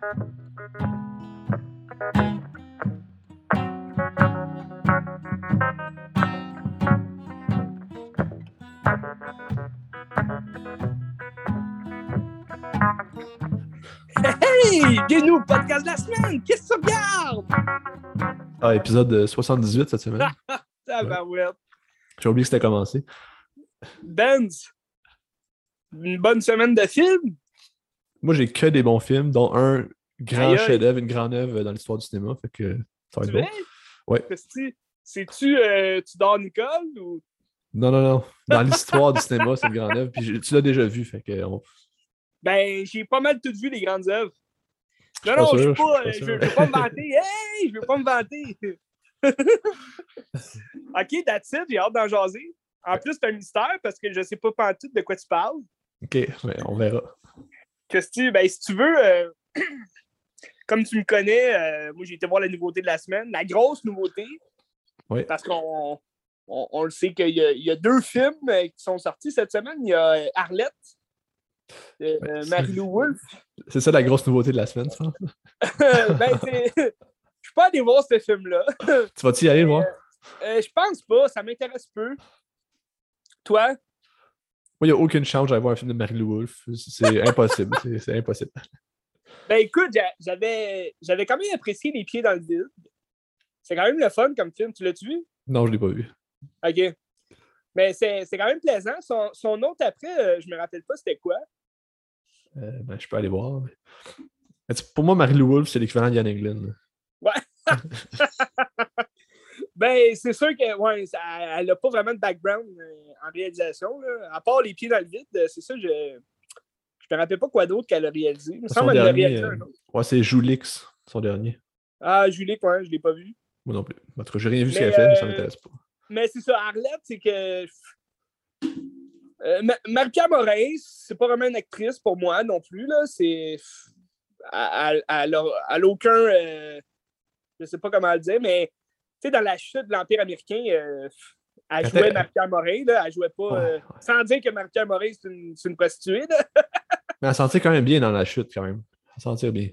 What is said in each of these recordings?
Hey! Bienvenue au podcast de la semaine! Qu'est-ce que tu regardes? Ah, épisode 78 cette semaine. Ouais. J'ai oublié que c'était commencé. Benz, une bonne semaine de film? Moi, j'ai que des bons films, dont un grand chef-d'œuvre, une grande œuvre dans l'histoire du cinéma. Fait que ça va Tu être bon. Ouais. C'est-tu euh, tu dors Nicole ou? Non, non, non. Dans l'histoire du cinéma, c'est une grande œuvre. Puis tu l'as déjà vu. Fait que on- Ben, j'ai pas mal tout vu les grandes œuvres. Non, non, je sûr, veux pas, je euh, veux, pas me vanter. Hey! Je veux pas me vanter. ok, that's it, j'ai hâte d'en jaser. En plus, c'est un mystère parce que je sais pas pantoute de quoi tu parles. OK, mais on verra. Tu- ben, si tu veux, euh, comme tu me connais, euh, moi j'ai été voir la nouveauté de la semaine, la grosse nouveauté. Oui. Parce qu'on on, on le sait qu'il y, y a deux films euh, qui sont sortis cette semaine. Il y a Arlette, Ouais, c'est- Marie-Lou Wolfe. C'est ça la grosse nouveauté de la semaine, ça? ben, c'est- je suis pas allé voir ce film-là. Tu vas-tu y aller, moi? Euh, je pense pas, ça m'intéresse peu. Toi? Moi, il n'y a aucune chance d'aller voir un film de Marie-Lou Wolfe. C'est impossible. C'est- impossible. Ben écoute, j'a- j'avais j'avais quand même apprécié Les Pieds dans le vide. C'est quand même le fun comme film. Tu l'as-tu vu? Non, je ne l'ai pas vu. OK. Mais c'est quand même plaisant. Son, son autre après, euh, je me rappelle pas c'était quoi. Euh, ben, je peux aller voir. mais- Pour moi, Marie-Lou Wolfe, c'est l'équivalent d'Yann Englund. Ben, c'est sûr que ouais, ça- elle n'a pas vraiment de background euh, en réalisation. Là. À part les pieds dans le vide, euh, c'est ça, je je me rappelle pas quoi d'autre qu'elle a réalisé. Il me Son semble qu'elle a dernier, réalisé euh, un autre. Ouais, c'est Joulix, son dernier. Ah, Julie, ouais, je l'ai pas vu. Moi non plus. En tout cas, j'ai rien vu ce qu'elle fait, mais ça euh, m'intéresse pas. Mais c'est ça, Arlette, c'est que. Euh, Ma- Marie-Pierre Morin, c'est pas vraiment une actrice pour moi non plus. Là. C'est. Elle elle a elle a aucun. euh, Je sais pas comment le dire, mais sais, dans la chute de l'Empire américain, euh, elle jouait Marie-Pierre Morin. Là, elle jouait pas. Ouais, euh, ouais. Sans dire que Marie-Pierre Morin, c'est une, prostituée. Mais elle sentait quand même bien dans la chute, quand même. Elle sentait bien.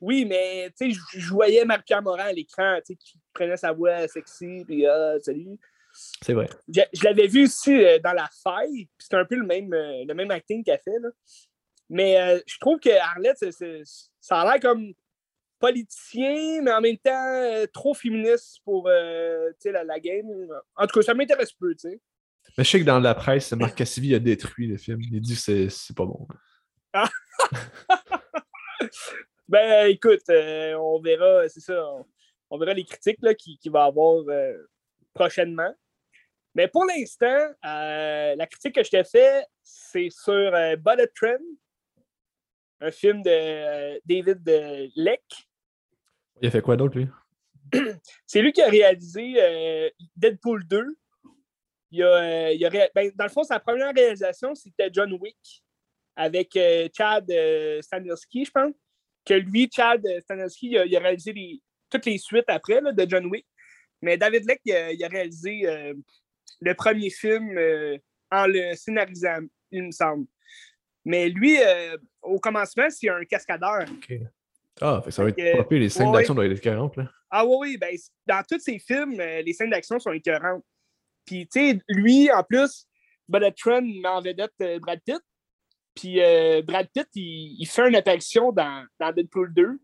Oui, mais tu sais, je- voyais Marie-Pierre Morin à l'écran, tu sais, qui prenait sa voix sexy, puis ah, salut. C'est vrai. Je, je l'avais vu aussi euh, dans La Faille, puis c'était un peu le même, euh, le même acting qu'elle fait. Là. Mais euh, je trouve que Arlette, ça a l'air comme politicien, mais en même temps euh, trop féministe pour euh, la, la game. En tout cas, ça m'intéresse peu, tu sais. Mais je sais que dans la presse, Marc Cassivi a détruit le film. Il dit que c'est- pas bon. Ben écoute, euh, on verra, c'est ça, on, on verra les critiques là, qu'il qui va y avoir prochainement. Mais pour l'instant, la critique que je t'ai fait, c'est sur Bullet Train, un film de David Leck. Il a fait quoi d'autre, lui? C'est lui qui a réalisé euh, Deadpool 2. Il a, euh, il a ré- ben, dans le fond, sa première réalisation, c'était John Wick avec euh, Chad euh, je pense. Que lui, Chad Stahelski, il a, il a réalisé les- toutes les suites après là, de John Wick. Mais David Leck, il a, il a réalisé le premier film en le scénarisant, il me semble. Mais lui, au commencement, c'est un cascadeur. Ah, fait ça va Fait être pire. Les scènes ouais. d'action doivent être écœurantes, là. Ah oui, oui, ben, dans tous ses films, euh, les scènes d'action sont écœurantes. Puis, tu sais, lui, en plus, Bullet Train met en vedette euh, Brad Pitt. Puis, euh, Brad Pitt, il, il fait une apparition dans, dans Deadpool 2.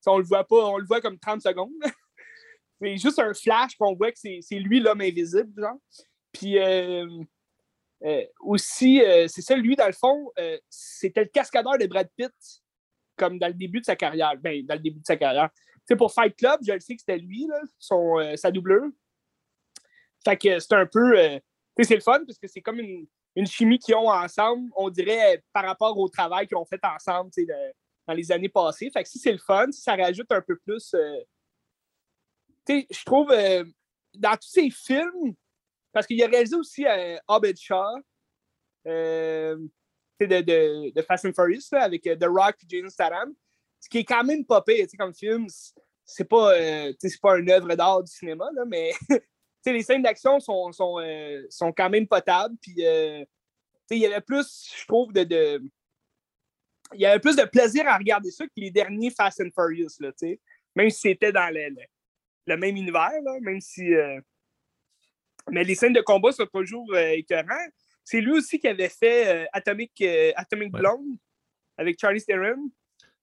Ça, on le voit pas, on le voit comme 30 secondes. c'est juste un flash qu'on voit que c'est lui l'homme invisible, genre. Puis, euh, euh, aussi, c'est ça, lui, dans le fond, c'était le cascadeur de Brad Pitt, comme dans le début de sa carrière. Ben, dans le début de sa carrière. Pour Fight Club, je le sais que c'était lui, là, son, euh, sa doubleur. Fait que c'est un peu. euh, c'est le fun parce que c'est comme une, une chimie qu'ils ont ensemble, on dirait, par rapport au travail qu'ils ont fait ensemble dans les années passées. Fait que si c'est le fun, si ça rajoute un peu plus. euh, je trouve, dans tous ces films, parce qu'il a réalisé aussi Hobbit Shaw, de, de, Fast and Furious, là, avec euh, The Rock et Jason Statham, ce qui est quand même sais, comme film. c'est- pas, euh, pas une œuvre d'art du cinéma, là, mais les scènes d'action sont, sont, euh, sont quand même potables. Il y avait plus, je trouve, de, de, il y avait plus de plaisir à regarder ça que les derniers Fast and Furious, là. Même si c'était dans le, le, même univers, là, même si. Mais les scènes de combat sont toujours euh, écœurants. C'est lui aussi qui avait fait euh, Atomic, Atomic Blonde avec Charlie Theron.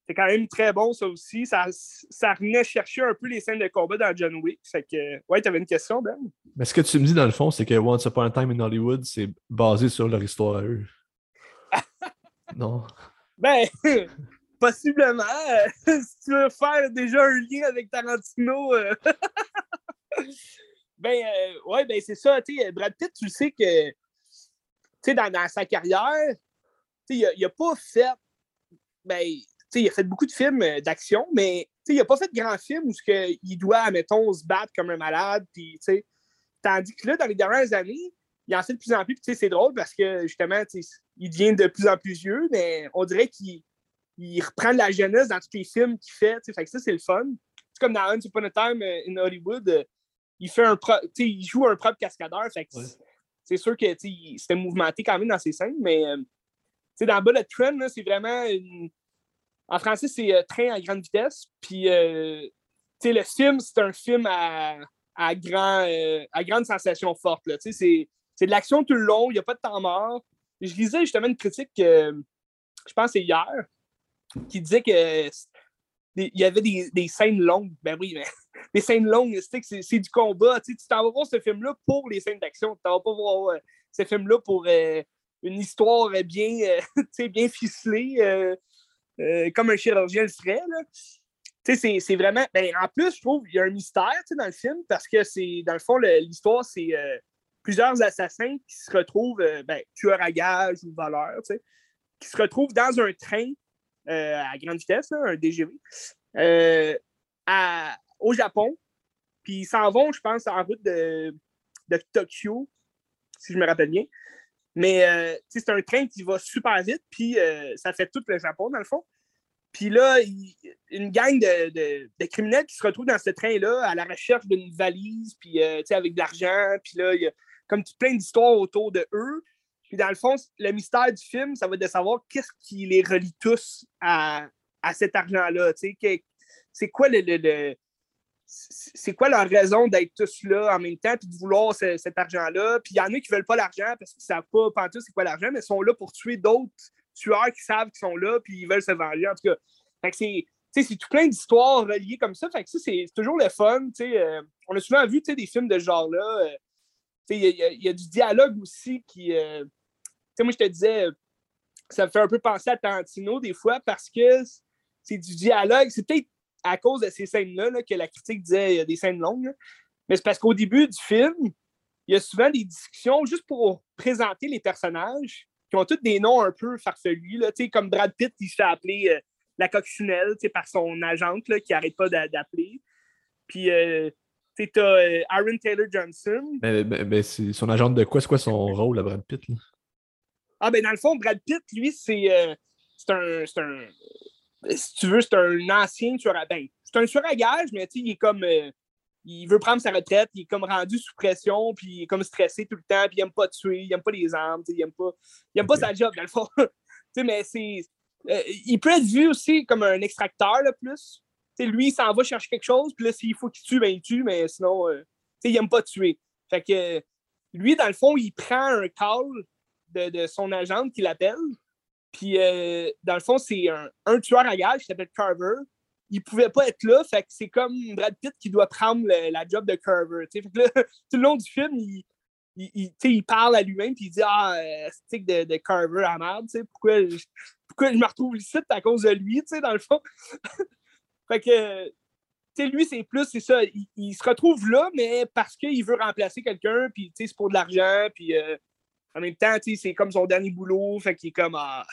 C'est quand même très bon, ça aussi. Ça, ça venait chercher un peu les scènes de combat dans John Wick. Fait que, ouais, t'avais une question, Ben? Mais ce que tu me dis, dans le fond, c'est que Once Upon a Time in Hollywood, c'est basé sur leur histoire à eux. non? Ben, possiblement. si tu veux faire déjà un lien avec Tarantino. Euh, ben, euh, ouais, ben c'est ça. Brad Pitt, tu sais que dans, sa carrière, il n'a pas fait. Ben, il a fait beaucoup de films euh, d'action, mais il n'a pas fait de grands films où il doit, mettons, se battre comme un malade. Tandis que là, dans les dernières années, il en fait de plus en plus. C'est drôle parce que justement, il devient de plus en plus vieux, mais on dirait qu'il reprend de la jeunesse dans tous les films qu'il fait. Fait que ça, c'est le fun. C'est comme dans Once Upon a Time euh, in Hollywood, euh, il, fait un il joue un propre cascadeur. C'est sûr que c'était mouvementé quand même dans ses scènes, mais dans Bullet Train, c'est vraiment une en français, c'est euh, Train à grande vitesse. Puis, euh, le film, c'est un film à, à, grand, euh, à grande sensation forte. C'est de l'action tout le long, il n'y a pas de temps mort. Je lisais justement une critique, je pense c'est hier, qui disait que il y avait des, des, scènes longues. Ben oui, mais des scènes longues, c'est du combat. Tu t'en vas voir ce film-là pour les scènes d'action. Tu t'en vas pas voir ce film-là pour une histoire bien, bien ficelée. Euh, comme un chirurgien le ferait. C'est vraiment. Ben, en plus, je trouve qu'il y a un mystère dans le film parce que c'est, dans le fond, l'histoire, c'est euh, plusieurs assassins qui se retrouvent, euh, ben, tueurs à gage ou voleurs, qui se retrouvent dans un train à grande vitesse, un DGV, au Japon. Puis ils s'en vont, je pense, en route de, Tokyo, si je me rappelle bien. Mais euh, c'est un train qui va super vite, puis euh, ça fait tout le Japon, dans le fond. Puis là, une gang de, criminels qui se retrouvent dans ce train-là à la recherche d'une valise, puis euh, avec de l'argent. Puis là, il y a comme plein d'histoires autour de eux. Puis dans le fond, le mystère du film, ça va être de savoir qu'est-ce qui les relie tous à, cet argent-là. C'est quoi le, c'est quoi leur raison d'être tous là en même temps puis de vouloir cet argent-là. Puis il y en a qui ne veulent pas l'argent parce qu'ils ne savent pas pantoute c'est quoi l'argent, mais ils sont là pour tuer d'autres tueurs qui savent qu'ils sont là puis ils veulent se venger. En tout cas, c'est. c'est tout plein d'histoires reliées comme ça. Fait que c'est toujours le fun. Euh, on a souvent vu des films de ce genre-là. Euh, il y, a du dialogue aussi qui. Euh, moi, je te disais, ça me fait un peu penser à Tarantino des fois parce que c'est du dialogue. C'est peut-être à cause de ces scènes-là que la critique disait y a des scènes longues. Mais c'est parce qu'au début du film, il y a souvent des discussions juste pour présenter les personnages qui ont tous des noms un peu farfelus. Là, comme Brad Pitt, il se fait appeler euh, la coccinelle par son agente là, qui n'arrête pas d'appeler. Puis euh, tu as euh, Aaron Taylor Johnson. Mais, c'est son agente de quoi? C'est quoi son rôle à Brad Pitt? Ah, ben dans le fond, Brad Pitt, lui, c'est un, un, si tu veux, c'est un ancien tueur à ben, C'est un tueur à gage, mais il est comme. Euh, il veut prendre sa retraite, il est comme rendu sous pression, puis il est comme stressé tout le temps, puis il aime pas tuer, il aime pas les armes, il aime pas, il aime pas sa job, dans le fond. mais c'est. Euh, il peut être vu aussi comme un extracteur, là, plus. lui, il s'en va chercher quelque chose, puis là, s'il faut qu'il tue, ben il tue, mais sinon, euh, il aime pas tuer. Fait que lui, dans le fond, il prend un call de, son agente qui l'appelle, puis, euh, dans le fond, c'est un, tueur à gage qui s'appelle Carver. Il pouvait pas être là, fait que c'est comme Brad Pitt qui doit prendre la job de Carver. Tout le long du film, il, parle à lui-même, puis il dit Ah, euh, stick de, de, Carver à merde, pourquoi je, pourquoi je me retrouve ici à cause de lui, dans le fond. fait que, lui, c'est plus, c'est ça, il, se retrouve là, mais parce qu'il veut remplacer quelqu'un, puis c'est pour de l'argent, puis euh, en même temps, c'est comme son dernier boulot, fait qu'il est comme ah,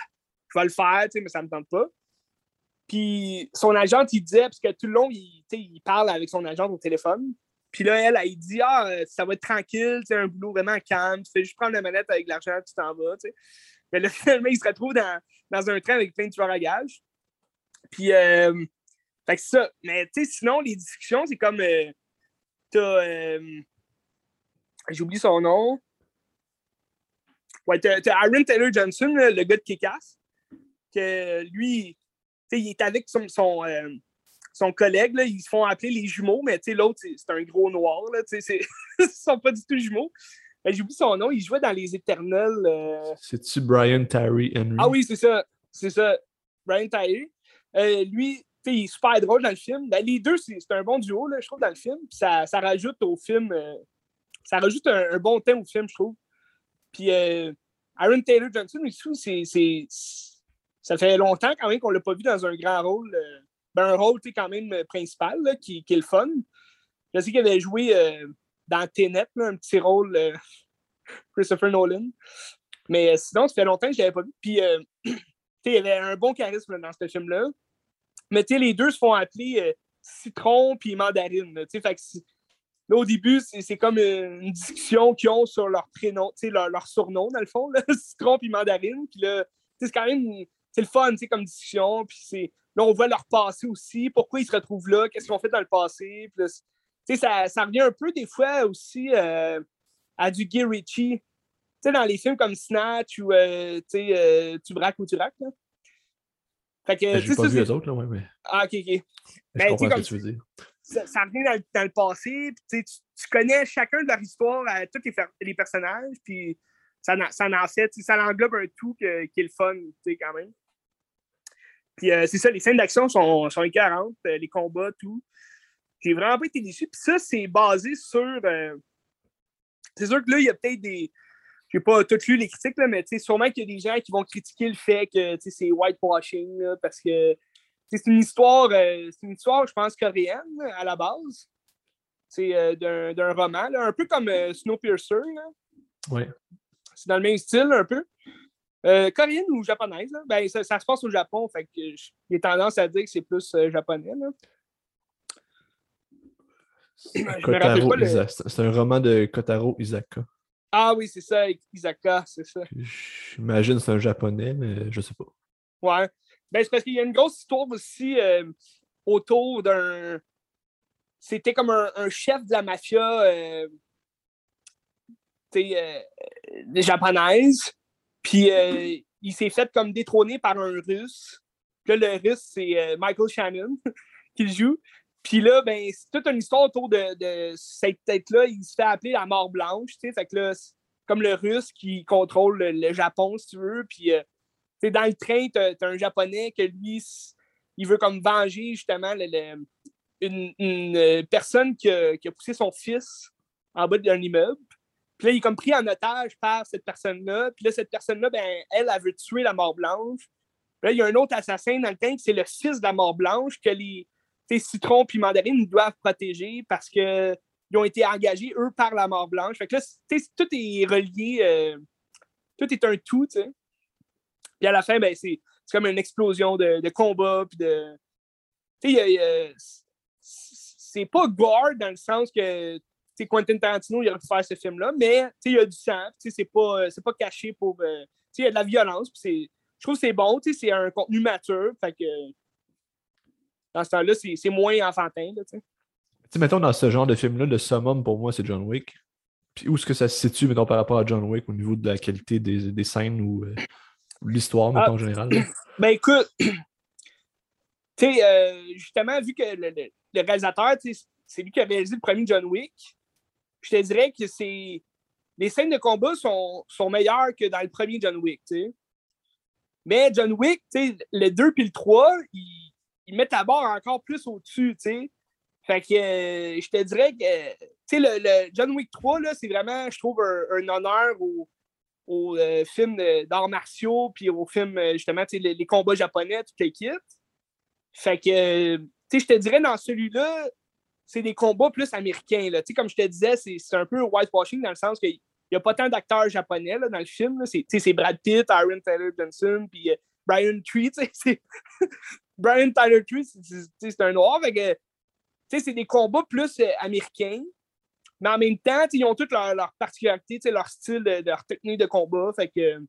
je vais le faire, mais ça me tente pas. Puis son agente, il disait, parce que tout le long, il, il parle avec son agente au téléphone. Puis là, elle, elle, dit Ah, ça va être tranquille, c'est un boulot vraiment calme, tu fais juste prendre la manette avec l'argent, tu t'en vas. sais. Mais là, finalement, il se retrouve dans, dans, un train avec plein de tueurs à gages. Puis, euh, fait que ça. Mais tu sais, sinon, les discussions, c'est comme. Euh, t'as. Euh, j'ai oublié son nom. Ouais, t'as Aaron Taylor Johnson, le gars de Kick-Ass, que lui, il est avec son, son, euh, son collègue, là, ils se font appeler les jumeaux, mais l'autre, c'est un gros noir. Là, ils ne sont pas du tout jumeaux. Ben, J'ai oublié son nom, il jouait dans Les Éternels. Euh. C'est-tu Brian Tyree Henry? Ah oui, c'est ça. C'est ça. Brian Tyree. Euh, lui, il est super drôle dans le film. Ben, les deux, c'est un bon duo, là, je trouve, dans le film. ça, ça rajoute au film. ça rajoute un, bon thème au film, je trouve. Puis Aaron Taylor Johnson, c'est ça fait longtemps quand même qu'on ne l'a pas vu dans un grand rôle. Euh, ben, un rôle quand même euh, principal qui, qui, est le fun. Je sais qu'il avait joué euh, dans Tenet, un petit rôle Christopher Nolan. Mais sinon, ça fait longtemps que je ne l'avais pas vu. Puis, il avait un bon charisme dans ce film-là. Mais les deux se font appeler citron puis mandarine. Là, au début, c'est comme une discussion qu'ils ont sur leur prénom, leur, leur surnom, dans le fond, là, citron puis mandarine. Puis là, c'est quand même c'est le fun, comme discussion. Puis là, on voit leur passé aussi, pourquoi ils se retrouvent là, qu'est-ce qu'ils ont fait dans le passé. ça, ça revient un peu des fois aussi euh, à du Guy Ritchie. sais, dans les films comme Snatch ou euh, euh, Tu braques ou tu raques. Là. Fait que, ben, J'ai pas vu les autres, là, ouais, mais. Ah, ok, ok. Ben, je comprends ce que tu veux dire. Ça, revient dans, le passé, tu, tu, connais chacun de leur histoire, à tous les, personnages, puis ça, en ça englobe un tout qui est le fun, quand même. Puis euh, c'est ça, les scènes d'action sont, sont écœurantes, euh, les combats, tout. J'ai vraiment pas été déçu. Puis ça, c'est basé sur. Euh, c'est sûr que là, il y a peut-être des. J'ai pas tout lu les critiques, là, mais sûrement qu'il y a des gens qui vont critiquer le fait que c'est whitewashing, là, parce que c'est une histoire, c'est une histoire, je pense, coréenne à la base. C'est d'un roman, là, un peu comme Snowpiercer. Oui. C'est dans le même style, un peu. Euh, coréenne ou japonaise? Ben, ça, se passe au Japon, fait que j'ai tendance à dire que c'est plus euh, japonais. C'est un roman de Kotaro Isaka. Ah oui, c'est ça, Isaka, c'est ça. J'imagine que c'est un japonais, mais je sais pas. Ouais. Ben, c'est parce qu'il y a une grosse histoire aussi euh, autour d'un. C'était comme un, chef de la mafia euh, japonaise puis euh, il s'est fait comme détrôner par un Russe. Là, le Russe, c'est euh, Michael Shannon qui le joue. Puis là, ben, c'est toute une histoire autour de, cette tête-là. Il se fait appeler la mort blanche. Fait que là, comme le Russe qui contrôle le, Japon, si tu veux. Puis, euh, dans le train, tu as, un Japonais que lui, il veut comme venger, justement, une, personne qui a, qui poussé son fils en bas d'un immeuble. Puis là, il est comme pris en otage par cette personne-là. Puis là, cette personne-là, ben, elle, elle veut tuer la mort blanche. Puis là, il y a un autre assassin dans le tank, c'est le fils de la mort blanche que les citrons puis mandarines doivent protéger parce qu'ils ont été engagés, eux, par la mort blanche. Fait que là, tout est relié. Euh, tout est un tout, tu sais. Puis à la fin, ben, c'est comme une explosion de, de combat. Puis de. Tu sais, c'est pas gore dans le sens que Quentin Tarantino, il aurait pu faire ce film-là, mais il y a du sang, c'est pas, pas caché pour. Euh, il y a de la violence, je trouve que c'est bon, c'est un contenu mature, fait que dans ce temps-là, c'est moins enfantin. Là, sais, mettons, dans ce genre de film-là, le summum pour moi, c'est John Wick. Puis où est-ce que ça se situe, mettons, par rapport à John Wick au niveau de la qualité des, des scènes ou euh, l'histoire, mettons, en général? Ben écoute, tu sais, justement, vu que le, le, le réalisateur, c'est lui qui a réalisé le premier John Wick, je te dirais que c'est. Les scènes de combat sont, sont meilleures que dans le premier John Wick, Mais John Wick, le 2 et le 3, ils, mettent la barre encore plus au-dessus, Fait que euh, je te dirais que le, John Wick 3, c'est vraiment, je trouve, un, honneur au, au euh, film d'arts martiaux, puis au film, euh, justement, les, les, combats japonais, toute l'équipe. Fait que, je te dirais, dans celui-là, c'est des combats plus américains. Là. Comme je te disais, c'est un peu whitewashing dans le sens qu'il n'y a pas tant d'acteurs japonais là, dans le film. C'est Brad Pitt, Aaron Taylor Johnson, puis euh, Brian Tree. Brian Tyler Tree, c'est un noir. C'est des combats plus américains. Mais en même temps, ils ont toutes leurs leur particularités, leur style, de, leur technique de combat. Fait que,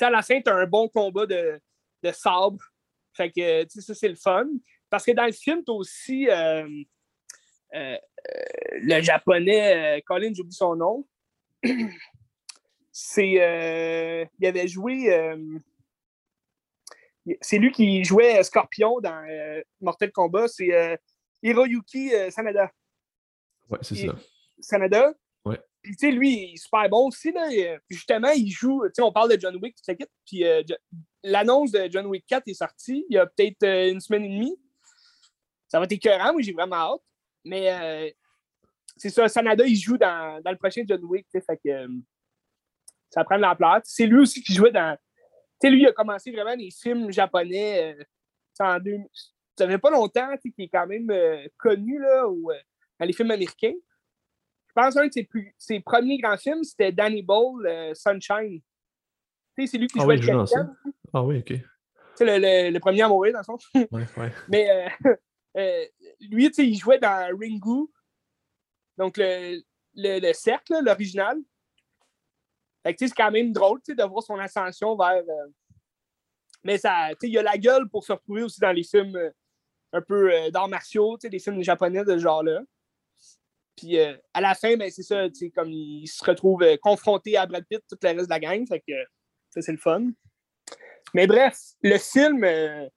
à la fin, tu as un bon combat de, de sabre. Fait que, ça, c'est le fun. Parce que dans le film, tu as aussi. Euh, euh, euh, le japonais, Colin, j'oublie son nom. C'est. il avait joué. C'est lui qui jouait Scorpion dans Mortal Kombat. C'est Hiroyuki Sanada. Ouais, c'est ça. Sanada. Ouais. Puis, tu sais, lui, il est super bon aussi. Là. Puis, justement, il joue. Tu sais, on parle de John Wick, toute kit. Puis, euh, l'annonce de John Wick 4 est sortie il y a peut-être euh, une semaine et demie. Ça va être écœurant. Moi, j'ai vraiment hâte. Mais euh, c'est ça, Sanada, il joue dans, dans le prochain John Wick. tu sais, Fait que euh, ça prend de l'ampleur. C'est lui aussi qui jouait dans. Tu sais, lui, il a commencé vraiment les films japonais euh, en deux... Ça fait pas longtemps, tu sais, qui est quand même euh, connu là, ou, euh, dans les films américains. Je pense qu'un de ses, plus... ses premiers grands films, c'était Danny Boyle, euh, Sunshine. Tu sais, c'est lui qui Ah jouait oui, le dans ça. capitaine. Ah oui, ok. Sais, le, le- le premier à mourir, dans le fond. Ouais, ouais. Mais euh, euh, lui, tu sais, il jouait dans Ringu. Donc, le, le, le cercle, l'original. C'est quand même drôle, tu sais, de voir son ascension vers... Mais ça, il a la gueule pour se retrouver aussi dans les films un peu d'arts martiaux, des films japonais de ce genre-là. Puis euh, à la fin, ben, c'est ça, tu sais, comme il se retrouve euh, confronté à Brad Pitt, tout le reste de la gang. Fait que euh, ça, c'est le fun. Mais bref, le film, euh,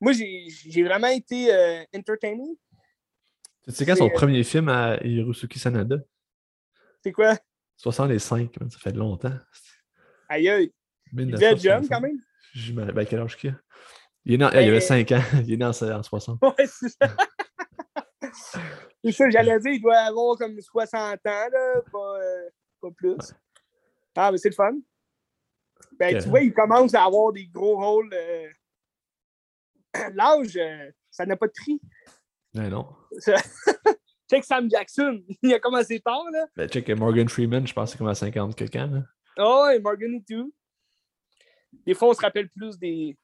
moi, j'ai vraiment été entertaining. Tu sais quand son premier film à Hirosuke Sanada? C'est quoi? 65, man, ça fait longtemps. Aïe, aïe. Il jeune 1965. quand même. Ben, quel âge qu'il a? Il, est né il avait Ben, 5 ans. Il est né en, en 60. Ouais, c'est ça. c'est ça, j'allais dire, il doit avoir comme 60 ans, là, pas, euh, pas plus. Ah, mais c'est le fun. Ben, tu vois, il commence à avoir des gros rôles. euh, L'âge, euh, ça n'a pas de prix. Ben non. Ça- Check Sam Jackson, il a commencé tard, là. Ben, check Morgan Freeman, je pense que c'est comme à 50 quelqu'un. Là. Oh, et Morgan et tout. Des fois, on se rappelle plus des,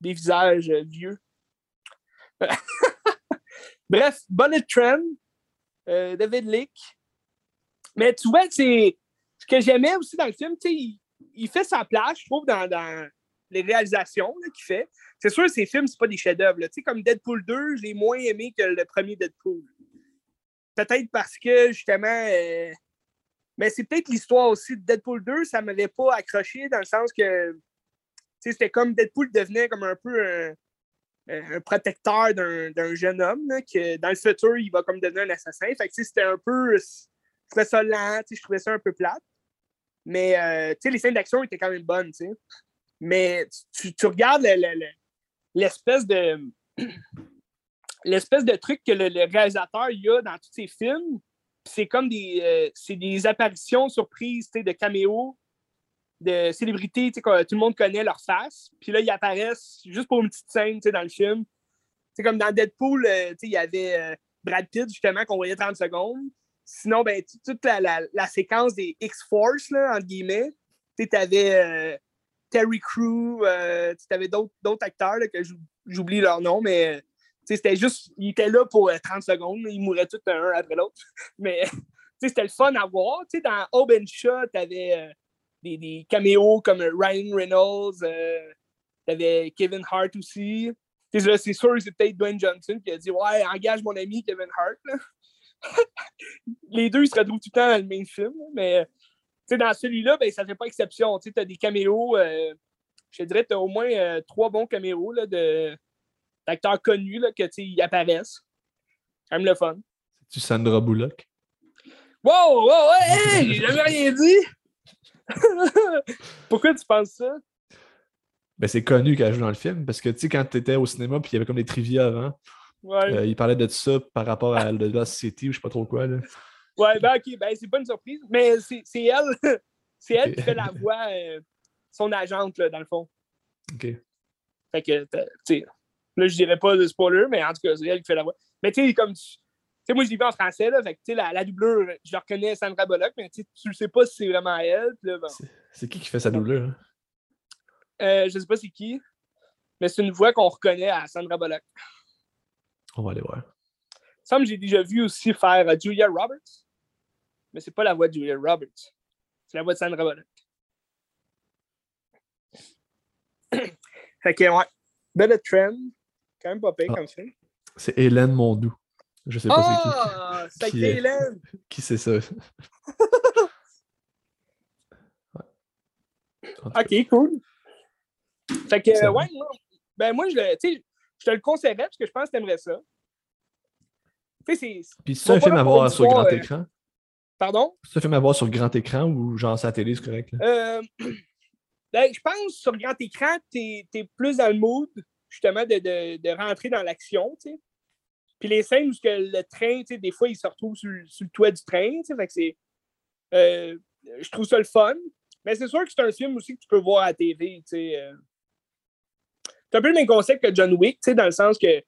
des visages vieux. Bref, Bullet Train, euh, David Lick. Mais tu vois, c'est ce que j'aimais aussi dans le film, tu sais, il, il fait sa place, je trouve, dans, les réalisations qu'il fait. C'est sûr, ces films, c'est pas des chefs-d'œuvre. comme Deadpool 2, je l'ai moins aimé que le premier Deadpool. Peut-être parce que, justement, euh, mais c'est peut-être l'histoire aussi de Deadpool 2, ça m'avait pas accroché dans le sens que c'était comme Deadpool devenait comme un peu un, un protecteur d'un jeune homme, là, que dans le futur, il va comme devenir un assassin. Fait que c'était un peu. Je trouvais ça lent, je trouvais ça un peu plate. Mais euh, les scènes d'action étaient quand même bonnes, tu sais. Mais tu, tu regardes le- le- l'espèce de. L'espèce de truc que le, réalisateur a dans tous ses films, c'est comme des, euh, des apparitions surprises de caméos de célébrités tout le monde connaît leur face. Puis là, ils apparaissent juste pour une petite scène dans le film. C'est comme dans Deadpool, euh, il y avait euh, Brad Pitt, justement, qu'on voyait 30 secondes. Sinon, ben, toute la, séquence des X-Force, entre guillemets, tu avais Terry Crew, euh, tu avais d'autres acteurs que j'ou- j'oublie leur nom, mais euh, c'était juste, ils étaient là pour euh, 30 secondes, ils mouraient tous un après l'autre. Mais c'était le fun à voir. Dans Open Shot, tu avais des, des caméos comme Ryan Reynolds, euh, tu avais Kevin Hart aussi. C'est sûr que c'est peut-être Dwayne Johnson qui a dit Ouais, engage mon ami Kevin Hart. Les deux, ils se retrouvent tout le temps dans le même film, mais dans celui-là, ben, ça fait pas exception. Tu as des caméos, euh, je te dirais, tu as au moins euh, trois bons caméos d'acteurs connus là, que ils apparaissent. Quand même le fun. Tu Sandra Bullock? Wow, wow, hey, hey, j'ai jamais rien dit! Pourquoi tu penses ça? Ben, c'est connu qu'elle joue dans le film parce que tu sais, quand tu étais au cinéma puis il y avait comme des trivia avant, Ouais, euh, il parlait de ça par rapport à The Lost City ou je sais pas trop quoi. Là. ouais ben ok, ben c'est pas une surprise, mais c'est, elle. c'est elle qui fait la voix, euh, son agente, là, dans le fond. Ok. Fait que, tu sais, là, je dirais pas de spoiler, mais en tout cas, c'est elle qui fait la voix. Mais tu sais, comme tu. Tu sais, moi, je l'ai vu en français, là, fait que, tu sais, la, la doublure, je la reconnais Sandra Bullock, mais tu sais, tu sais pas si c'est vraiment elle. bon. C'est- qui qui fait sa doublure? hein? Euh, je sais pas c'est qui, mais c'est une voix qu'on reconnaît à Sandra Bullock. On va aller voir. Il me semble que j'ai déjà vu aussi faire euh, Julia Roberts, mais c'est pas la voix de Julia Roberts. C'est la voix de Sandra Bullock. fait que, ouais. Bullet Trend, quand même pas pire Ah. comme film. C'est Hélène Mondou. Je sais pas Ah! C'est Qui est- qui. Qui c'est ça? Ouais. Ok, cool. Fait que, ouais, moi, ben moi, je, te le conseillerais parce que je pense que t'aimerais ça. Puis c'est un film à voir sur grand euh, écran? Pardon? C'est un film à voir sur grand écran ou genre sa télé, c'est correct? là? Euh, ben, je pense sur grand écran, tu es, plus dans le mood, justement, de, de- de rentrer dans l'action, tu sais. Puis les scènes où le train, tu sais, des fois, il se retrouve sur, le- sur le toit du train, tu sais, fait que c'est... euh, je trouve ça le fun. Mais c'est sûr que c'est un film aussi que tu peux voir à la TV, tu sais. euh. C'est un peu le même concept que John Wick, tu sais, dans le sens que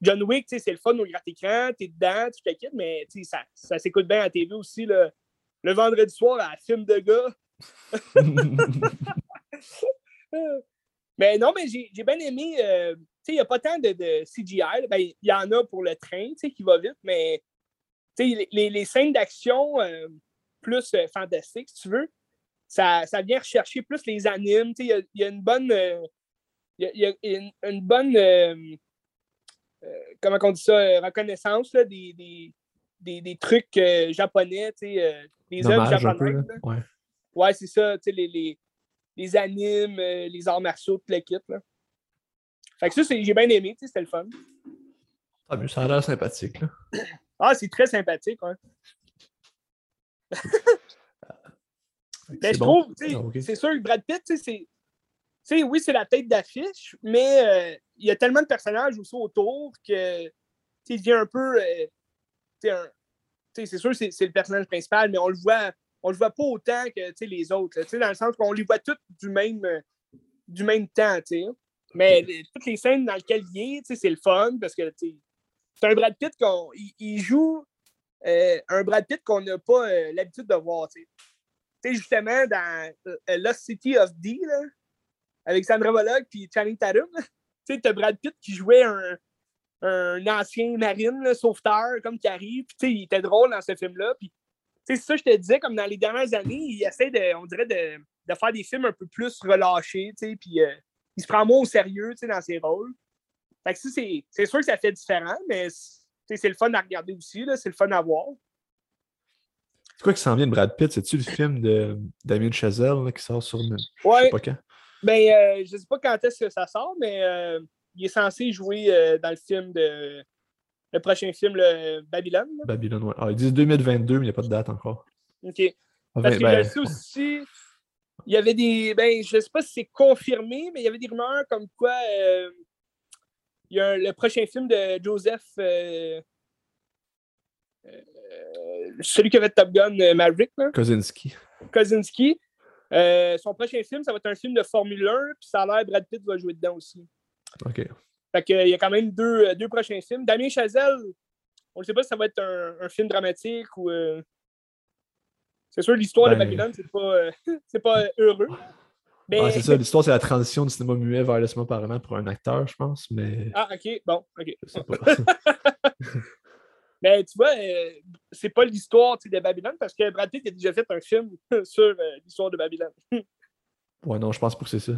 John Wick, tu sais, c'est le fun au grand écran, t'es dedans, tu te quittes, mais tu sais, ça, ça s'écoute bien à la TV aussi, là. Le vendredi soir, à film de gars, Mais non, mais j'ai j'ai bien aimé. euh, il n'y a pas tant de, de CGI. Ben, Il y en a pour le train, tu sais, qui va vite, mais tu sais, les, les- les scènes d'action euh, plus euh, fantastiques, si tu veux, ça, ça vient rechercher plus les animes. Tu sais, Il y y a une bonne. euh, y a- y a une, une bonne. comment on dit ça? reconnaissance là, des, des, des, des trucs japonais, tu sais, des œuvres japonaises. là. Ouais. C'est ça, tu sais, les, les, les animes, les arts martiaux, tout le kit, là. Fait que ça, c'est- j'ai bien aimé, tu sais, c'était le fun. Ah, mais ça a l'air sympathique, là. Ah, c'est très sympathique, ouais. Mais C'est je bon? trouve, Ah, c'est sûr que Brad Pitt, tu sais, c'est. Tu sais, oui, c'est la tête d'affiche, mais euh, il y a tellement de personnages aussi autour que. Il devient un peu. euh, tu sais, un- c'est sûr que c'est c'est le personnage principal, mais on le voit. On le voit pas autant que tu sais, les autres. là. Tu sais, dans le sens qu'on les voit tous du même, euh, du même temps, tu sais. Mais les- toutes les scènes dans lesquelles il est, c'est le fun parce que c'est un Brad Pitt qu'on. Il, il joue euh, un Brad Pitt qu'on n'a pas euh, l'habitude de voir, tu sais. Justement, dans euh, Lost City of D, là, avec Sandra Bullock puis Channing Tatum, tu sais, Brad Pitt qui jouait un, un ancien marine, là, sauveteur, comme qui arrive. Puis, tu sais, il était drôle dans ce film-là. Puis, c'est ça, que je te disais, comme dans les dernières années, il essaie, de, on dirait, de, de faire des films un peu plus relâchés, tu sais, puis euh, il se prend moins au sérieux, dans ses rôles. Fait que ça, c'est sûr que ça fait différent, mais c'est le fun à regarder aussi, c'est le fun à voir. C'est quoi qui s'en vient de Brad Pitt? C'est-tu le film de Damien Chazelle là, qui sort sur. Je sais Ouais, pas quand. ben, euh, je sais pas quand est-ce que ça sort, mais euh, il est censé jouer euh, dans le film de. Le prochain film, le Babylone. là. Babylone, ouais. Ah, ils disent 2022, mais il n'y a pas de date encore. OK. Ah, Parce ben, que ben, je sais aussi, il y avait des. Ben, je sais pas si c'est confirmé, mais il y avait des rumeurs comme quoi euh, il y a un- le prochain film de Joseph. euh, euh, celui qui avait Top Gun Maverick, là, Kozinski. Kozinski. son prochain film, ça va être un film de Formule 1, puis ça a l'air Brad Pitt va jouer dedans aussi. OK. Fait que, il y a quand même deux, deux prochains films. Damien Chazelle, on ne sait pas si ça va être un, un film dramatique ou. euh, C'est sûr, l'histoire de Ben- Babylone, c'est pas, euh, pas heureux. Mais... Ah, c'est ça, l'histoire, c'est la transition du cinéma muet vers le cinéma parlant pour un acteur, je pense, mais Ah, ok, bon, ok. je sais pas. Mais tu vois, euh, c'est pas l'histoire de Babylone parce que Brad Pitt a déjà fait un film sur euh, l'histoire de Babylone. ouais, non, je pense pas que c'est ça.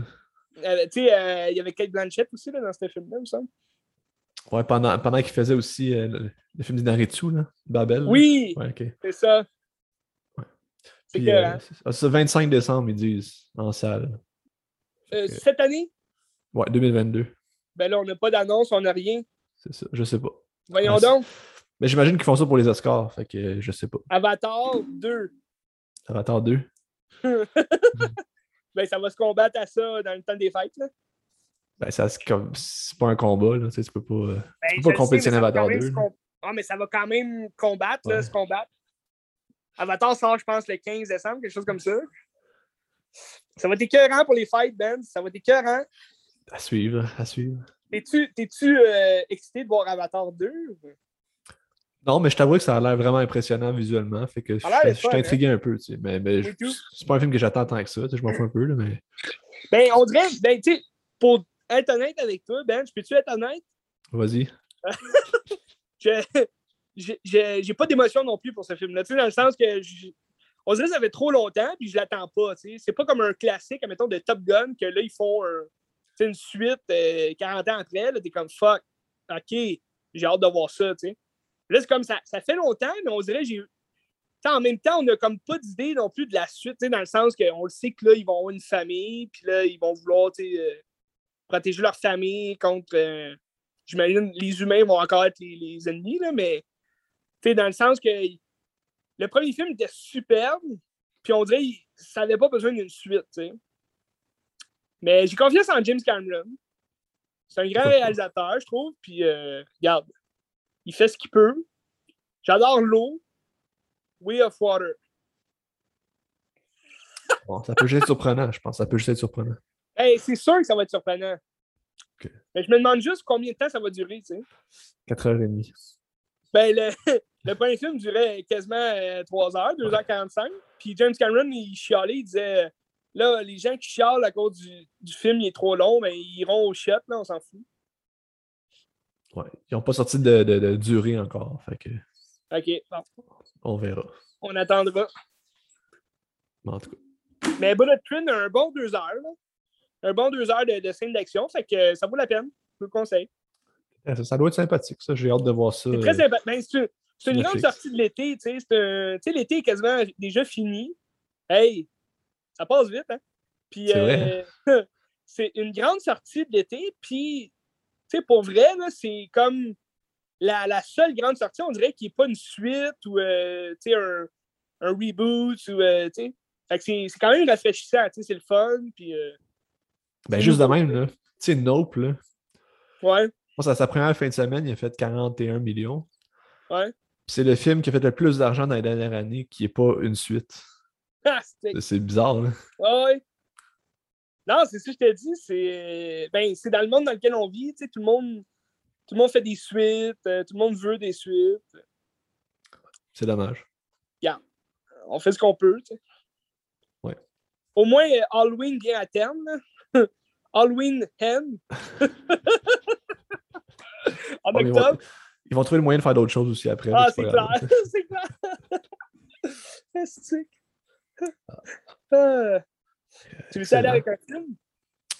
Euh, tu sais, euh, il y avait Kate Blanchett aussi là, dans ce film-là, il me semble. Ouais, pendant, pendant qu'il faisait aussi euh, le, le film d'Inaritu, là, Babel. Oui, Ouais, c'est ça. C'est Puis, euh, hein. c'est ah, c'est ça, 25 décembre, ils disent, en salle. Euh, cette année, Ouais, 2022. ben là, on n'a pas d'annonce, on n'a rien. C'est ça, je sais pas. Voyons Ah, donc, Mais j'imagine qu'ils font ça pour les Oscars, fait que euh, je sais pas. Avatar 2. Avatar 2. Ben, ça va se combattre à ça dans le temps des fêtes. Là. Ben, ça, c'est comme- c'est pas un combat, là, tu sais, tu peux pas. euh, Ben, peux pas compétitionner Avatar quand même 2, se là. com- Ah, mais ça va quand même combattre, là, se combattre. Avatar sort, je pense, le 15 décembre, quelque chose comme ça. Ça va être écœurant pour les fights, Ben. Ça va être écœurant. À suivre, à suivre. T'es-tu euh, excité de voir Avatar 2? Non, mais je t'avoue que ça a l'air vraiment impressionnant visuellement, fait que je suis intrigué un peu, tu sais. Mais, mais c'est pas un film que j'attends tant que ça, tu sais, je m'en fous un peu, là, mais. Ben, on dirait, ben, tu sais, pour être honnête avec toi, Ben, peux-tu être honnête? Vas-y. Je- j'ai- pas d'émotion non plus pour ce film-là. Dans le sens que on dirait que ça fait trop longtemps puis je l'attends pas. C'est pas comme un classique, admettons, de Top Gun que là, ils font un- une suite euh, 40 ans après. T'es comme fuck. OK, j'ai hâte de voir ça. Là, c'est comme ça. Ça fait longtemps, mais on dirait que j'ai. En même temps, on n'a comme pas d'idée non plus de la suite, dans le sens qu'on le sait que là, ils vont avoir une famille, puis là, ils vont vouloir euh, protéger leur famille contre. euh, J'imagine les humains vont encore être les, les ennemis, là, mais sais, dans le sens que le premier film était superbe, puis on dirait que ça n'avait pas besoin d'une suite, tu sais. Mais j'ai confiance en James Cameron. C'est un grand réalisateur, je trouve, puis euh, regarde, il fait ce qu'il peut. J'adore l'eau. Way of Water. Bon, ça peut juste être surprenant, je pense. Ça peut juste être surprenant. Hey, c'est sûr que ça va être surprenant. Mais je me demande juste combien de temps ça va durer, tu sais. 4h30. Ben, le, le premier film durait quasiment euh, 3 heures, 2h45. Puis James Cameron, il chialait, il disait là, les gens qui chialent à cause du, du film, il est trop long, ben, ils iront au shot, là, on s'en fout. Ouais. Ils n'ont pas sorti de, de, de durée encore. Fait que OK, bon, on verra. on attendra. Mais en tout cas. Mais Bullet Train a un bon 2 heures, là. Un bon 2 heures de, de scène d'action, fait que ça vaut la peine. Je vous le conseille. Ça, ça doit être sympathique, ça. J'ai hâte de voir ça. C'est très euh, sympa. Ben, c'est une, Netflix. sortie de l'été, tu sais. c'est un- Tu sais, l'été est quasiment déjà fini. Hey, ça passe vite, hein? Puis, C'est euh, c'est une grande sortie de l'été, puis, tu sais, pour vrai, là, c'est comme la, la seule grande sortie, on dirait qu'il n'y a pas une suite ou, euh, tu sais, un, un reboot ou, euh, tu sais. Fait que c'est c'est quand même rafraîchissant, tu sais, c'est le fun, puis, euh, Ben, juste de même, là. Tu sais, Nope, là. ouais, Moi, ça, sa première fin de semaine, il a fait 41 millions. ouais. C'est le film qui a fait le plus d'argent dans les dernières années qui n'est pas une suite. Ah, c'est- bizarre, là. Ouais, ouais. Non, c'est ça que je te dis. C'est ben, c'est dans le monde dans lequel on vit. Tout le monde, tout le monde fait des suites. euh, tout le monde veut des suites. C'est dommage. On fait ce qu'on peut. Ouais. Au moins, euh, Halloween vient à terme. Halloween Hen. en octobre. Ils vont trouver le moyen de faire d'autres choses aussi après. Ah, c'est clair. c'est clair. Ah. Tu veux ça aller avec un film?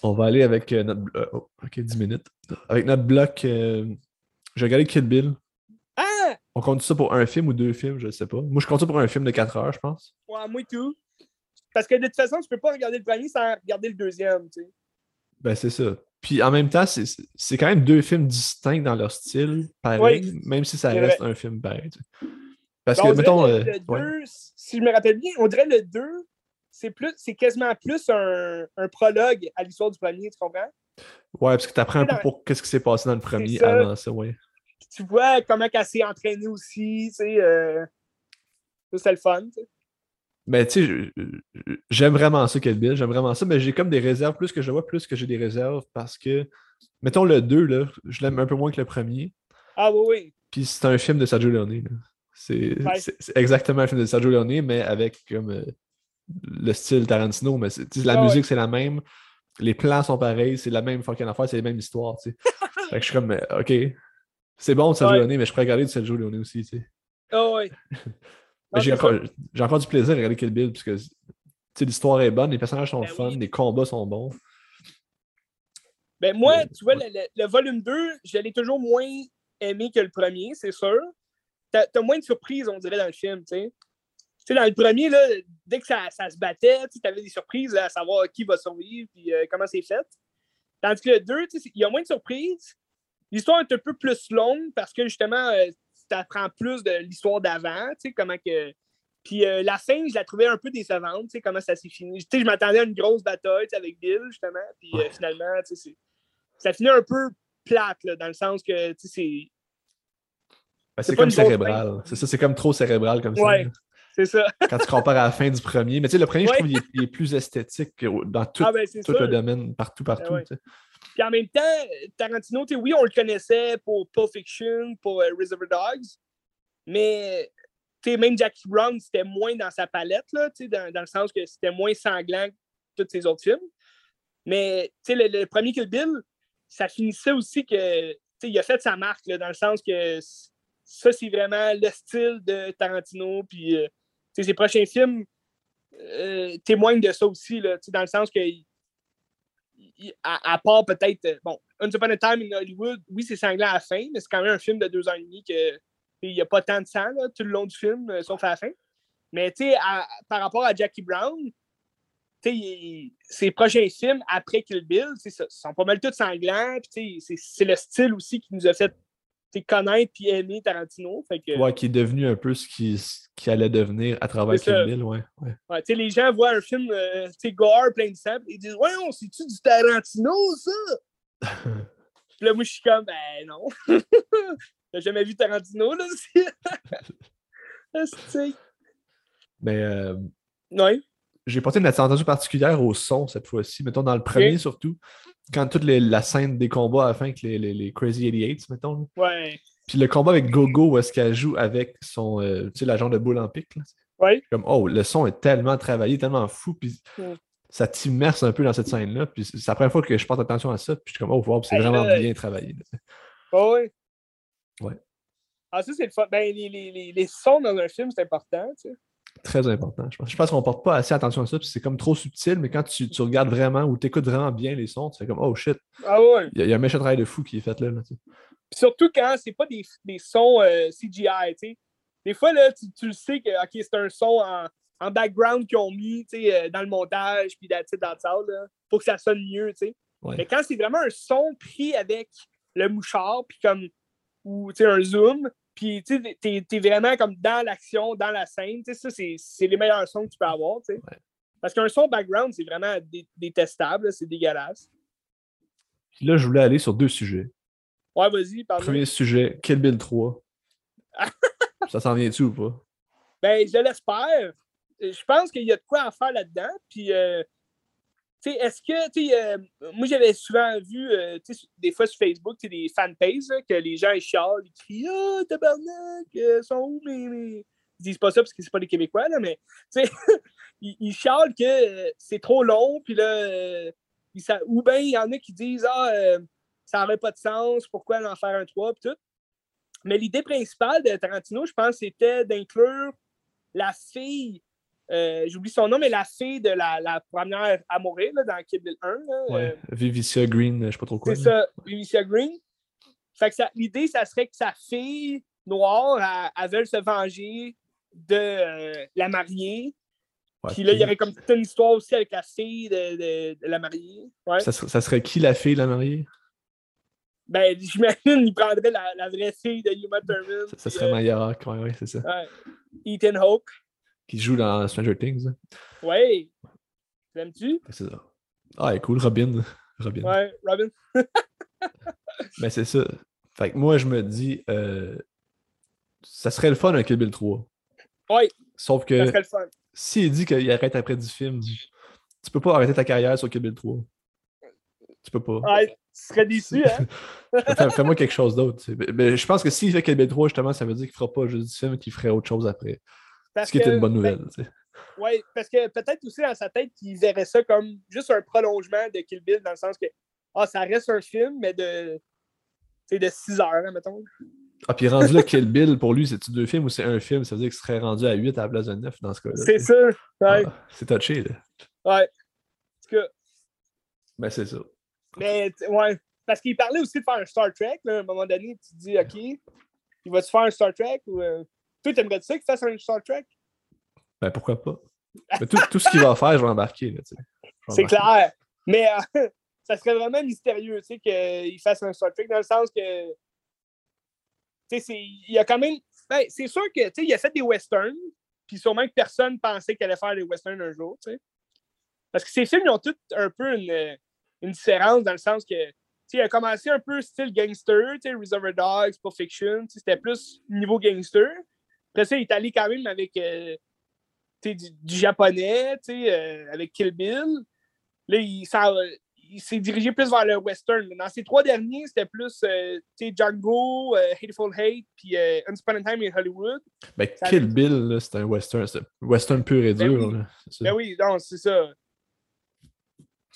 On va aller avec euh, notre. euh, oh, ok, 10 minutes. Avec notre bloc. euh, J'ai regardé Kid Bill. Ah! On compte ça pour un film ou deux films, je sais pas. Moi, je compte ça pour un film de 4 heures, je pense. Ouais, moi tout. Parce que de toute façon, tu peux pas regarder le premier sans regarder le deuxième, tu sais. Ben, c'est ça. Puis en même temps, c'est- quand même deux films distincts dans leur style, pareil, même si ça reste un film pareil. Parce Ben, que, mettons. le, euh, le ouais. deux, si je me rappelle bien, on dirait le 2, c'est plus c'est quasiment plus un, un prologue à l'histoire du premier, tu comprends? Ouais, parce que tu apprends un peu pour qu'est-ce qui s'est passé dans le premier ça. avant ça, ouais. Puis tu vois comment elle s'est entraînée aussi, tu sais. euh, ça, c'est le fun, tu sais. Mais tu sais, j'aime vraiment ça, Kill Bill, j'aime vraiment ça, mais j'ai comme des réserves, plus que je vois, plus que j'ai des réserves parce que, mettons le 2, là, je l'aime un peu moins que le premier, Ah oui, oui. puis c'est un film de Sergio Leone. C'est Ouais. exactement un film de Sergio Leone, mais avec comme euh, le style Tarantino, mais la Ah ouais. musique c'est la même, les plans sont pareils, c'est la même fucking affaire, c'est la même histoire, tu sais. fait que je suis comme, euh, ok, c'est bon de Sergio Ouais. Leone, mais je pourrais regarder de Sergio Leone aussi, tu sais. Ah oui. Ah, j'ai encore, j'ai encore du plaisir à regarder Kill Bill parce que l'histoire est bonne, les personnages sont Ben fun, oui. les combats sont bons. Ben moi, tu vois, le, le- le volume 2, je l'ai toujours moins aimé que le premier, c'est sûr. T'as as moins de surprises, on dirait, dans le film, tu sais. Dans le premier, là, dès que ça, ça se battait, tu avais des surprises là, à savoir qui va survivre et comment c'est fait. Tandis que le 2, tu sais, il y a moins de surprises. L'histoire est un peu plus longue parce que justement, euh, tu apprends plus de l'histoire d'avant, tu sais, comment que. Puis euh, la fin, je la trouvais un peu décevante, tu sais, comment ça s'est fini. Tu sais, je m'attendais à une grosse bataille tu sais, avec Bill, justement. Puis euh, finalement, tu sais, ça finit un peu plate, là, dans le sens que, tu sais, c'est. Ben, C'est comme cérébral. C'est ça, c'est comme trop cérébral comme Ouais. ça. C'est ça. Quand tu compares à la fin du premier. Mais tu sais, le premier, je trouve qu'il est, il est plus esthétique que dans tout, ah, ben, tout le domaine, partout, partout. ouais. tu sais. Puis en même temps, Tarantino, oui, on le connaissait pour Pulp Fiction, pour euh, Reservoir Dogs, mais même Jackie Brown, c'était moins dans sa palette, là, dans, dans le sens que c'était moins sanglant que tous ses autres films. Mais le, le premier Kill Bill, ça finissait aussi que il a fait sa marque, là, dans le sens que ça, c'est vraiment le style de Tarantino. Puis euh, ses prochains films euh, témoignent de ça aussi, là, dans le sens que il- à, part peut-être, euh, bon, Once Upon a Time in Hollywood, oui, c'est sanglant à la fin, mais c'est quand même un film de deux ans et demi que il n'y a pas tant de sang tout le long du film, euh, sauf à la fin. Mais tu sais, par rapport à Jackie Brown, sais, ses prochains films après Kill Bill, sont pas mal tous sanglants. C'est- le style aussi qui nous a fait connaître puis aimer Tarantino. Fait que, Ouais, qui est devenu un peu ce qui, ce qui allait devenir à travers Kill. Bill, ouais. ouais. ouais, tu sais, les gens voient un film euh, tu sais, gore, plein de sang, ils disent Ouais, on c'est-tu du Tarantino, ça? Puis là, moi, je suis comme Ben non. T'as jamais vu Tarantino, là aussi? Mais euh, Ouais. J'ai porté une attention particulière au son cette fois-ci. Mettons, dans le premier surtout, quand toute les- la scène des combats à la fin avec les, les, les Crazy 88, mettons. Ouais. Puis le combat avec Gogo, où est-ce qu'elle joue avec son, euh, tu sais, l'agent de boule en pic. là. Ouais. Comme, oh, le son est tellement travaillé, tellement fou, puis ça t'immerse un peu dans cette scène-là. Puis c'est la première fois que je porte attention à ça, puis je suis comme, oh, wow, c'est vraiment bien travaillé. là. Ouais, ouais. Ah, ça, c'est le fun. Ben, les, les, les, les sons dans un film, c'est important, tu sais. Très important, je pense. Qu'on porte pas assez attention à ça, puis c'est comme trop subtil, mais quand tu, tu regardes vraiment ou tu écoutes vraiment bien les sons, tu fais comme, oh shit, Ah ouais. il y, a- il y a un méchant travail de fou qui est fait là. là, surtout quand c'est pas des, des sons euh, CGI, tu sais. Des fois, là, tu, tu le sais que ok, c'est un son en, en background qu'ils ont mis euh, dans le montage, puis dans, le salle, là, pour que ça sonne mieux, tu sais. Ouais. Mais quand c'est vraiment un son pris avec le mouchard, puis comme, ou un zoom, puis tu sais, t'es, vraiment comme dans l'action, dans la scène, tu sais, ça, c'est, les meilleurs sons que tu peux avoir, tu sais. Ouais. Parce qu'un son background, c'est vraiment dé- détestable, c'est dégueulasse. Puis là, je voulais aller sur deux sujets. Ouais, vas-y, parle Premier sujet, Kill Bill 3. ça s'en vient-tu ou pas? Ben, je l'espère. Je pense qu'il y a de quoi à faire là-dedans. Puis, euh, est-ce que, tu euh, moi, j'avais souvent vu, euh, des fois sur Facebook, des fanpages, que les gens, ils chialent, ils crient « Ah, tabarnak, euh, sont où mes... » Ils disent pas ça parce que c'est pas des Québécois, là, mais, tu sais, ils, ils chialent que euh, c'est trop long, puis là, euh, ou bien il y en a qui disent « Ah, ça n'aurait pas de sens, pourquoi en faire un 3, puis tout. » Mais l'idée principale de Tarantino, je pense, c'était d'inclure la fille, euh, j'oublie son nom, mais la fille de la, la première à mourir là, dans Kill Bill 1. là, Ouais. euh, Vivicia Green, je sais pas trop quoi. c'est ça, Alicia Green. Fait que ça- l'idée, ça serait que sa fille noire, elle, elle veuille se venger de euh, la mariée. Ouais, Puis là, il y aurait comme toute une histoire aussi avec la fille de, de- de la mariée. Ouais. ça, serait, ça serait qui la fille, la mariée? Ben, j'imagine qu'il prendrait la, la vraie fille de Uma Thurman. Ça, serait euh, Maya Hawke, ouais, ouais, c'est ça. ouais. Ethan Hawke. Qui joue dans Stranger Things. hein. Ouais. L'aimes-tu? C'est ça. Ah, elle est cool, Robin. Robin. Ouais, Robin. Mais c'est ça. Fait que moi, je me dis, euh, ça serait le fun un Kill Bill 3. Ouais, Sauf ça que serait le fun. s'il dit qu'il arrête après 10 films, tu peux pas arrêter ta carrière sur Kill Bill 3. Tu peux pas. Ouais, tu serais déçu, hein? Fais- Fais-moi quelque chose d'autre. tu sais. Mais- mais je pense que s'il fait Kill Bill 3, justement, ça veut dire qu'il fera pas juste 10 films, qu'il ferait autre chose après. Parce Ce qui était que- une bonne ben, nouvelle. sais. Oui, parce que peut-être aussi dans sa tête qu'il verrait ça comme juste un prolongement de Kill Bill, dans le sens que ah, ça reste un film, mais de, de 6 heures, hein, mettons. Ah, puis rendu là, Kill Bill, pour lui, c'est-tu deux films ou c'est un film? Ça veut dire qu'il serait rendu à 8 à la place de 9 dans ce cas-là. C'est ça. Ouais, Ah, c'est touché, là. ouais. En tout cas, Ben, c'est ça. mais ouais. Parce qu'il parlait aussi de faire un Star Trek. Là, à un moment donné, tu te dis, OK, il va-tu faire un Star Trek ou. euh, Toi, t'aimerais-tu ça qu'il fasse un Star Trek? Ben, pourquoi pas? Mais tout, tout ce qu'il va faire, je vais embarquer, là, C'est clair. Mais euh, ça serait vraiment mystérieux, tu sais, qu'il fasse un Star Trek, dans le sens que. Tu sais, c'est- il y a quand même. Ben, c'est sûr que, tu sais, il a fait des westerns, puis sûrement que personne pensait qu'il allait faire des westerns un jour, tu sais. Parce que ces films, ils ont tous un peu une, une différence, dans le sens que, tu sais, il a commencé un peu style gangster, tu sais, Reservoir Dogs, Pulp Fiction, tu sais, c'était plus niveau gangster. Après ça, il est allé quand même avec. euh, du, du japonais, euh, avec Kill Bill. Là, il, s'est dirigé plus vers le western. Dans ces trois derniers, c'était plus euh, Django, Hateful Hate, puis Once Upon a Time in Hollywood. Ben, Ça Kill. Bill, c'est un western. C'est un western pur et Ben dur. oui. là, c'est ça. Ben oui, non, c'est ça.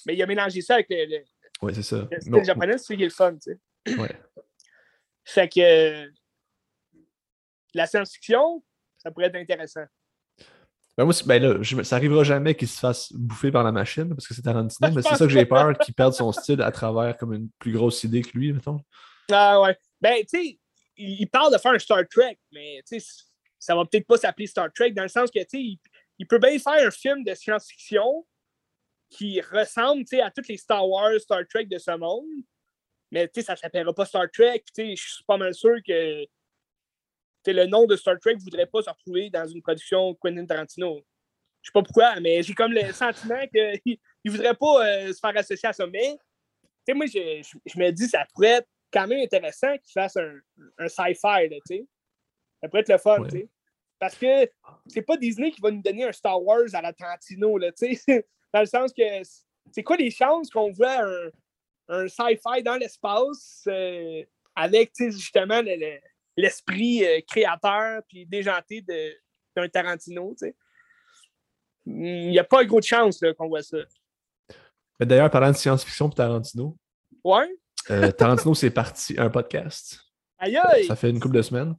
Mais il a mélangé ça avec le, le- Ouais, c'est ça. le style Non, japonais, c'est qui est le fun, ouais. Fait que la science-fiction, ça pourrait être intéressant. Ben, moi, ben là, je ça arrivera jamais qu'il se fasse bouffer par la machine, parce que c'est Tarantino, mais c'est ça que j'ai peur, qu'il perde son style à travers comme une plus grosse idée que lui, mettons. Ah ouais. Ben, tu sais, il, il parle de faire un Star Trek, mais tu sais, ça va peut-être pas s'appeler Star Trek dans le sens que, tu sais, il, il peut bien faire un film de science-fiction, qui ressemble à toutes les Star Wars, Star Trek de ce monde. Mais ça ne s'appellera pas Star Trek. Je suis pas mal sûr que le nom de Star Trek ne voudrait pas se retrouver dans une production Quentin Tarantino. Je sais pas pourquoi, mais j'ai comme le sentiment qu'il ne voudrait pas euh, se faire associer à ça. Mais moi, je, je, me dis ça pourrait être quand même intéressant qu'il fasse un, un sci-fi. Ça pourrait être le fun. Parce que c'est pas Disney qui va nous donner un Star Wars à la Tarantino. Là, dans le sens que c'est quoi les chances qu'on voit un, un sci-fi dans l'espace euh, avec justement l'esprit euh, créateur puis déjanté d'un Tarantino. Il n'y a pas gros de chance qu'on voit ça. D'ailleurs, parlant de science-fiction pour Tarantino, ouais? Euh, Tarantino, c'est parti un podcast. Aïe aïe! Ça fait une couple de semaines.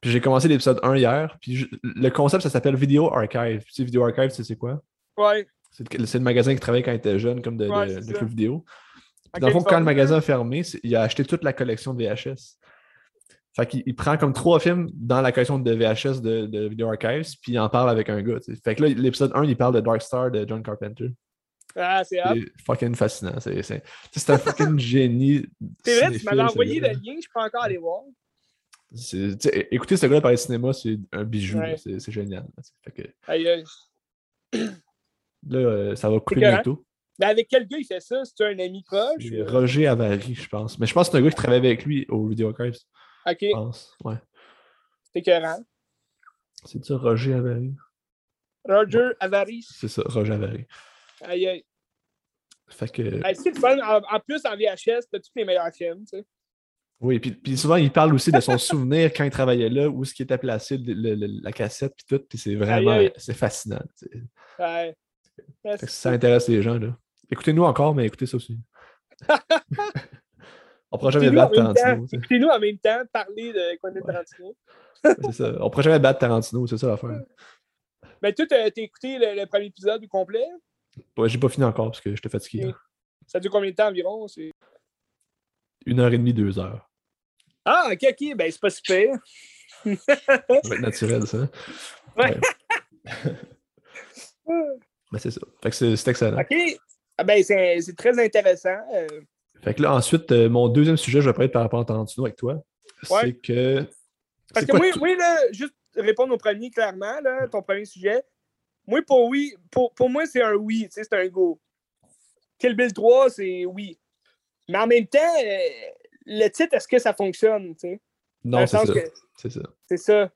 Puis j'ai commencé l'épisode 1 hier. Puis le concept, ça s'appelle Video Archive. Tu sais, Video Archive, c'est quoi? Ouais. C'est le magasin qui travaillait quand il était jeune, comme de, de, vidéo. dans le fond, quand le magasin a fermé, il a acheté toute la collection de VHS. Fait qu'il prend comme trois films dans la collection de VHS de, de Video Archives, puis il en parle avec un gars. Fait que là, l'épisode 1, il parle de Dark Star de John Carpenter. Ah, c'est fucking fascinant. C'est un fucking génie. C'est vrai, tu m'avais envoyé le lien, je peux encore aller voir. Écouter ce gars-là parler cinéma, c'est un bijou. C'est génial. Fait que... Aïe, aïe. Là, euh, ça va couper bientôt. Mais avec quel gars il fait ça? C'est un ami proche? Roger Avary, je pense. Mais je pense que c'est un gars qui travaille avec lui au Video Archives. OK. Je pense, ouais. C'est écœurant. C'est ça, Roger Avary? Roger Avary. C'est ça, Roger Avary. Aïe, aïe. Fait que... c'est fun. En, plus, en VHS, t'as tous les meilleurs films, tu sais. Oui, puis, puis, souvent, il parle aussi de son souvenir quand il travaillait là, où est-ce qu'il était placé, la cassette, puis tout, puis c'est vraiment c'est fascinant. Ouais. Ça intéresse les gens. là. Écoutez-nous encore, mais écoutez ça aussi. On ne pourra jamais battre Tarantino. Écoutez-nous en même temps parler de Quentin Tarantino. c'est ça. On ne pourra jamais battre Tarantino, c'est ça l'affaire. Mais toi, tu as écouté le, premier épisode du complet? Ouais, j'ai pas fini encore parce que j'étais fatigué. Ça dure combien de temps environ? Une heure et demie, deux heures. Ah, ok, ok. Ben, c'est pas super. ça va être naturel, ça. Ouais. ben, c'est ça. Fait que c'est excellent. OK. Ah, ben, c'est très intéressant. Euh. Fait que là, ensuite, euh, mon deuxième sujet, je vais parler par rapport à Tarantino avec toi. C'est que. Parce que moi, oui, là, juste répondre au premier clairement, là, ton premier sujet. Moi, pour oui, pour, pour moi, c'est un oui, c'est un go. Kill Bill 3, c'est oui. Mais en même temps, euh, le titre, est-ce que ça fonctionne? Non, c'est ça. C'est ça.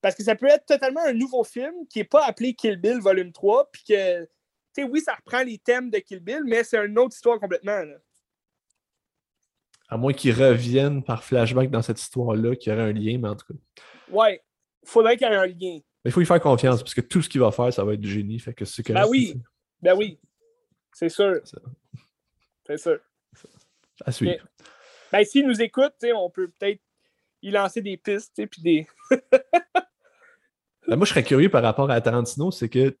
Parce que ça peut être totalement un nouveau film qui n'est pas appelé Kill Bill Volume 3, puis que, tu sais, oui, ça reprend les thèmes de Kill Bill, mais c'est une autre histoire complètement. Là. À moins qu'ils reviennent par flashback dans cette histoire-là, qu'il y aurait un lien, mais en tout cas. Ouais, il faudrait qu'il y ait un lien. Mais il faut y faire confiance, parce que tout ce qu'il va faire, ça va être du génie. Fait que c'est Ben oui, ben oui. C'est sûr. C'est sûr. À suivre. Ben, s'il nous écoute, on peut peut-être y lancer des pistes, puis des. ben, moi, je serais curieux par rapport à Tarantino, c'est que tu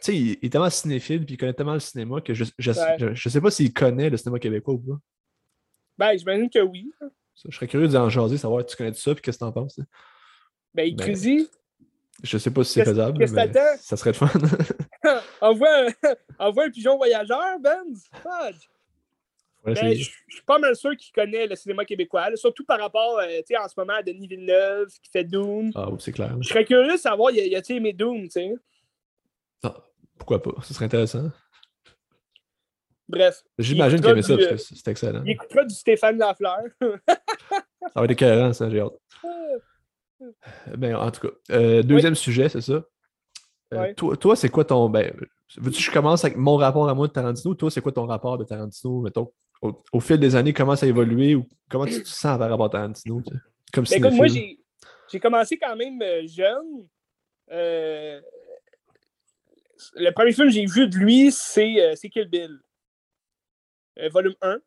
sais, il est tellement cinéphile puis il connaît tellement le cinéma que je, je, je, sais pas s'il connaît le cinéma québécois ou pas. Ben, j'imagine que oui. je serais curieux d'en jaser, savoir tu connais ça puis qu'est-ce que t'en penses. Ben, il ben, Je sais pas si c'est faisable, mais ça serait le fun. envoie, un, envoie un pigeon voyageur, Benz. Ben, je suis pas mal sûr qu'il connaît le cinéma québécois, surtout par rapport euh, en ce moment à Denis Villeneuve qui fait Doom. Ah oui, c'est clair. Je serais curieux de savoir, y a-t-il aimé Doom, tu sais? Ah, pourquoi pas? Ce serait intéressant. Bref. J'imagine qu'il aimait ça parce que euh, c'est excellent. Il écoutera du Stéphane Lafleur. ça va être écœurant, ça, j'ai hâte. Ben, en tout cas, euh, deuxième sujet, c'est ça. Toi, toi c'est quoi ton. Ben, veux-tu que je commence avec mon rapport à moi de Tarantino? Toi, c'est quoi ton rapport de Tarantino, mettons? au, fil des années, comment ça a évolué ou comment tu te sens par rapport à Tarantino? Comme ben, écoute, moi, j'ai commencé quand même euh, jeune. Euh, le premier film que j'ai vu de lui, c'est euh, Kill Bill. Volume 1.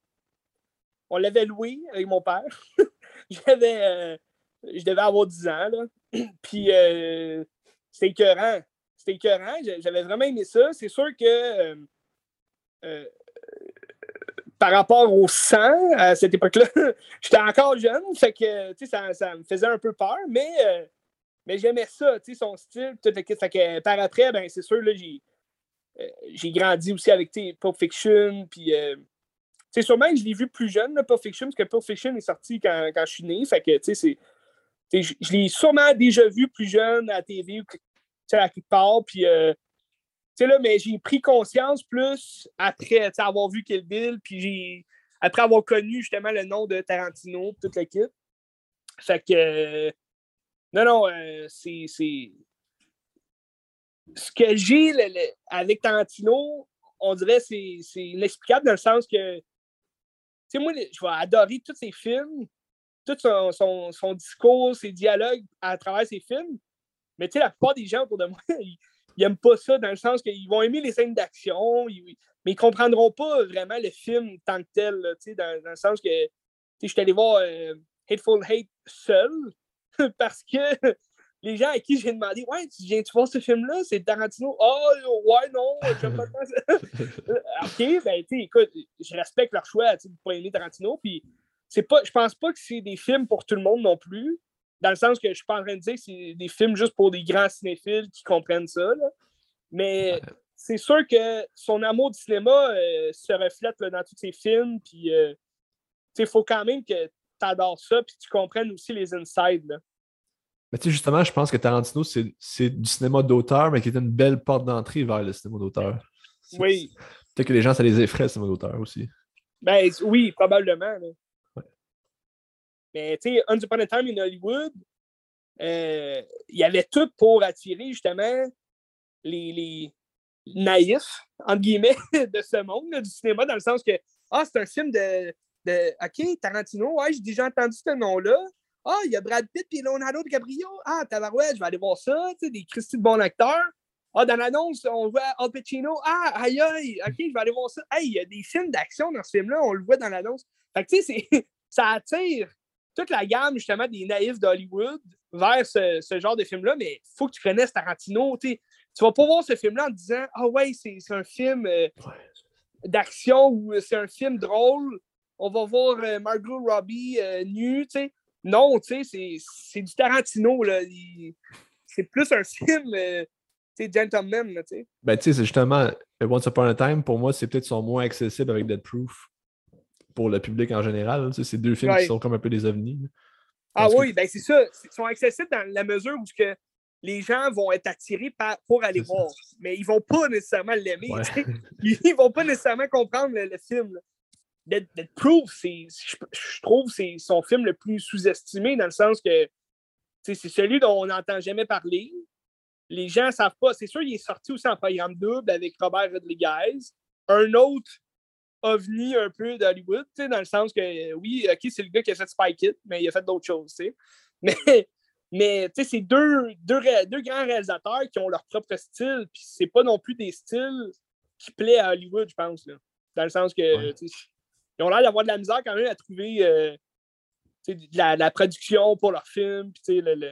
On l'avait loué avec mon père. J'avais, je devais avoir 10 ans. Là. Puis c'était écœurant. C'était écœurant. J'avais vraiment aimé ça. C'est sûr que par rapport au sang, à cette époque-là, j'étais encore jeune, fait que ça, ça me faisait un peu peur, mais, euh, mais j'aimais ça, son style, fait que par après, ben, c'est sûr, j'ai, j'ai grandi aussi avec Pulp Fiction, puis c'est sûrement que je l'ai vu plus jeune, Pulp Fiction, parce que Pulp Fiction est sorti quand, quand je suis né. Tu sais, je l'ai sûrement déjà vu plus jeune à la TV, à quelque part. Puis, euh, là, mais j'ai pris conscience plus après avoir vu Kill Bill, puis après avoir connu justement le nom de Tarantino, toute l'équipe. Fait que, non, non, euh, c'est. Ce que j'ai avec Tarantino, on dirait c'est inexplicable dans le sens que sais, moi, je vais adorer tous ses films, tout son, discours, ses dialogues à travers ses films. Mais tu sais, la plupart des gens autour de moi, ils, n'aiment pas ça dans le sens qu'ils vont aimer les scènes d'action, mais ils ne comprendront pas vraiment le film tant que tel, sais, dans, le sens que je suis allé voir euh, Hateful Hate seul parce que les gens à qui j'ai demandé Ouais, tu viens-tu voir ce film-là? C'est Tarantino. Oh, ouais, non, j'aime pas ça. ok, ben, tu écoute, je respecte leur choix de pas aimer Tarantino. Puis, c'est pas, je pense pas que c'est des films pour tout le monde non plus. Dans le sens que je suis pas en train de dire que c'est des films juste pour des grands cinéphiles qui comprennent ça. Mais c'est sûr que son amour du cinéma euh, se reflète dans tous ses films. Puis, euh, il faut quand même que tu adores ça, puis tu comprennes aussi les insides. Là. Mais tu sais, justement, je pense que Tarantino, c'est du cinéma d'auteur, mais qui est une belle porte d'entrée vers le cinéma d'auteur. Oui. Peut-être que les gens, ça les effraie, le cinéma d'auteur aussi. Ben oui, probablement. Mais tu sais, Once Upon a Time in Hollywood, euh, il y avait tout pour attirer justement les, les naïfs, entre guillemets, de ce monde du cinéma, dans le sens que Ah, c'est un film de, de OK, Tarantino, ouais, j'ai déjà entendu ce nom-là. Ah, il y a Brad Pitt et Leonardo DiCaprio. Ah, tabarouette, je vais aller voir ça. Tu sais, des Christy de bons acteurs. Ah, dans l'annonce, on voit Al Pacino. Ah, aïe, aïe, OK, je vais aller voir ça. Hey, il y a des films d'action dans ce film-là, on le voit dans l'annonce. Fait que, tu sais, ça attire toute la gamme, justement, des naïfs d'Hollywood vers ce, ce, genre de film-là, mais il faut que tu connaisses Tarantino. Tu vas pas voir ce film-là en te disant Ah, ouais, c'est un film euh, d'action ou c'est un film drôle. On va voir euh, Margot Robbie euh, nue, tu sais. Non, tu sais, c'est du Tarantino, là. C'est plus un film, euh, tu sais, gentleman, tu sais. Ben, tu sais, c'est justement, Once Upon a Time, pour moi, c'est peut-être son moins accessible avec Dead Proof pour le public en général. C'est deux films qui sont comme un peu des ovnis. Ah oui, ben c'est ça. Ils sont accessibles dans la mesure où que les gens vont être attirés pour aller voir. Mais ils vont pas nécessairement l'aimer. Ils, ils vont pas nécessairement comprendre le, film. Dead, Proof, je, trouve, c'est son film le plus sous-estimé dans le sens que c'est celui dont on n'entend jamais parler. Les gens ne savent pas. C'est sûr, il est sorti aussi en programme double avec Robert Rodriguez. Un autre ovni un peu d'Hollywood, dans le sens que oui, OK, c'est le gars qui a fait Spy Kid, mais il a fait d'autres choses. Mais, mais c'est deux, deux, deux, grands réalisateurs qui ont leur propre style, puis c'est pas non plus des styles qui plaisent à Hollywood, je pense. Là. Dans le sens que ils ont l'air d'avoir de la misère quand même à trouver euh, la, la, production pour leur film, puis le,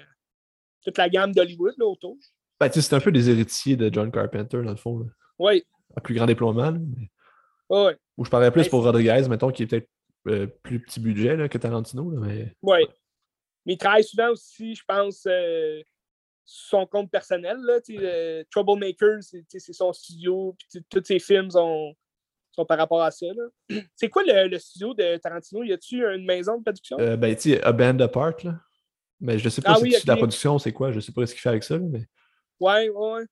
toute la gamme d'Hollywood autour. Ben, c'est un peu des héritiers de John Carpenter, dans le fond. Oui. Un plus grand déploiement. mais... ouais. Ou je parlais plus ben, pour Rodriguez, mettons, qui est peut-être euh, plus petit budget là, que Tarantino. mais... Oui. Mais il travaille souvent aussi, je pense, euh, son compte personnel. Là, Troublemaker, c'est son studio, puis tous ses films par rapport à ça. C'est quoi le, studio de Tarantino? Y a-tu une maison de production? Euh, ben, tu sais, A Band Apart, là. Mais je sais pas ah si la production, c'est quoi. Je sais pas ce qu'il fait avec ça. Mais... Ouais, ouais.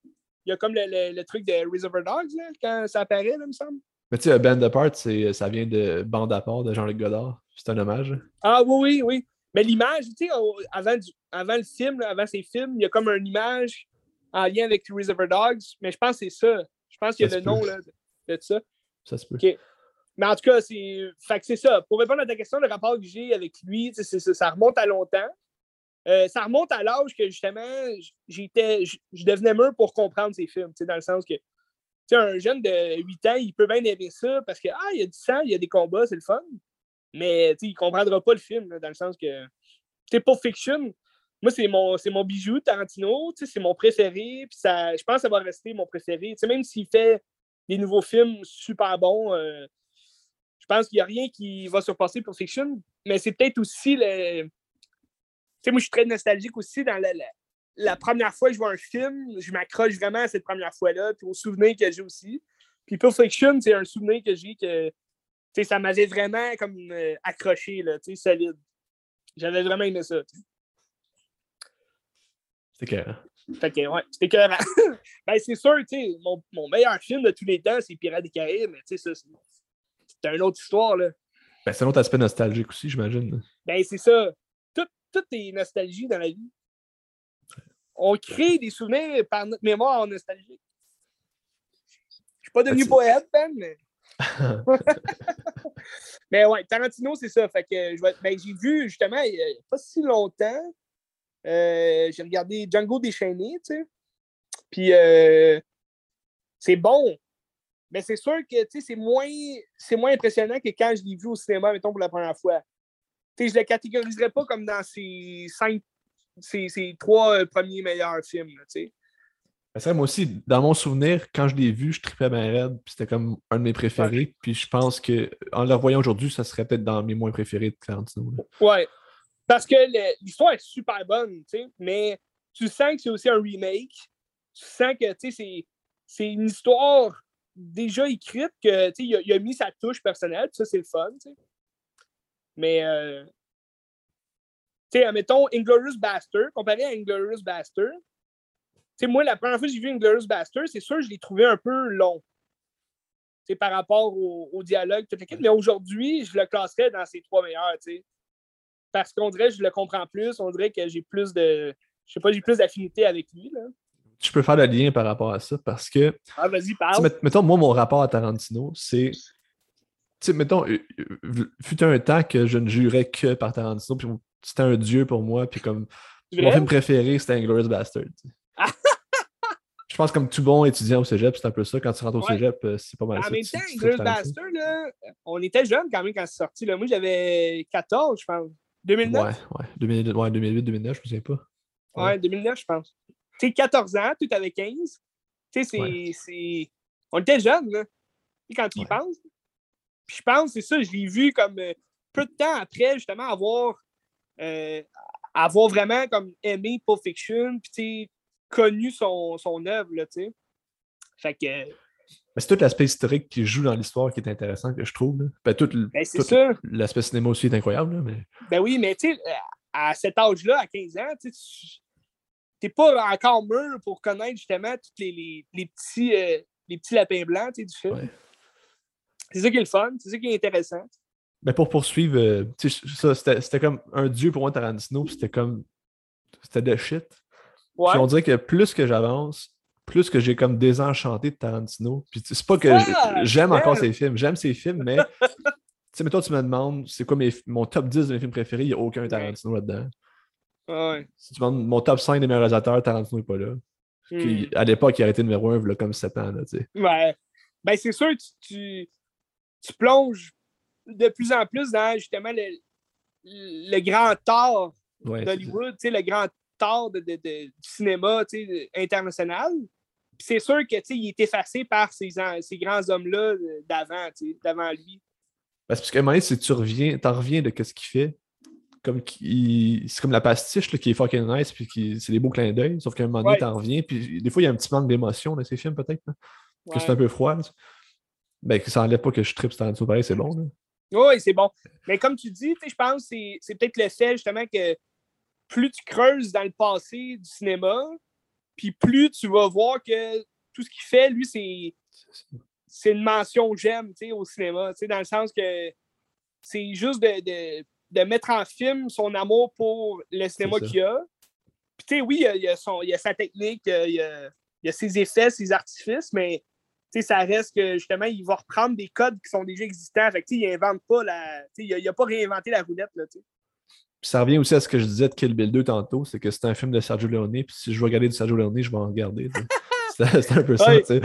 Il y a comme le, truc de Reservoir Dogs, là, quand ça apparaît, là, me semble. Mais tu sais, A Band Apart, ça vient de Bande à part de Jean-Luc Godard. C'est un hommage. Ah oui, oui, oui. Mais l'image, tu sais, avant, avant le film, avant ces films, il y a comme une image en lien avec Reservoir Dogs, mais je pense que c'est ça. Je pense qu'il y a le nom là, de, ça. Ça se peut. Mais en tout cas, c'est ça. Pour répondre à ta question, le rapport que j'ai avec lui, ça remonte à longtemps. Euh, ça remonte à l'âge que justement, j'étais, je devenais mûr pour comprendre ces films, dans le sens que un jeune de 8 ans, il peut bien aimer ça parce que ah, il y a du sang, il y a des combats, c'est le fun. Mais il ne comprendra pas le film, dans le sens que c'est pour fiction. Moi, c'est mon, mon bijou, Tarantino, c'est mon préféré, je pense que ça va rester mon préféré. même s'il fait des nouveaux films super bons. Euh, je pense qu'il n'y a rien qui va surpasser pour Fiction, mais c'est peut-être aussi le. Tu sais, moi, je suis très nostalgique aussi dans la première fois que je vois un film, je m'accroche vraiment à cette première fois-là, puis aux souvenirs que j'ai aussi. Puis Pulp Fiction, c'est un souvenir que j'ai que ça m'avait vraiment comme euh, accroché, là, solide. J'avais vraiment aimé ça. C'était clair. Fait que, ouais, c'était clair. ben, c'est sûr, tu sais, mon, mon, meilleur film de tous les temps, c'est Pirates des Caraïbes, mais tu sais, ça, c'est une autre histoire, là. Ben, c'est un autre aspect nostalgique aussi, j'imagine. Ben, c'est ça. Tout, tout est nostalgie dans la vie. On crée des souvenirs par notre mémoire nostalgique. Je suis pas devenu ben, poète, Ben, mais. mais ouais, Tarantino, c'est ça. Fait que je ben, j'ai vu justement il n'y a pas si longtemps. Euh, j'ai regardé Django déchaîné, tu sais. Puis euh, c'est bon. Mais c'est sûr que c'est moins, moins impressionnant que quand je l'ai vu au cinéma, mettons, pour la première fois. je ne le catégoriserais pas comme dans ces cinq, ces trois euh, premiers meilleurs films. Ça, moi aussi, dans mon souvenir, quand je l'ai vu, je tripais ma raide, puis c'était comme un de mes préférés. Puis je pense qu'en le revoyant aujourd'hui, ça serait peut-être dans mes moins préférés de Tarantino. Ouais. Parce que l'histoire est super bonne, tu sais, mais tu sens que c'est aussi un remake. Tu sens que, c'est une histoire déjà écrite que, tu sais, il, a mis sa touche personnelle, ça, c'est le fun. Mais, euh, sais, admettons, Inglorious Bastard, comparé à Inglorious Bastard, moi, la première fois que j'ai vu Inglourious Baster, c'est sûr, je l'ai trouvé un peu long. Par rapport au, dialogue, toute l'équipe. Mais aujourd'hui, je le classerais dans ces trois meilleurs. Parce qu'on dirait que je le comprends plus, on dirait que j'ai plus de. Je sais pas, j'ai plus d'affinité avec lui. Là. Je peux faire le lien par rapport à ça parce que. Ah, vas-y, parle. Mettons, moi, mon rapport à Tarantino, c'est. Tu sais, mettons, euh, euh, fut un temps que je ne jurais que par Tarantino, puis c'était un dieu pour moi, puis comme. Mon film préféré, c'était Inglourious Bastard. je pense comme tout bon étudiant au cégep, c'est un peu ça. Quand tu rentres au cégep, euh, c'est pas mal en ça. En même temps, Bastard, là, on était jeunes quand même quand c'est sorti. Là. Moi, j'avais 14, je pense. 2009? Ouais, ouais. 2008, 2009, je me souviens pas. Ouais, 2009, je pense. Tu sais, 14 ans, tout avec 15. Tu sais, c'est. On était jeunes, là. quand tu y penses. Puis je pense, c'est ça, je l'ai vu comme euh, peu de temps après, justement, avoir, euh, avoir vraiment comme aimé Pulp Fiction. Puis, tu sais, connu son, son œuvre, tu sais. Fait que. c'est tout l'aspect historique qui joue dans l'histoire qui est intéressant, que je trouve. Ben, tout, ben, l'aspect cinéma aussi est incroyable. mais... Ben oui, mais tu sais, à cet âge-là, à 15 ans, tu n'es pas encore mûr pour connaître justement tous les, les, petits, euh, les petits lapins blancs du film. C'est ça qui est le fun, c'est ça qui est intéressant. Mais pour poursuivre, euh, ça, c'était comme un dieu pour moi, Tarantino, c'était comme. C'était de shit on dirait que plus que j'avance, plus que j'ai comme désenchanté de Tarantino. Puis c'est pas que j'aime encore ses films, j'aime ses films, mais tu sais, toi tu me demandes c'est quoi mon top 10 de mes films préférés, il n'y a aucun Tarantino là-dedans. Si tu demandes mon top 5 des meilleurs réalisateurs, Tarantino n'est pas là. Hmm. à l'époque, il a été numéro 1, là, comme 7 ans. Là, ouais. Ben, c'est sûr, tu, tu, plonges de plus en plus dans justement le, le grand tort d'Hollywood, le grand de, du cinéma international. C'est sûr qu'il est effacé par ces, ces grands hommes-là d'avant, d'avant lui. Parce un moment donné, si tu reviens, t'en reviens de ce qu'il fait, comme c'est comme la pastiche qui est fucking nice, puis qui, c'est des beaux clins d'œil, sauf qu'à un moment donné, t'en reviens, puis des fois, il y a un petit manque d'émotion dans ces films, peut-être, que c'est un peu froid. Ben, que ça enlève pas que je tripe sur pareil, c'est bon. Oui, c'est bon. Mais comme tu dis, je pense que c'est peut-être le fait justement que plus tu creuses dans le passé du cinéma, puis plus tu vas voir que tout ce qu'il fait, lui, c'est, c'est une mention j'aime au cinéma, dans le sens que c'est juste de, de, mettre en film son amour pour le cinéma qu'il a. Puis, oui, il y, a, son, il a sa technique, il y a, il a ses effets, ses artifices, mais ça reste que justement, il va reprendre des codes qui sont déjà existants. Fait il invente pas la. Il n'a pas réinventé la roulette. Là, ça revient aussi à ce que je disais de Kill Bill 2 tantôt, c'est que c'est un film de Sergio Leone, puis si je veux regarder du Sergio Leone, je vais en regarder. c'est un peu ça, tu sais.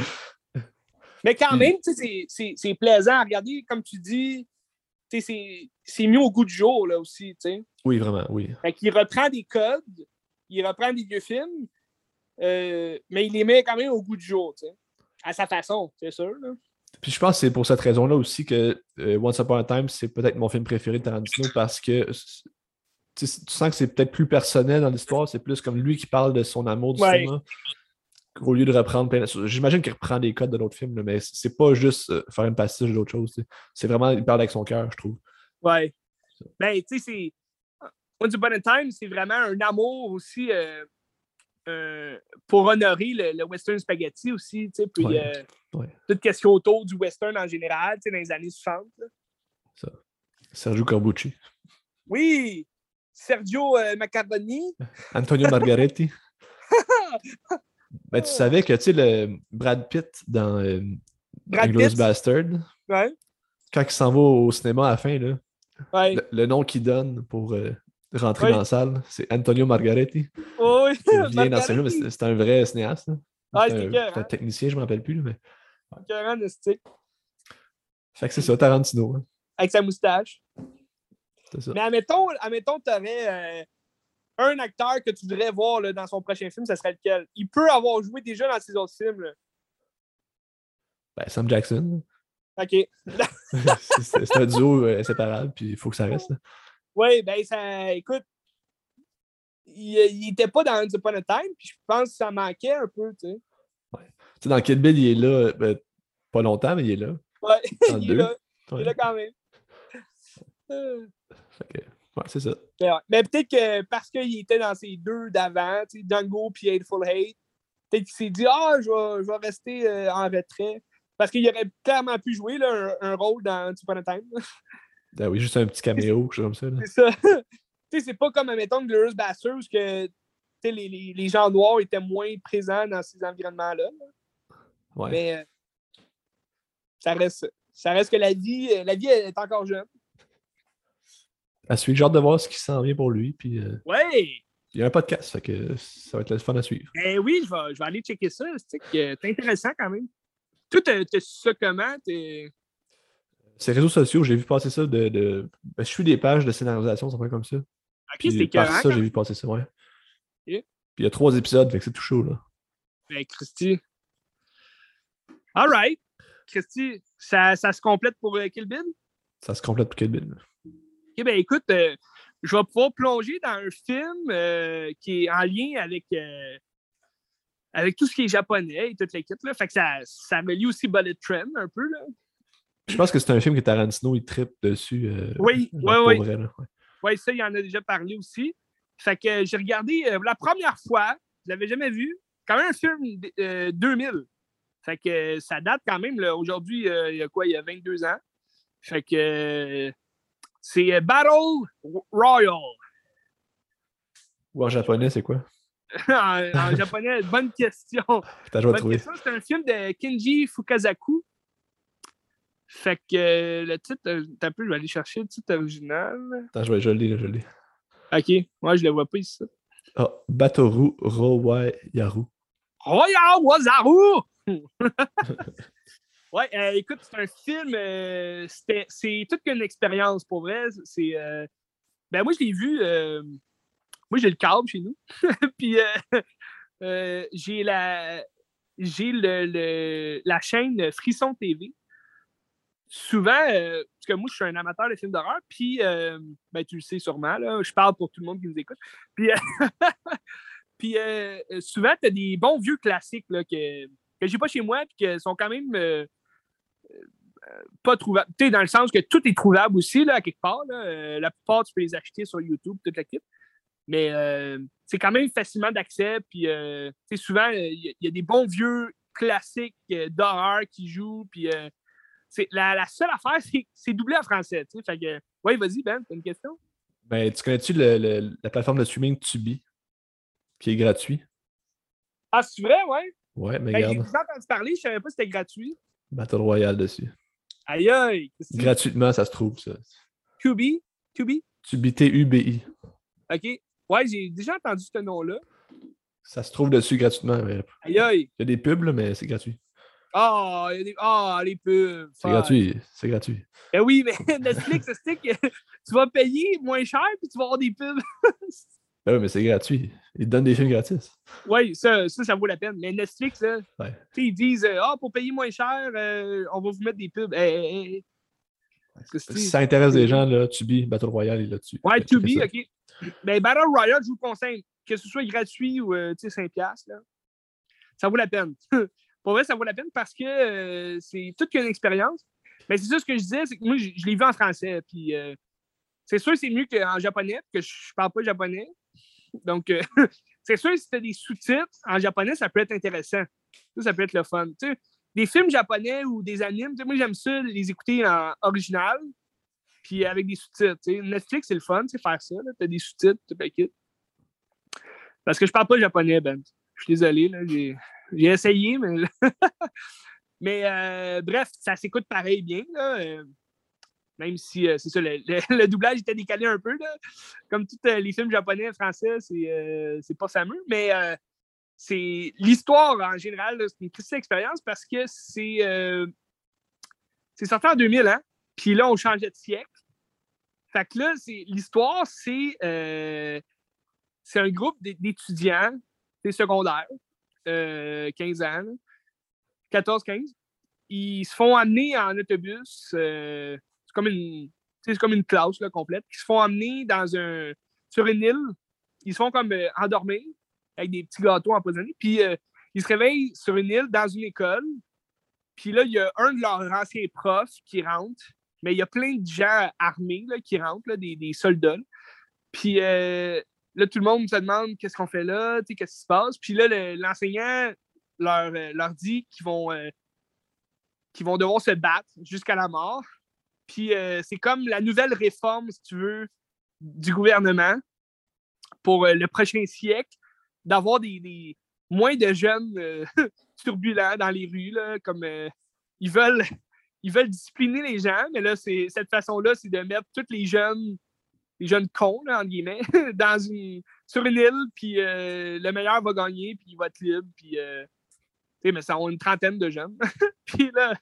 Mais quand même, c'est plaisant à regarder, comme tu dis, c'est mis au goût du jour, là, aussi, tu sais. Oui, vraiment, oui. Fait qu'il reprend des codes, il reprend des vieux films, euh, mais il les met quand même au goût du jour, tu sais. À sa façon, c'est sûr, là. Puis je pense que c'est pour cette raison-là aussi que euh, Once Upon a Time, c'est peut-être mon film préféré de Tarantino parce que tu sens que c'est peut-être plus personnel dans l'histoire, c'est plus comme lui qui parle de son amour du cinéma. Au lieu de reprendre plein de... J'imagine qu'il reprend des codes de l'autre film, mais c'est pas juste euh, faire une pastiche d'autre chose. C'est vraiment, il parle avec son cœur, je trouve. Ouais. Ben, tu sais, c'est. Once Upon a Time, c'est vraiment un amour aussi euh, euh, pour honorer le, western spaghetti aussi, tu sais, puis toute question autour du western en général, tu sais, dans les années 60. Ça. Sergio Corbucci. Oui! Sergio Macaroni. Antonio Margaretti. Ben, tu savais que, tu sais, le Brad Pitt dans euh, Bastard, ouais. quand il s'en va au cinéma à la fin, là, le, nom qu'il donne pour euh, rentrer dans la salle, c'est Antonio Margaretti. oui, il vient dans ce mais c'est un vrai cinéaste. Ah, c'est un, un technicien, je ne me rappelle plus. Mais... Fait que c'est ça, Tarantino. Hein. Avec sa moustache. C'est ça. Mais admettons, admettons tu avais. Un acteur que tu voudrais voir là, dans son prochain film, ce serait lequel? Il peut avoir joué déjà dans ses autres films. Ben, Sam Jackson. OK. c'est un duo euh, inséparable, puis il faut que ça reste. Oui, ben ça. Écoute, il n'était pas dans Once Upon a Time, puis je pense que ça manquait un peu, tu sais. Ouais. Tu sais, dans Kid Bill, il est là, ben, pas longtemps, mais il est là. Ouais, il est là. Il est là quand même. OK. Ouais, c'est ça. Mais, peut-être que parce qu'il était dans ces deux d'avant, Django et Hateful Hate, peut-être qu'il s'est dit Ah, je vais, je vais rester euh, en retrait. Parce qu'il aurait clairement pu jouer là, un, rôle dans Super Time. Ben oui, juste un petit caméo, comme ça. C'est ça. c'est pas comme, mettons, Glorious Bastards, que les, les, les, gens noirs étaient moins présents dans ces environnements-là. Ouais. Mais euh, ça reste ça reste que la vie, la vie est encore jeune à suivre. J'ai hâte de voir ce qui s'en vient pour lui. Puis, euh, ouais! Il y a un podcast, fait que ça va être le fun à suivre. Ben oui, je vais, je vais aller checker ça. C'est intéressant quand même. Toi, tu sais ça comment? Ces réseaux sociaux, j'ai vu passer ça de. de... Ben, je suis des pages de scénarisation, ça fait comme ça. Ok, c'est Par ça, j'ai vu passer ça, ouais. Puis il y a trois épisodes, fait que c'est tout chaud, là. Ben, Christy. All right. Christy, ça, ça se complète pour euh, Kill Bill? Ça se complète pour Kill Bill. OK, ben écoute, euh, je vais pouvoir plonger dans un film euh, qui est en lien avec, euh, avec tout ce qui est japonais et toute l'équipe. Fait que ça, ça me lie aussi Bullet Train un peu. Là. Je pense que c'est un film que Tarantino il tripe dessus. oui, oui, oui. Oui, ça, il en a déjà parlé aussi. Fait que j'ai regardé la première fois, je l'avais jamais vu, quand même un film 2000. Fait que ça date quand même, aujourd'hui, il y a quoi, il y a 22 ans. Fait que c'est euh, Battle Royal. Ou en japonais, c'est quoi? en, japonais, bonne question. T'as joué trouver. C'est un film de Kenji Fukazaku. Fait que euh, le titre, euh, t'as peu, je vais aller chercher le titre original. Attends, je, vais, je l'ai, je l'ai. Ok, moi je le vois pas ici. Ah, Batoru Rowayaru. Roya Wazaru! Ouais, euh, écoute, c'est un film, euh, c'est toute une expérience pour vrai. C'est, euh, ben moi, je l'ai vu, moi j'ai le câble chez nous, puis j'ai la, j'ai le, la chaîne Frisson TV. Souvent, parce que moi, je suis un amateur de films d'horreur, puis, ben, tu le sais sûrement, là, je parle pour tout le monde qui nous écoute. Puis, puis souvent, tu as des bons vieux classiques là, que, que j'ai pas chez moi, puis qui sont quand même pas trouvable. Tu sais, dans le sens que tout est trouvable aussi, là, à quelque part. Euh, la plupart, tu peux les acheter sur YouTube, toute la kit. Mais euh, c'est quand même facilement d'accès. Puis, euh, souvent, il y, a des bons vieux classiques d'horreur qui jouent. Puis, c'est, la, seule affaire, c'est, doublé en français. Fait que, ouais, vas-y, Ben, t'as une question? Ben, tu connais-tu la plateforme de streaming Tubi, qui est gratuit? Ah, c'est vrai, ouais? Ouais, mais ben, regarde. J'ai entendu parler, je savais pas si c'était gratuit. Battle Royale dessus. Aïe aïe! Gratuitement, ça se trouve, ça. Tubi? Tubi? Tubi, T-U-B-I. OK. Ouais, j'ai déjà entendu ce nom-là. Ça se trouve dessus gratuitement. Aïe aïe! Il y a des pubs, là, mais c'est gratuit. Ah, il y a des... ah les pubs! C'est gratuit, c'est gratuit. Eh oui, mais Netflix, c'est que tu vas payer moins cher puis tu vas avoir des pubs. Ben oui, mais c'est gratuit. Ils donnent des films gratis. Oui, ça, ça, ça, vaut la peine. Mais Netflix, là, ils disent euh, Ah, pour payer moins cher, euh, on va vous mettre des pubs. Eh, eh, eh. Si ça intéresse des gens, là, Tubi, Battle Royale est là-dessus. Ouais, Tubi, OK. Mais Battle Royale, je vous conseille, que ce soit gratuit ou 5$, là, ça vaut la peine. Pour vrai, ça vaut la peine parce que c'est toute une expérience. Mais c'est ça ce que je disais, c'est que moi, je, l'ai vu en français. Puis c'est sûr c'est mieux qu'en japonais, que je ne parle pas japonais. Donc, c'est sûr si tu as des sous-titres en japonais, ça peut être intéressant. Ça, ça peut être le fun. des films japonais ou des animes, moi, j'aime ça les écouter en original, puis avec des sous-titres. Netflix, c'est le fun, c'est faire ça. Tu as des sous-titres, paquet. Parce que je parle pas japonais, Ben. Je suis désolé, j'ai essayé, mais. mais euh, bref, ça s'écoute pareil bien. Là. Euh, même si euh, c'est ça, le, doublage était décalé un peu. Là. Comme tous les films japonais, français, c'est pas fameux. Mais c'est l'histoire en général, c'est une triste expérience parce que c'est. c'est sorti en 2000, hein? Puis là, on changeait de siècle. Fait que là, l'histoire, c'est c'est un groupe d'étudiants secondaires, euh, 15 ans, 14-15. Ils se font amener en autobus. Euh, c'est comme une comme une classe complète. Ils se font amener dans un, sur une île. Ils se font comme euh, endormir avec des petits gâteaux empoisonnés. Puis euh, ils se réveillent sur une île dans une école. Puis là, il y a un de leurs anciens profs qui rentre. Mais il y a plein de gens armés qui rentrent, des, des, soldats. Puis Là, tout le monde se demande qu'est-ce qu'on fait là, qu'est-ce qui se passe. Puis là, l'enseignant leur, euh, leur dit qu'ils vont, euh, vont devoir se battre jusqu'à la mort. Puis euh, c'est comme la nouvelle réforme, si tu veux, du gouvernement pour le prochain siècle, d'avoir des, moins de jeunes turbulents dans les rues, là, comme ils veulent. Ils veulent discipliner les gens, mais là, c'est cette façon-là, c'est de mettre tous les jeunes les jeunes cons, là, entre guillemets, dans une, sur une île, puis euh, le meilleur va gagner, puis il va être libre, puis, euh, mais ça ont une trentaine de jeunes. puis là,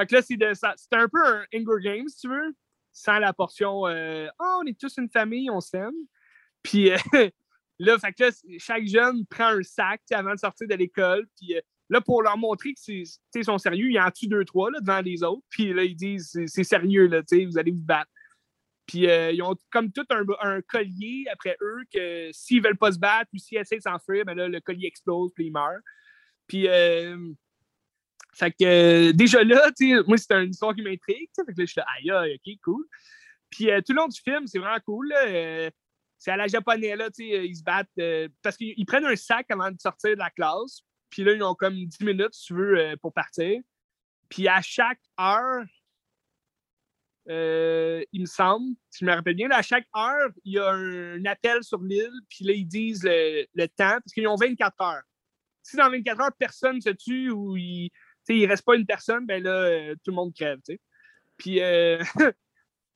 fait que là, c'est un peu un Hunger Games, si tu veux, sans la portion euh, oh, on est tous une famille, on s'aime. Puis que là, chaque jeune prend un sac avant de sortir de l'école, puis là, pour leur montrer qu'ils sont sérieux, ils en tuent deux, trois là, devant les autres, puis là, ils disent c'est sérieux, là, vous allez vous battre. Puis euh, ils ont comme tout un, collier après eux que s'ils veulent pas se battre ou s'ils essaient de s'enfuir, ben là, le collier explose puis ils meurent. Puis euh, fait que euh, déjà là, moi, c'est une histoire qui m'intrigue. Fait que là, je suis aïe, aïe, ok, cool. Puis tout le long du film, c'est vraiment cool. c'est à la japonais, là, ils se battent parce qu'ils prennent un sac avant de sortir de la classe. Puis là, ils ont comme 10 minutes, si tu veux, pour partir. Puis à chaque heure, euh, il me semble, si je me rappelle bien. à chaque heure, il y a un, appel sur l'île, puis là, ils disent le, temps, parce qu'ils ont 24 heures. Si dans 24 heures, personne se tue ou il ne reste pas une personne, ben là, euh, tout le monde crève. Puis, euh,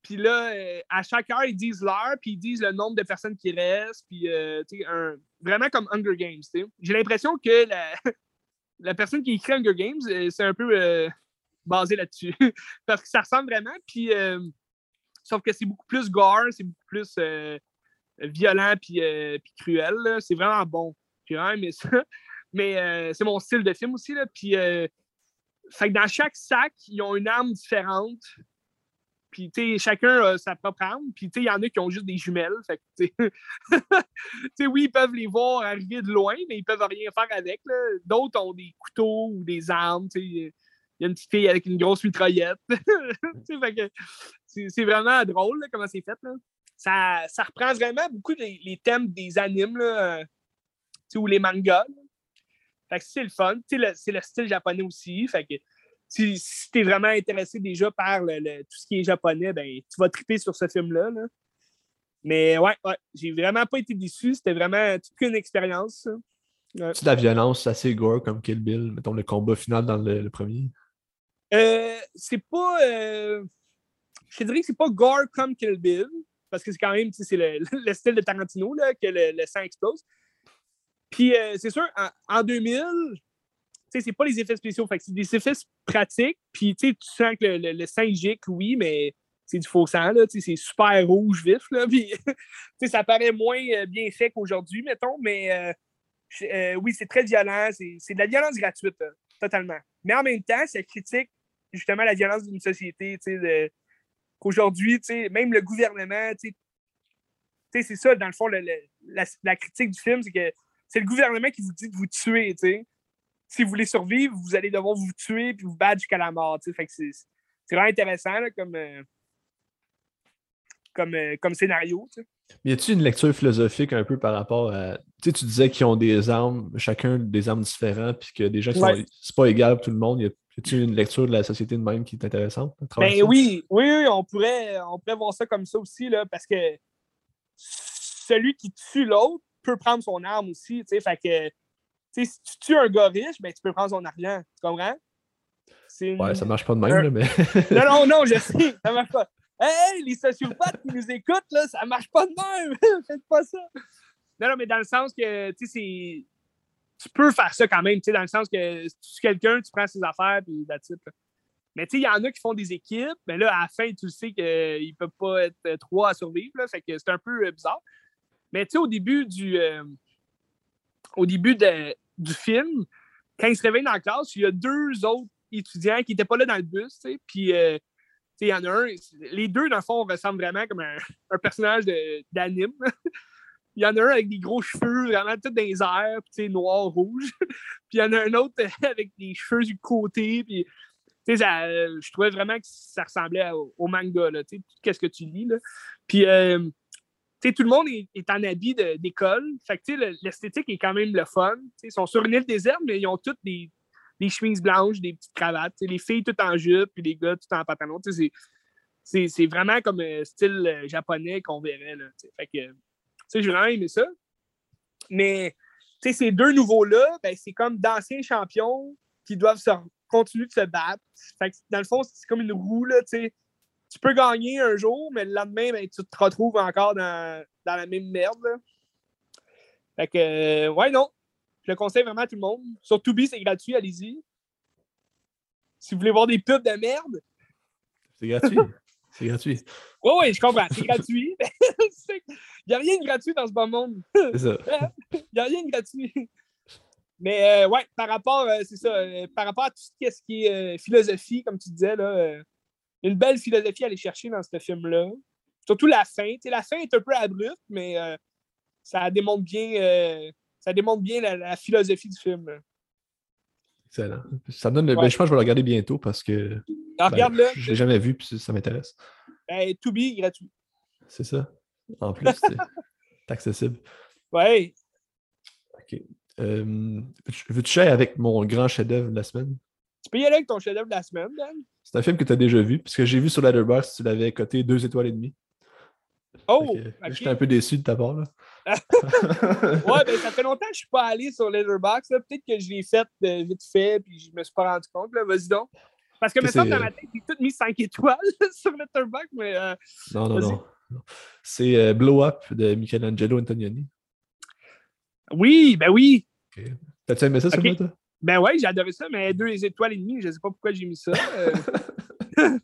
puis là, à chaque heure, ils disent l'heure, puis ils disent le nombre de personnes qui restent, puis vraiment comme Hunger Games. J'ai l'impression que la, la personne qui écrit Hunger Games, c'est un peu basé là-dessus. Parce que ça ressemble vraiment. Puis, euh, sauf que c'est beaucoup plus gore, c'est beaucoup plus euh, violent puis, euh, puis cruel. C'est vraiment bon. Mais c'est mon style de film aussi. Là. Puis, fait que dans chaque sac, ils ont une arme différente. Puis, tu chacun a sa propre arme. Puis, tu il y en a qui ont juste des jumelles. Fait que, tu oui, ils peuvent les voir arriver de loin, mais ils peuvent rien faire avec. D'autres ont des couteaux ou des armes. Tu il y a une petite fille avec une grosse mitraillette. c'est vraiment drôle comment c'est fait. Ça, ça, reprend vraiment beaucoup les, thèmes des animes là, euh, ou les mangas. C'est le fun. C'est le, style japonais aussi. Fait que, si, tu es vraiment intéressé déjà par le, tout ce qui est japonais, ben, tu vas triper sur ce film-là. Mais ouais, ouais j'ai vraiment pas été déçu. C'était vraiment toute une expérience. C'est de la violence assez gore comme Kill Bill, mettons le combat final dans le premier. Euh, c'est pas. Euh, je dirais que c'est pas gore comme Kill Bill, parce que c'est quand même c'est le, le, style de Tarantino là, que le, sang explose. Puis euh, c'est sûr, en, 2000, c'est pas les effets spéciaux, fait c'est des effets pratiques. Puis tu sens que le, le, gicle, oui, mais c'est du faux sang, c'est super rouge vif. Là, puis, ça paraît moins bien fait qu'aujourd'hui, mettons, mais oui, c'est très violent. C'est de la violence gratuite, totalement. Mais en même temps, ça critique justement la violence d'une société, de, qu'aujourd'hui, même le gouvernement, c'est ça, dans le fond, la, critique du film, c'est que c'est le gouvernement qui vous dit de vous tuer, Si vous voulez survivre, vous allez devoir vous tuer puis vous battre jusqu'à la mort, Fait que c'est vraiment intéressant, comme, euh, comme, euh, comme scénario, y a-t-il une lecture philosophique un peu par rapport à. Tu sais, tu disais qu'ils ont des armes, chacun des armes différentes, puis que déjà, c'est pas égal pour tout le monde. Y a-t-il une lecture de la société de même qui est intéressante? Ben oui, oui, on pourrait, on pourrait voir ça comme ça aussi, là, parce que celui qui tue l'autre peut prendre son arme aussi. Tu sais, fait que, tu sais, si tu tues un gars riche, ben, tu peux prendre son argent. Tu comprends? Ouais, ça marche pas de même, là, mais. non, non, non, je sais, ça marche pas. Hey, les sociopathes qui nous écoutent, là, ça marche pas de même. Faites pas ça. Non, non, mais dans le sens que, tu sais, tu peux faire ça quand même, tu sais, dans le sens que si tu quelqu'un, tu prends ses affaires, puis that's it. Mais tu sais, il y en a qui font des équipes, mais là, à la fin, tu sais qu'ils ne peuvent pas être trois à survivre, là, fait que c'est un peu euh, bizarre. Mais tu sais, au début du. Euh, au début du film, quand il se réveille dans la classe, il y a deux autres étudiants qui n'étaient pas là dans le bus, tu sais, puis. Euh, il y en a un, les deux, dans le fond, ressemblent vraiment comme un, personnage d'anime. il y en a un avec des gros cheveux, vraiment tout dans les airs, puis noir, rouge. puis il y en a un autre avec des cheveux du côté, puis je trouvais vraiment que ça ressemblait au, manga, qu'est-ce que tu lis. Là? Puis, euh, tout le monde est, en habit d'école. Fait que, l'esthétique est quand même le fun. ils sont sur une île déserte, mais ils ont toutes des, chemises blanches, des petites cravates. Les filles toutes en jupe, puis les gars tout en pantalon. C'est vraiment comme un style euh, japonais qu'on verrait. Là, fait que, j'ai vraiment aimé ça. Mais ces deux nouveaux-là, ben, c'est comme d'anciens champions qui doivent se, continuer de se battre. Fait que, dans le fond, c'est comme une roue. Là, peux gagner un jour, mais le lendemain, ben, tu te retrouves encore dans, dans la même merde. Là. Fait que, euh, ouais, non. Je le conseille vraiment à tout le monde. Sur Tubi, c'est gratuit, allez-y. Si vous voulez voir des pubs de merde. C'est gratuit. c'est gratuit. Oui, oui, je comprends. C'est gratuit. Il n'y a rien de gratuit dans ce bon monde. C'est ça. Il n'y a rien de gratuit. Mais euh, ouais, par rapport, euh, c'est ça, par rapport à tout ce qui est philosophie, comme tu disais, là, une belle philosophie à aller chercher dans ce film-là. Surtout la fin. la fin est un peu abrupte, mais ça démontre bien ça démontre bien la, philosophie du film. Excellent. Ça donne ben, je pense que je vais le regarder bientôt parce que. Ah, ben, regarde-le. je ne l'ai jamais vu puis ça m'intéresse. Ben, to be gratuit. C'est ça. En plus, c'est accessible. Ouais. OK. Euh, Veux-tu avec mon grand chef-d'œuvre de la semaine? Tu peux y aller avec ton chef-d'œuvre de la semaine, Dan? C'est un film que tu as déjà vu, puisque j'ai vu sur Letterboxd, tu l'avais coté deux étoiles et demie. Oh! J'étais un peu déçu de ta part. Là. ouais, ben, ça fait longtemps que je ne suis pas allé sur Letterboxd. Peut-être que je l'ai fait euh, vite fait puis je ne me suis pas rendu compte. Vas-y donc. Parce que maintenant, dans ma tête, j'ai tout mis 5 étoiles sur Letterboxd, mais. Euh, non, non, non. C'est euh, Blow Up de Michelangelo Antonioni. Oui, ben oui. T'as-tu aimé ça, okay. ça, toi? Ben oui, j'ai adoré ça, mais deux étoiles et demie, je ne sais pas pourquoi j'ai mis ça.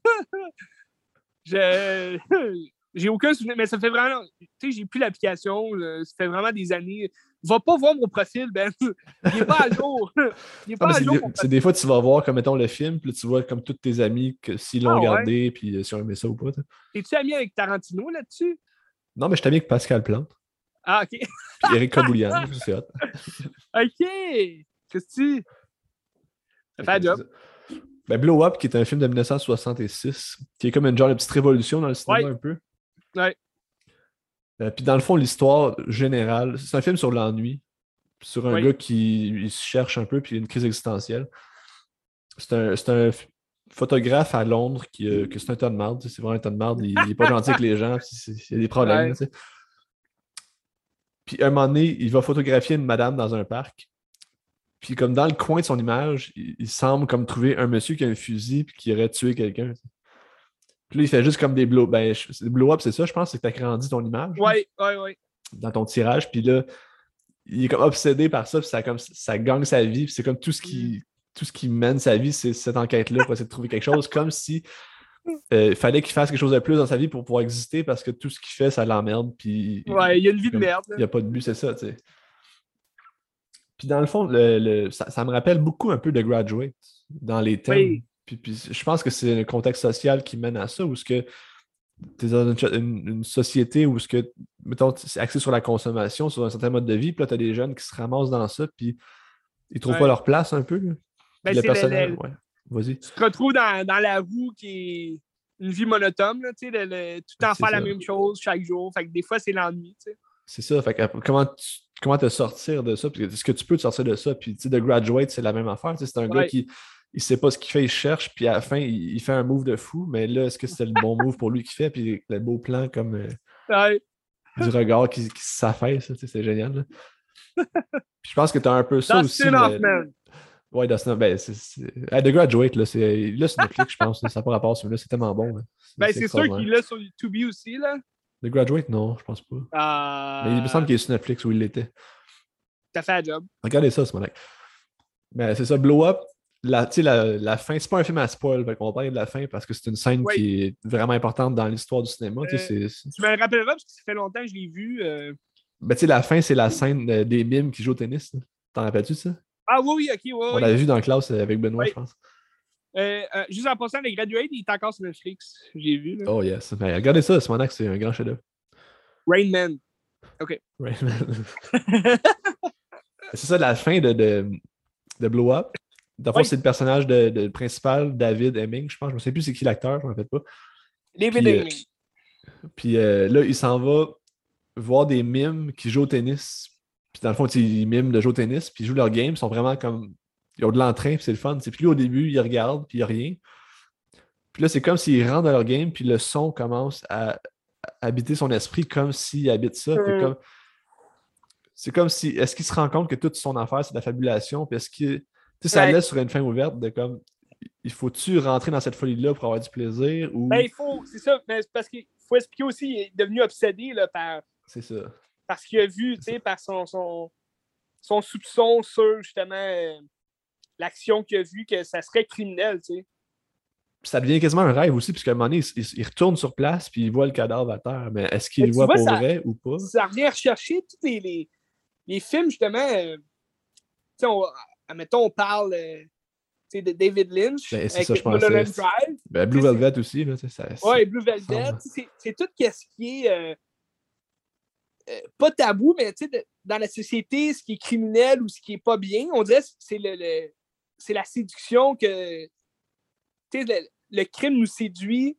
je... J'ai aucun souvenir, mais ça fait vraiment. Tu sais, j'ai plus l'application. Ça fait vraiment des années. Va pas voir mon profil, Ben. Il n'est pas à jour. Il est pas à jour. C'est des fois, tu vas voir, comme mettons, le film, puis tu vois comme tous tes amis, s'ils l'ont ah, regardé, puis euh, s'ils ont aimé ça ou pas. Es-tu ami avec Tarantino là-dessus? Non, mais je suis ami avec Pascal Plante. Ah, OK. Puis Eric Kaboulian, c'est hot. OK. Qu'est-ce que tu. Ça fait un job. Ben, Blow Up, qui est un film de 1966, qui est comme une genre de petite révolution dans le cinéma un peu. Ouais. Euh, puis dans le fond, l'histoire générale, c'est un film sur l'ennui, sur un gars qui se cherche un peu, puis il a une crise existentielle. C'est un, photographe à Londres qui, euh, que c'est un ton de merde. C'est vraiment un ton de merde. Il n'est pas gentil avec les gens. Il y a des problèmes. Puis à un moment donné, il va photographier une madame dans un parc. Puis comme dans le coin de son image, il, semble comme trouver un monsieur qui a un fusil et qui aurait tué quelqu'un. Puis là, il fait juste comme des blow ben, blow up, c'est ça, je pense, c'est que tu as grandi ton image. Oui, oui, oui. Dans ton tirage. Puis là, il est comme obsédé par ça, puis ça, comme, ça gagne sa vie. Puis c'est comme tout ce qui, mm. tout ce qui mène sa vie, c'est cette enquête-là pour essayer de trouver quelque chose. Comme si euh, fallait qu'il fasse quelque chose de plus dans sa vie pour pouvoir exister parce que tout ce qu'il fait, ça l'emmerde. Puis, ouais, il y a une vie de merde. Il n'y a pas de but, c'est ça, tu sais. Puis dans le fond, le, ça, me rappelle beaucoup un peu de Graduate dans les thèmes. Puis, je pense que c'est le contexte social qui mène à ça, où ce que es dans une, société où ce que, mettons, c'est axé sur la consommation, sur un certain mode de vie, puis là, tu as des jeunes qui se ramassent dans ça, puis ils trouvent pas leur place un peu. Ben, le personnel, ouais. Vas-y. Tu te retrouves dans, dans la roue qui est une vie monotone, tu sais, tout le temps faire la même chose chaque jour. Fait que des fois, c'est l'ennui, tu sais. C'est ça. Fait que, comment comment te sortir de ça? Est-ce que tu peux te sortir de ça? Puis, tu sais, The Graduate, c'est la même affaire. C'est un gars qui il sait pas ce qu'il fait, il cherche, puis à la fin, il, fait un move de fou, mais là, est-ce que c'est le bon move pour lui qu'il fait? Puis le beau plan comme euh, du regard qui, qui s'affaisse, c'est génial. je pense que tu as un peu ça aussi. Ouais, Dustin, ben, c'est. The Graduate, là, c'est là, Netflix, je pense. ça n'a pas rapport, là c'est tellement bon. Ben, c'est sûr qu'il est sur YouTube aussi, là. The Graduate, non, je pense pas. Euh... Mais il me semble qu'il est sur Netflix où il l'était. T'as fait un job. Regardez ça, ce moment Mais c'est ça, Blow Up, la, la, la fin, c'est pas un film à spoil, on va parler de la fin parce que c'est une scène qui est vraiment importante dans l'histoire du cinéma. tu, euh, tu me rappelleras parce que ça fait longtemps que je l'ai vu. Euh... Ben, tu sais, la fin, c'est la scène des mimes qui jouent au tennis. T'en rappelles-tu ça? Ah oui, oui, ok, oui. On l'avait vu dans la classe avec Benoît, je pense. Euh, euh, juste en passant, les Graduates, il est encore sur Netflix. J'ai vu. Là. Oh yes. Ben, regardez ça, c'est mon axe, c'est un grand chef-d'œuvre. Rain Man. OK. Rain Man. c'est ça, la fin de, de, de Blow Up. D'abord, c'est le personnage de, principal, David Hemming, je pense. Je ne sais plus c'est qui l'acteur, je ne me rappelle pas. David euh, Hemming. puis là, il s'en va voir des mimes qui jouent au tennis. Puis dans le fond, ils miment de jouer au tennis, puis ils jouent leur game. Ils sont vraiment comme. Ils ont de l'entrain, puis c'est le fun. Puis lui, au début, il regarde, puis il n'y a rien. Puis là, c'est comme s'ils rentrent dans leur game, puis le son commence à, habiter son esprit comme s'il habite ça. comme... C'est comme si. Est-ce qu'il se rend compte que toute son affaire, c'est de la fabulation? Puis est-ce que tu sais, ça laisse sur une fin ouverte de comme il faut-tu rentrer dans cette folie-là pour avoir du plaisir ou. Ben, il faut, c'est ça, mais parce qu'il faut expliquer aussi, il est devenu obsédé là, par. C'est ça. Parce qu'il a vu, tu sais, par son, son, son, soupçon sur justement euh, l'action qu'il a vu que ça serait criminel, tu sais. Ça devient quasiment un rêve aussi, puisqu'à un moment donné, il, retourne sur place puis il voit le cadavre à terre. Mais est-ce qu'il le voit pour vrai ou pas? Ça revient rechercher tous les, les, les films, justement. Euh, tu sais, on, mettons, on parle euh, de David Lynch ben, avec ça, Drive. Ben, Blue Velvet aussi. Là, ça, ouais, Blue Velvet. C'est tout ce qui est euh, euh, pas tabou, mais dans la société, ce qui est criminel ou ce qui est pas bien, on dirait que c'est le, c'est la séduction que le, le, crime nous séduit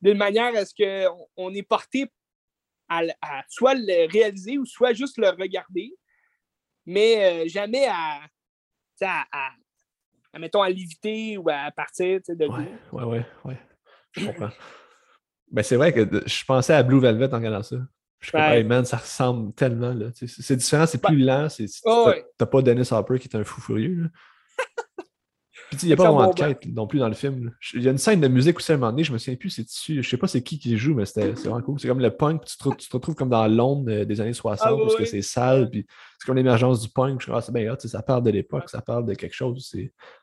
d'une manière à ce qu'on on est porté à, à, soit le réaliser ou soit juste le regarder, mais jamais à, à, à, mettons, à l'éviter ou à partir de ouais, ouais, ouais, ouais, Je comprends. ben, c'est vrai que je pensais à Blue Velvet en regardant ça. Je suis man, ça ressemble tellement. C'est différent, c'est plus lent. Oh, T'as pas Dennis Hopper qui est un fou furieux. Il n'y a pas vraiment de quête non plus dans le film. Il y a une scène de musique aussi à un moment donné, je me souviens plus, c'est dessus. Je sais pas c'est qui qui joue, mais c'est vraiment cool. C'est comme le punk, tu te, tu te, retrouves comme dans l'onde euh, des années 60, ah, parce que c'est sale, puis c'est comme l'émergence du punk. Je crois ah, c'est bien ça parle de l'époque, ça parle de quelque chose.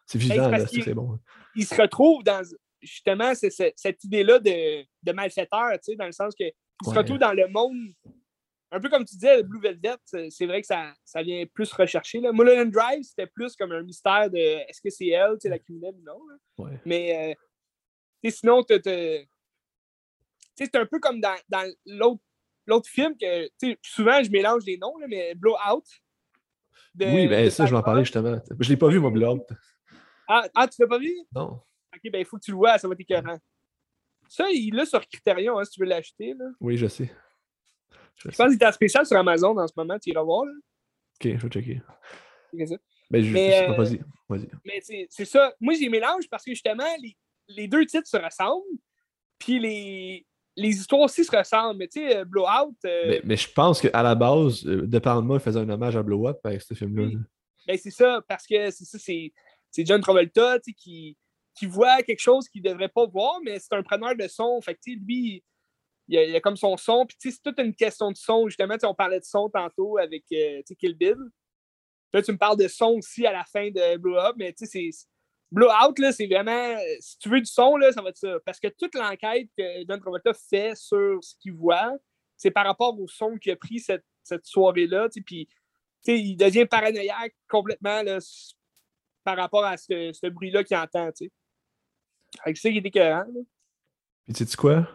C'est vivant, c'est bon. Il se retrouve dans justement cette idée-là de, de malfaiteur, dans le sens qu'il se retrouve dans le monde un peu comme tu disais, Blue Velvet, c'est vrai que ça, ça vient plus rechercher. Là. Mulholland Drive, c'était plus comme un mystère de est-ce que c'est elle, la criminelle ou non. Mais euh, sinon, c'est un peu comme dans, dans l'autre film que souvent je mélange les noms, là, mais Blowout. oui, ben ça, je vais en parler justement. Je ne l'ai pas vu, moi, Blowout. Ah, ah tu ne l'as pas vu? Non. Ok, ben il faut que tu le vois, ça va être écœurant. Ça, il est sur Criterion, hein, si tu veux l'acheter. Oui, je sais. Je, pense qu'il est en spécial sur Amazon en ce moment, tu iras voir. Là. Ok, je vais checker. C'est ça. Ben, je, mais, euh, vas-y. Vas mais c'est ça. Moi, j'ai mélange parce que justement, les, les, deux titres se ressemblent. Puis les, les histoires aussi se ressemblent. Mais tu sais, euh, Blowout. Euh, mais, mais, je pense qu'à la base, De Palma faisait un hommage à Blowout avec ce film-là. Ben, c'est ça, parce que c'est ça, c'est John Travolta qui, qui voit quelque chose qu'il ne devrait pas voir, mais c'est un preneur de son. Fait que, lui, il y, a, comme son son. Puis c'est toute une question de son, justement. On parlait de son tantôt avec euh, Kill Bill. Là, tu me parles de son aussi à la fin de Blow Up, mais tu sais, c'est. Blowout, là, c'est vraiment. Si tu veux du son, là, ça va être ça. Parce que toute l'enquête que Don Travolta fait sur ce qu'il voit, c'est par rapport au son qu'il a pris cette, cette soirée-là. Puis, il devient paranoïaque complètement là, par rapport à ce, ce bruit-là qu'il entend. C'est ça qui est écœurant. Puis, tu sais quoi?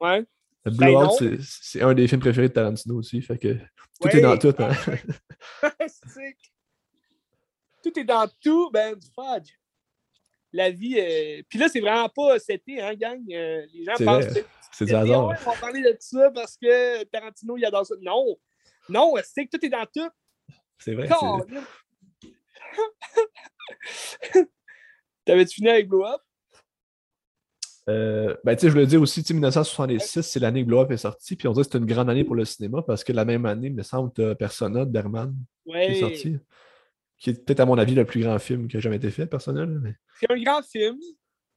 Ouais. Blowout, ben c'est un des films préférés de Tarantino aussi. Fait que tout est dans tout. Hein? tout est dans tout. Ben, fudge. La vie. Euh... Puis là, c'est vraiment pas été, hein, gang? Euh, les gens pensent que c'est du hasard. on va parler de ça parce que Tarantino, il adore ça. Non. Non, c'est que tout est dans tout? C'est vrai. T'avais-tu fini avec Blow Up? Euh, ben, tu sais, je voulais dire aussi, 1966, c'est l'année que Blow Up est sorti, puis on dirait que c'est une grande année pour le cinéma parce que la même année, il me semble, tu Persona de Berman qui est sorti. Qui est peut-être, à mon avis, le plus grand film qui a jamais été fait, Persona. Mais... C'est un grand film.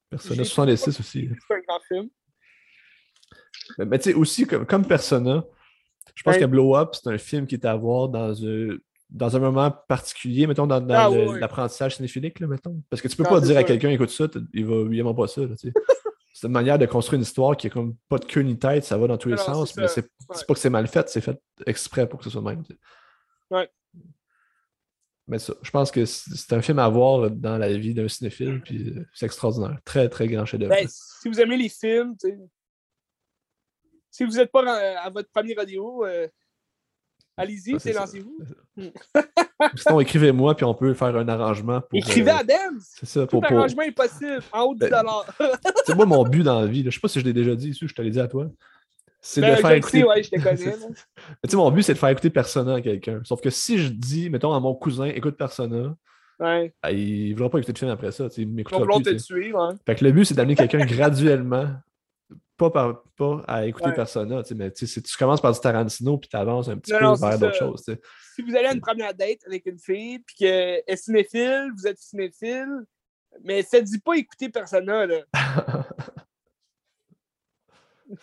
Persona 66 aussi. C'est un grand film. Mais, tu sais, aussi, comme, comme Persona, je pense que Blow Up, c'est un film qui est à voir dans un, dans un moment particulier, mettons, dans, ah, l'apprentissage cinéphilique, là, mettons. Parce que tu peux pas dire à quelqu'un, écoute ça, il va vraiment pas ça. c'est une manière de construire une histoire qui est comme pas de queue ni tête, ça va dans tous les sens, mais c'est pas que c'est mal fait, c'est fait exprès pour que ce soit même. Ouais. Mais ça, je pense que c'est un film à voir dans la vie d'un cinéphile, puis euh, c'est extraordinaire. Très, très grand chef-d'œuvre. Ben, si vous aimez les films, si vous n'êtes pas à, votre premier radio, euh, Allez-y, c'est lancez-vous. Sinon, écrivez-moi, puis on peut faire un arrangement. Pour, Écrivez à Dems! C'est ça. Pour, Tout arrangement est possible, en haut de 10 ben, C'est moi mon but dans la vie. Je sais pas si je l'ai déjà dit ici, je te l'ai dit à toi. C'est ben, de faire écouter. ouais, je te connais. tu sais, mon but, c'est de faire écouter Persona à quelqu'un. Sauf que si je dis, mettons, à mon cousin, écoute Persona, ouais. Ben, il ne voudra pas écouter le film après ça. Il m'écoutera plus. Te tuer, ouais. Fait que le but, c'est d'amener quelqu'un graduellement pas, par, pas à écouter Persona, mais si tu commences par du Tarantino puis tu avances un petit peu vers d'autres choses. Si vous allez à une première date avec une fille puis qu'elle est cinéphile, vous êtes cinéphile, mais ça ne dit pas écouter Persona. Là.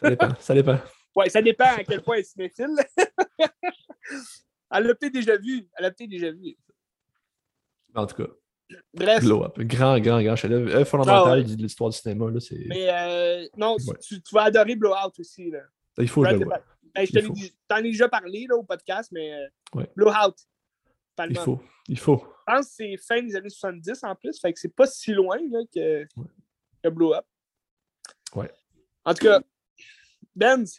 ça dépend. Ça dépend. Ouais, ça dépend à quel point elle est cinéphile. elle l'a peut-être déjà vu. Elle l'a peut-être déjà vu. En tout cas. Bref. Grand, grand, grand chef-d'œuvre. fondamental ah de l'histoire du cinéma. Là, Mais euh, non, tu, vas adorer Blowout aussi. Là. Il faut le vois. Ben, je t'en ai déjà parlé là, au podcast, mais euh, Blowout. Il faut. Il faut. Je pense que c'est fin des années 70 en plus, fait que c'est pas si loin là, que, que Blow Ouais. En tout cas, Benz,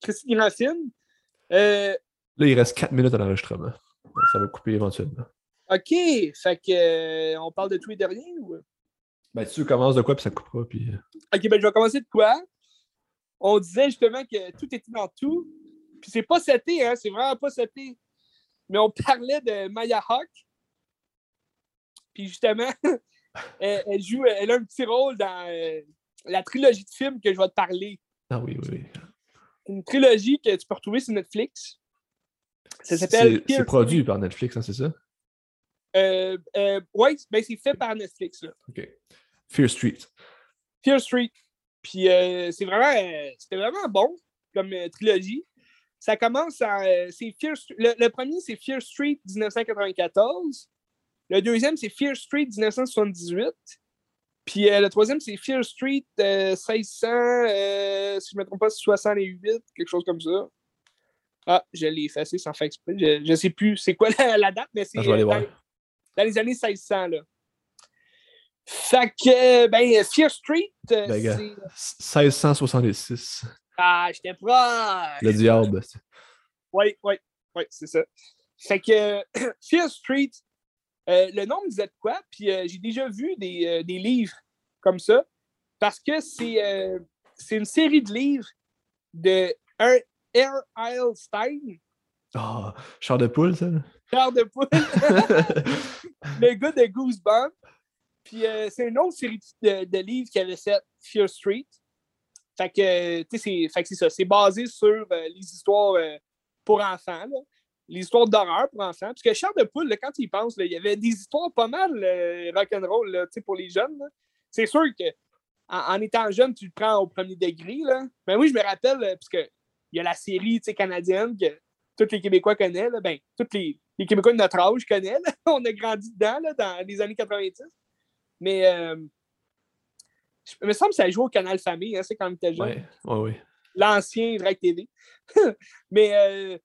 Christine Grafine. Euh... Là, il reste 4 minutes à l'enregistrement. Ça va couper éventuellement. OK. Fait que euh, on parle de tout et de rien ou? Ben, tu commences de quoi, puis ça coupera. Puis... Euh. OK, ben je vais commencer de quoi? On disait justement que tout était dans tout. Puis c'est pas seté, hein? C'est vraiment pas seté. Mais on parlait de Maya Hawk. Puis justement, elle, joue, elle a un petit rôle dans euh, la trilogie de films que je vais te parler. Ah oui, oui, oui. Une trilogie que tu peux retrouver sur Netflix. Ça s'appelle. C'est produit par Netflix, hein, c'est ça? Euh, euh, oui, ben, c'est fait par Netflix. Là. OK. Fear Street. Fear Street. Puis euh, c'est vraiment, c'était vraiment bon comme trilogie. Ça commence à. Fear le, premier, c'est Fear Street 1994. Le deuxième, c'est Fear Street 1978. Puis le troisième, c'est Fear Street 1600, si je ne me trompe pas, 68, quelque chose comme ça. Ah, je l'ai effacé sans faire exprès. Je ne sais plus c'est quoi la, date, mais c'est. Ah, je vais aller voir dans les années 1600. Là. Fait que, ben, Fear Street. Euh, ben, gars, 1666. Ah, j'étais proche. Le diable. Oui, oui, oui, c'est ça. Fait que Fear Street, euh, le nom me disait quoi, puis euh, j'ai déjà vu des, des, livres comme ça, parce que c'est c'est une série de livres de R. Stein. Oh, char de poule, ça? De poule. le gars de Goosebumps. Puis euh, c'est une autre série de, livres qui avait fait Fear Street. Fait que, tu sais, c'est ça. C'est basé sur euh, les histoires euh, pour enfants, les histoires d'horreur pour enfants. Parce que Char de Poule, quand il pense, il y avait des histoires pas mal rock'n'roll pour les jeunes. C'est sûr que en, étant jeune, tu le prends au premier degré. Là. Mais oui, je me rappelle, parce que il y a la série canadienne que tous les Québécois connaissent. Ben, tous les, les Québécois de notre âge connaissent. On a grandi dedans là, dans les années 90. Mais euh, il me semble que ça joue au Canal Famille, hein, c'est quand même était jeune. Oui, oui, L'ancien Direct TV. Mais euh,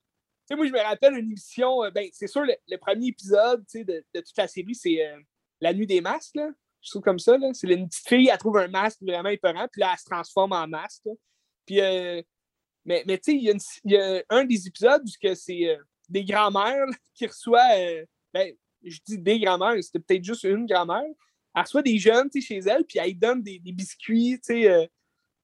moi, je me rappelle une émission, euh, ben, c'est sûr, le, premier épisode de, de, toute la série, c'est euh, La nuit des masques. Je trouve comme ça. C'est une petite fille, elle trouve un masque vraiment épeurant, puis là, elle se transforme en masque. Puis, mais, mais tu sais, il y, a un des épisodes où c'est des grands-mères qui reçoivent, ben, je dis des grands-mères, c'était peut-être juste une grand-mère, elle reçoit des jeunes chez elle, puis elle donne des, des biscuits, tu sais,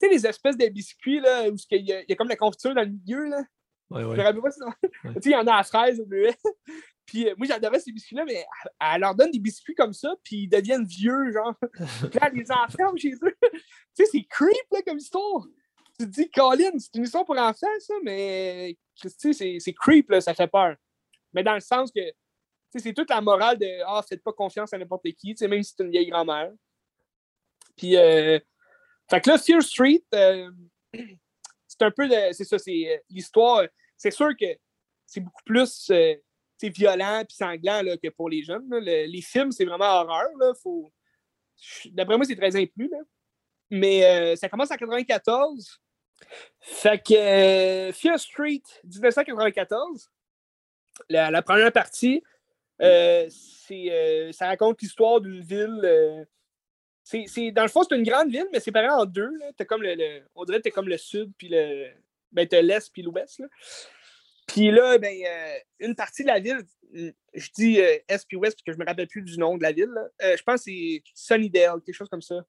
tu sais, les espèces de biscuits, là, où il y, y, a comme la confiture dans le milieu, là. Ouais, ouais. Je me pas ça. Tu sais, il y en a à fraise, Puis euh, moi, j'adorais ces biscuits-là, mais elle, leur donne des biscuits comme ça, puis ils deviennent vieux, genre. puis là, elle les enferme chez eux. tu sais, c'est creep, là, comme histoire. Tu te dis, Colin, c'est une histoire pour enfants, ça, mais sais, c'est creep, là, ça fait peur. Mais dans le sens que, c'est toute la morale de, ah, faites pas confiance à n'importe qui, même si c'est une vieille grand-mère. Puis, euh, fait que là, Fear Street, euh, c'est un peu, c'est ça, c'est euh, l'histoire. C'est sûr que c'est beaucoup plus violent et sanglant là, que pour les jeunes. les films, c'est vraiment horreur. Faut... D'après moi, c'est très inclus. Là. Mais ça commence en 94. Fait que Fear Street, 1994, la, la première partie, c'est, ça raconte l'histoire d'une ville c'est, dans le fond, c'est une grande ville, mais c'est en deux. T'as comme le, on dirait que t'as comme le sud, puis le. Ben, t'as l'est, puis l'ouest. Puis là, ben, euh, une partie de la ville, je dis euh, est puis ouest, parce que je me rappelle plus du nom de la ville. Euh, je pense que c'est Sunnydale, quelque chose comme ça.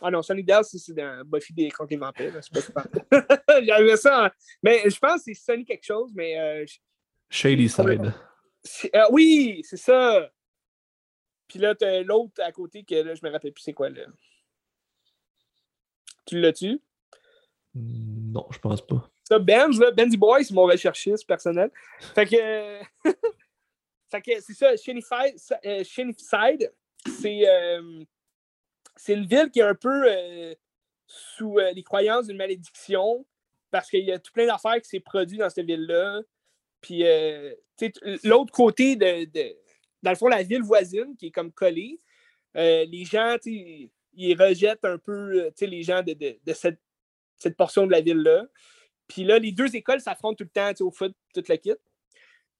Ah non, Sunnydale, c'est dans Buffy des contre les vampires. C'est pas J'avais ça. Hein. Mais je pense que c'est Sunny quelque chose, mais. Shady Side. oui, c'est ça. Puis là, t'as l'autre à côté que là, je me rappelle plus c'est quoi là. Tu l'as-tu? Non, je pense pas. Ça, Benz, là, Benzy Boy, c'est mon recherchiste personnel. Fait que. fait que c'est ça, Side, c'est. Euh, c'est une ville qui est un peu euh, sous euh, les croyances d'une malédiction parce qu'il y a tout plein d'affaires qui s'est produit dans cette ville-là. Puis, l'autre côté de, dans le fond, la ville voisine qui est comme collée, euh, les gens, ils rejettent un peu euh, les gens de, cette, cette, portion de la ville-là. Puis là, les deux écoles s'affrontent tout le temps au foot, toute la kit.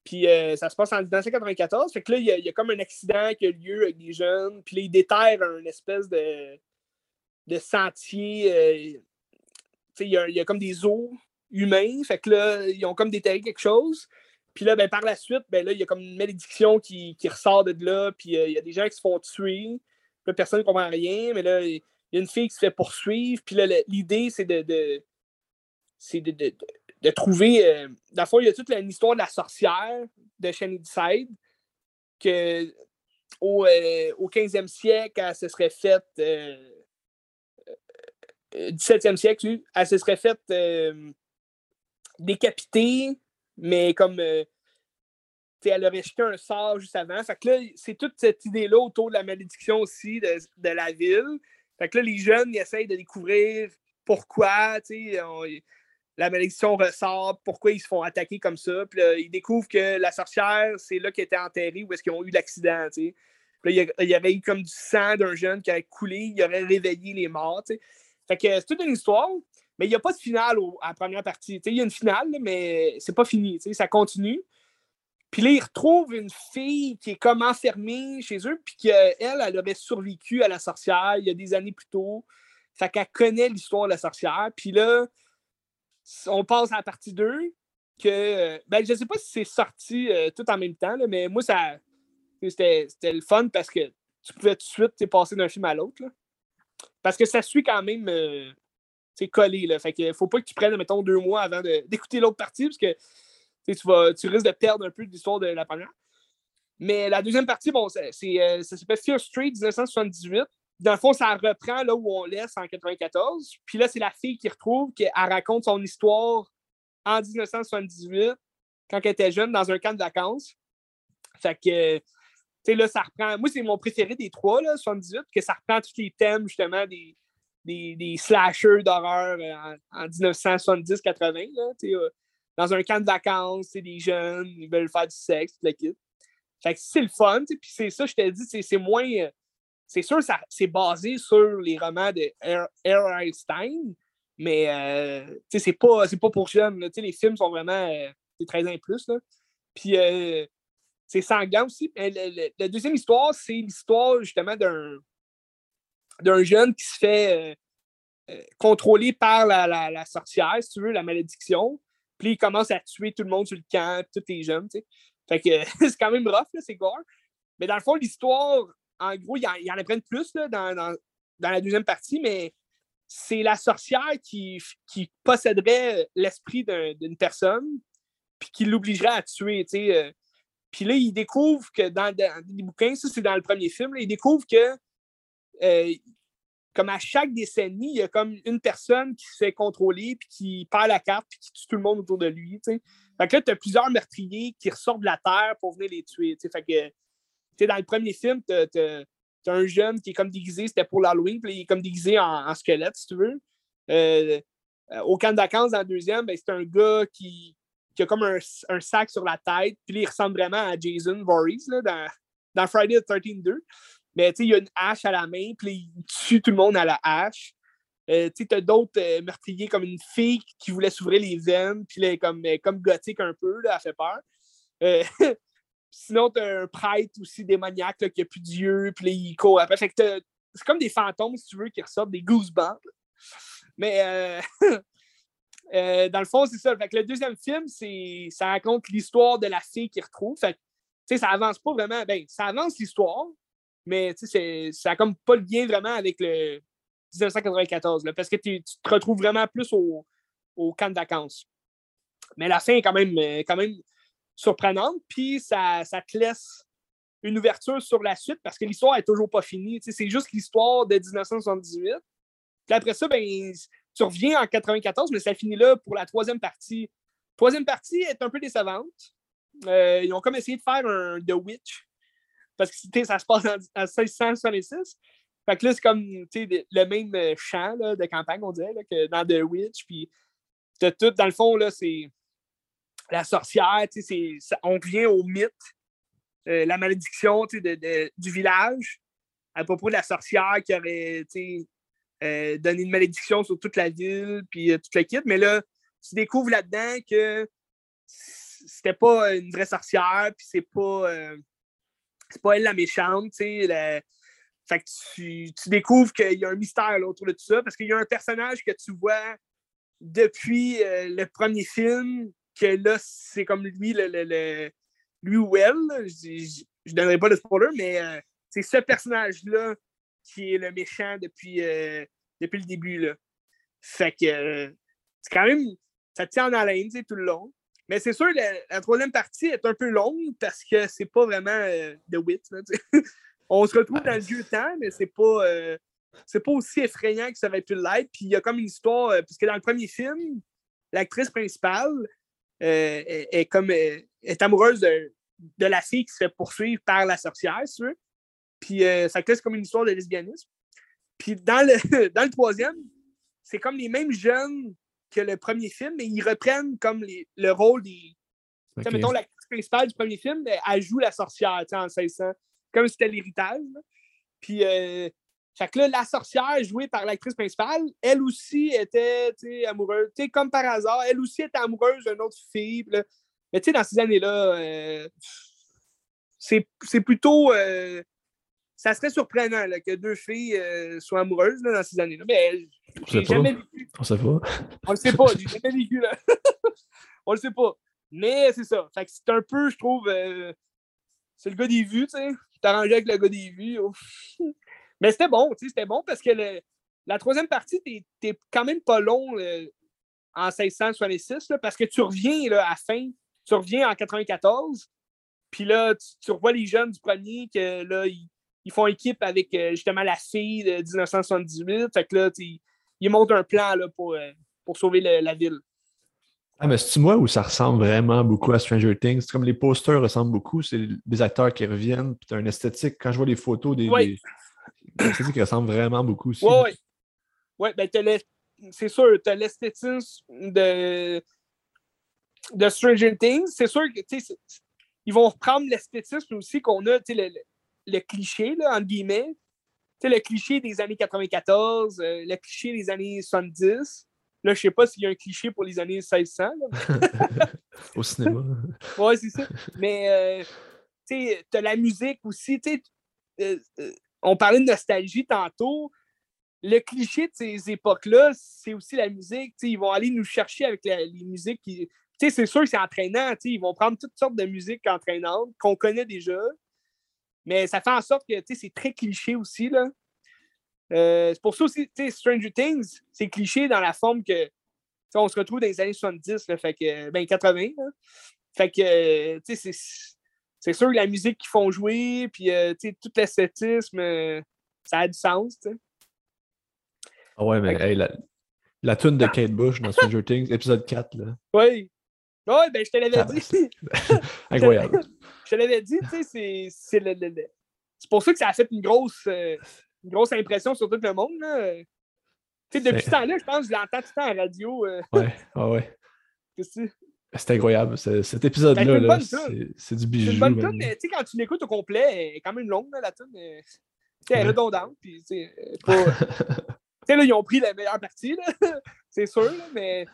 Puis euh, ça se passe en 1994. Fait que là, il y, a comme un accident qui a lieu avec des jeunes. Puis là, ils déterrent un espèce de, de sentier. il y, y, a comme des eaux humains. Fait que là, ils ont comme déterré quelque chose. Puis là, ben, par la suite, ben, là, il y a comme une malédiction qui, ressort de là, puis euh, il y a des gens qui se font tuer. Là, personne ne comprend rien, mais là, il y a une fille qui se fait poursuivre. Puis là, l'idée, c'est de, c'est de, de, trouver. Euh, il y a toute une histoire de la sorcière de Side que au, euh, au 15e siècle, elle se serait faite. 17e siècle, elle se serait faite décapiter mais comme euh, elle aurait jeté un sort juste avant. Fait que là, c'est toute cette idée-là autour de la malédiction aussi de, la ville. Fait que là, les jeunes, ils essayent de découvrir pourquoi, la malédiction ressort, pourquoi ils se font attaquer comme ça. Puis là, ils découvrent que la sorcière, c'est là qu'elle était enterrée où est-ce qu'ils ont eu l'accident, Puis là, il y, aurait eu comme du sang d'un jeune qui avait coulé, il aurait réveillé les morts, Fait que c'est toute une histoire. Mais il n'y a pas de finale à la première partie. Il y a une finale, mais c'est pas fini. Ça continue. Puis là, ils retrouvent une fille qui est comme enfermée chez eux, puis qu'elle, elle aurait survécu à la sorcière il y a des années plus tôt. Fait qu'elle connaît l'histoire de la sorcière. Puis là, on passe à la partie 2, que ben, je ne sais pas si c'est sorti euh, tout en même temps, mais moi, ça c'était le fun parce que tu pouvais tout de suite passer d'un film à l'autre. Parce que ça suit quand même euh, collé. Là. Fait que faut pas que tu prennes, mettons, deux mois avant d'écouter l'autre partie, parce que tu, vas, tu risques de perdre un peu l'histoire de la première. Mais la deuxième partie, bon, c'est, euh, ça s'appelle Fear Street 1978. Dans le fond, ça reprend là où on laisse en 94. Puis là, c'est la fille qui retrouve, qui raconte son histoire en 1978, quand elle était jeune, dans un camp de vacances. Fait que, tu sais, là, ça reprend. Moi, c'est mon préféré des trois, là, 78, que ça reprend tous les thèmes, justement, des, des, slashers d'horreur euh, en, 1970-80. Euh, dans un camp de vacances, c'est des jeunes, ils veulent faire du sexe, tout le kit. Fait que c'est le fun, puis c'est ça, je t'ai dit, c'est moins. Euh, c'est sûr, c'est basé sur les romans de R. Einstein, mais euh, c'est pas, pas pour jeunes. les films sont vraiment c'est 13 ans et plus. Là. Puis c'est sanglant aussi. la deuxième histoire, c'est l'histoire justement d'un jeune qui se fait. contrôlé par la, la, sorcière, si tu veux, la malédiction. Puis il commence à tuer tout le monde sur le camp, tous les jeunes, tu sais. Fait que c'est quand même rough, c'est gore. Mais dans le fond, l'histoire, en gros, il y, en, a plein de plus là, dans, la deuxième partie, mais c'est la sorcière qui, posséderait l'esprit d'une personne, puis qui l'obligerait à tuer. Euh. Puis là, il découvre que dans, les bouquins, ça c'est dans le premier film, il découvre que euh, comme à chaque décennie, il y a comme une personne qui se fait contrôler, puis qui perd la carte, puis qui tue tout le monde autour de lui. Fait que là, tu as plusieurs meurtriers qui ressortent de la terre pour venir les tuer. Fait que, dans le premier film, tu as, un jeune qui est comme déguisé, c'était pour l'Halloween, puis il est comme déguisé en, squelette, si tu veux. Euh, euh, au camp de vacances, dans le deuxième, ben, c'est un gars qui, a comme un, sac sur la tête, puis il ressemble vraiment à Jason Voorhees là, dans, dans Friday the 13 2. Mais il y a une hache à la main, puis il tue tout le monde à la hache. Euh, tu as d'autres euh, meurtriers comme une fille qui voulait s'ouvrir les veines, puis comme, euh, comme gothique un peu, là, elle fait peur. sinon, tu as un prêtre aussi démoniaque là, qui n'a plus Dieu, puis il court c'est comme des fantômes, si tu veux, qui ressortent, des goosebumps. Mais dans le fond, c'est ça. Fait que le deuxième film, ça raconte l'histoire de la fille qui retrouve. Fait ça avance pas vraiment. Ben, ça avance l'histoire, mais ça n'a comme pas le lien vraiment avec le 1994, parce que tu te retrouves vraiment plus au, camp de vacances. Mais la fin est quand même, euh, quand même surprenante, puis ça, te laisse une ouverture sur la suite parce que l'histoire n'est toujours pas finie. C'est juste l'histoire de 1978. Puis après ça, ben, tu reviens en 94, mais ça finit là pour la troisième partie. Troisième partie est un peu décevante. Euh, ils ont comme essayé de faire un The Witch, parce que ça se passe en, 1666. Fait que là, c'est comme le même euh, champ de campagne, on dirait, que dans The Witch. Puis tout, dans le fond, là, c'est la sorcière, on vient au mythe, euh, la malédiction du village à propos de la sorcière qui aurait euh, donné une malédiction sur toute la ville, puis toute la kit. Mais là, tu découvres là-dedans que c'était pas une vraie sorcière, puis c'est pas c'est pas elle la méchante, tu sais. Fait que tu, découvres qu'il y a un mystère autour de tout ça, parce qu'il y a un personnage que tu vois depuis euh, le premier film, que là, c'est comme lui, le, le, lui ou elle. Je ne donnerai pas de spoiler, mais euh, c'est ce personnage-là qui est le méchant depuis, euh, depuis le début. Là. Fait que c'est quand même. Ça tient en haleine tout le long. Mais c'est sûr, la, la, troisième partie est un peu longue parce que c'est pas vraiment euh, The Wit. On se retrouve dans le vieux temps, mais c'est pas, euh, c'est pas aussi effrayant que ça aurait pu l'être. Puis il y a comme une histoire, euh, puisque dans le premier film, l'actrice principale est, comme est amoureuse de, de, la fille qui se fait poursuivre par la sorcière, si tu veux. Puis ça crée comme une histoire de lesbianisme. Puis dans le, dans le troisième, c'est comme les mêmes jeunes que le premier film, mais ils reprennent comme le rôle des. Okay. Mettons, l'actrice principale du premier film, elle joue la sorcière en 1600, comme si c'était l'héritage. Puis, euh, fait que là, la sorcière jouée par l'actrice principale, elle aussi était amoureuse. comme par hasard, elle aussi était amoureuse d'une autre fille. Mais tu sais, dans ces années-là, euh, c'est plutôt. Euh, ça serait surprenant que deux filles euh, soient amoureuses dans ces années-là. Mais j'ai jamais vécu. On sait pas. On le sait pas. J'ai jamais vécu là. On le sait pas. Mais c'est ça. Fait que c'est un peu, je trouve. C'est le gars des vues, tu sais. Arrangé avec le gars des vues. Oh. Mais c'était bon, c'était bon parce que la troisième partie, t'es quand même pas long en 1666 parce que tu reviens là, à fin. Tu reviens en 94. Puis là, tu, tu, revois les jeunes du premier que là, ils ils font équipe avec euh, justement la fille de 1978. Fait que là, ils montent un plan là, pour, euh, pour sauver la ville. Ah, mais c'est moi où ça ressemble vraiment beaucoup à Stranger Things? C'est comme les posters ressemblent beaucoup, c'est des acteurs qui reviennent, puis tu as une esthétique. Quand je vois les photos des. Oui. L'esthétique ressemble vraiment beaucoup aussi. Oui, oui. Ouais, ben, c'est sûr, tu as l'esthétisme de... de Stranger Things. C'est sûr que, ils vont reprendre l'esthétisme aussi qu'on a, tu sais, le cliché, là, entre guillemets. Tu sais, le cliché des années 94, euh, le cliché des années 70. Là, je sais pas s'il y a un cliché pour les années 1600. Au cinéma. ouais, c'est ça. Mais, euh, tu as la musique aussi. Tu sais, euh, on parlait de nostalgie tantôt. le cliché de ces époques-là, c'est aussi la musique. ils vont aller nous chercher avec les musiques qui. c'est sûr que c'est entraînant. Ils vont prendre toutes sortes de musiques entraînantes qu'on connaît déjà. Mais ça fait en sorte que c'est très cliché aussi. Là. Euh, c'est pour ça aussi, Stranger Things, c'est cliché dans la forme que on se retrouve dans les années 70, fait que, ben 80. Fait que, c'est sûr que la musique qu'ils font jouer, puis euh, tout l'esthétisme, euh, ça a du sens. Ah ouais, mais la, la tune de Kate Bush dans Stranger Things, épisode 4. Là. Oui. Oui, ben je te l'avais dit. Incroyable. je te l'avais dit, tu sais, c'est le, C'est pour ça que ça a fait une grosse, euh, une grosse impression sur tout le monde. Là. Depuis ce temps-là, je pense que je l'entends tout le temps à la radio. Ouais, ouais, ouais. C'est incroyable. Cet épisode-là, ben, c'est du bijou. C'est une bonne tune, mais tu sais, quand tu l'écoutes au complet, elle est quand même longue, là, la tune. Elle est redondante. Puis, tu sais, là, ils ont pris la meilleure partie, c'est sûr, mais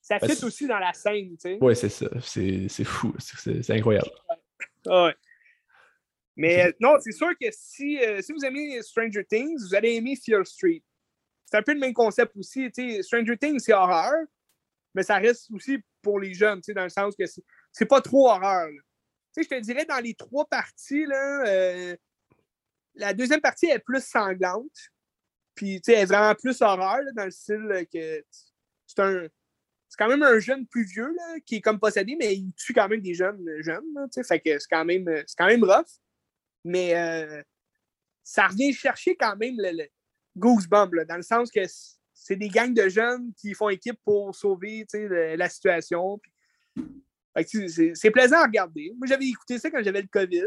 ça ben, fit aussi dans la scène, tu sais. Oui, c'est ça. C'est fou. C'est incroyable. Ouais. Mais non, c'est sûr que si, euh, si vous aimez Stranger Things, vous allez aimer Fear Street. C'est un peu le même concept aussi. sais Stranger Things, c'est horreur, mais ça reste aussi pour les jeunes, dans le sens que c'est pas trop horreur. Je te dirais, dans les trois parties, là, euh, la deuxième partie est plus sanglante. Puis, elle est vraiment plus horreur, dans le style que c'est un. C'est quand même un jeune plus vieux là, qui est comme possédé, mais il tue quand même des jeunes jeunes. c'est quand même quand même rough. Mais euh, ça revient chercher quand même le, Goosebumps, là, dans le sens que c'est des gangs de jeunes qui font équipe pour sauver la situation. C'est plaisant à regarder. Moi, j'avais écouté ça quand j'avais le COVID.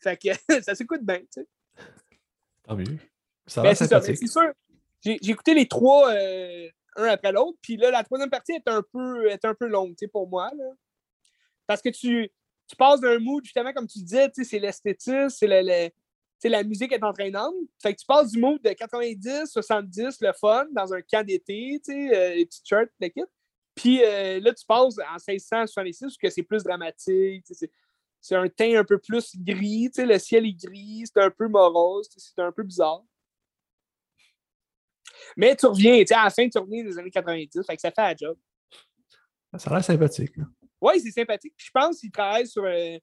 Fait que ça s'écoute bien, tu sais. Tant mieux. Ça va ben, C'est sûr. J'ai écouté les trois euh, un après l'autre, puis là, la troisième partie est un peu, est un peu longue, tu sais, pour moi, là. Parce que tu, tu passes d'un mood, justement, comme tu disais, tu sais, c'est l'esthétisme, c'est le, la musique est entraînante. Fait que tu passes du mood de 90, 70, le fun, dans un camp d'été, euh, les petits shirts, le kit. Puis euh, là, tu passes en 1666, que c'est plus dramatique. C'est un teint un peu plus gris. Le ciel est gris, c'est un peu morose, c'est un peu bizarre. Mais tu reviens, à la fin, tu reviens des années 90, fait que ça fait la job. Ça a l'air sympathique. Oui, c'est sympathique. Puis je pense qu'ils travaillent sur euh,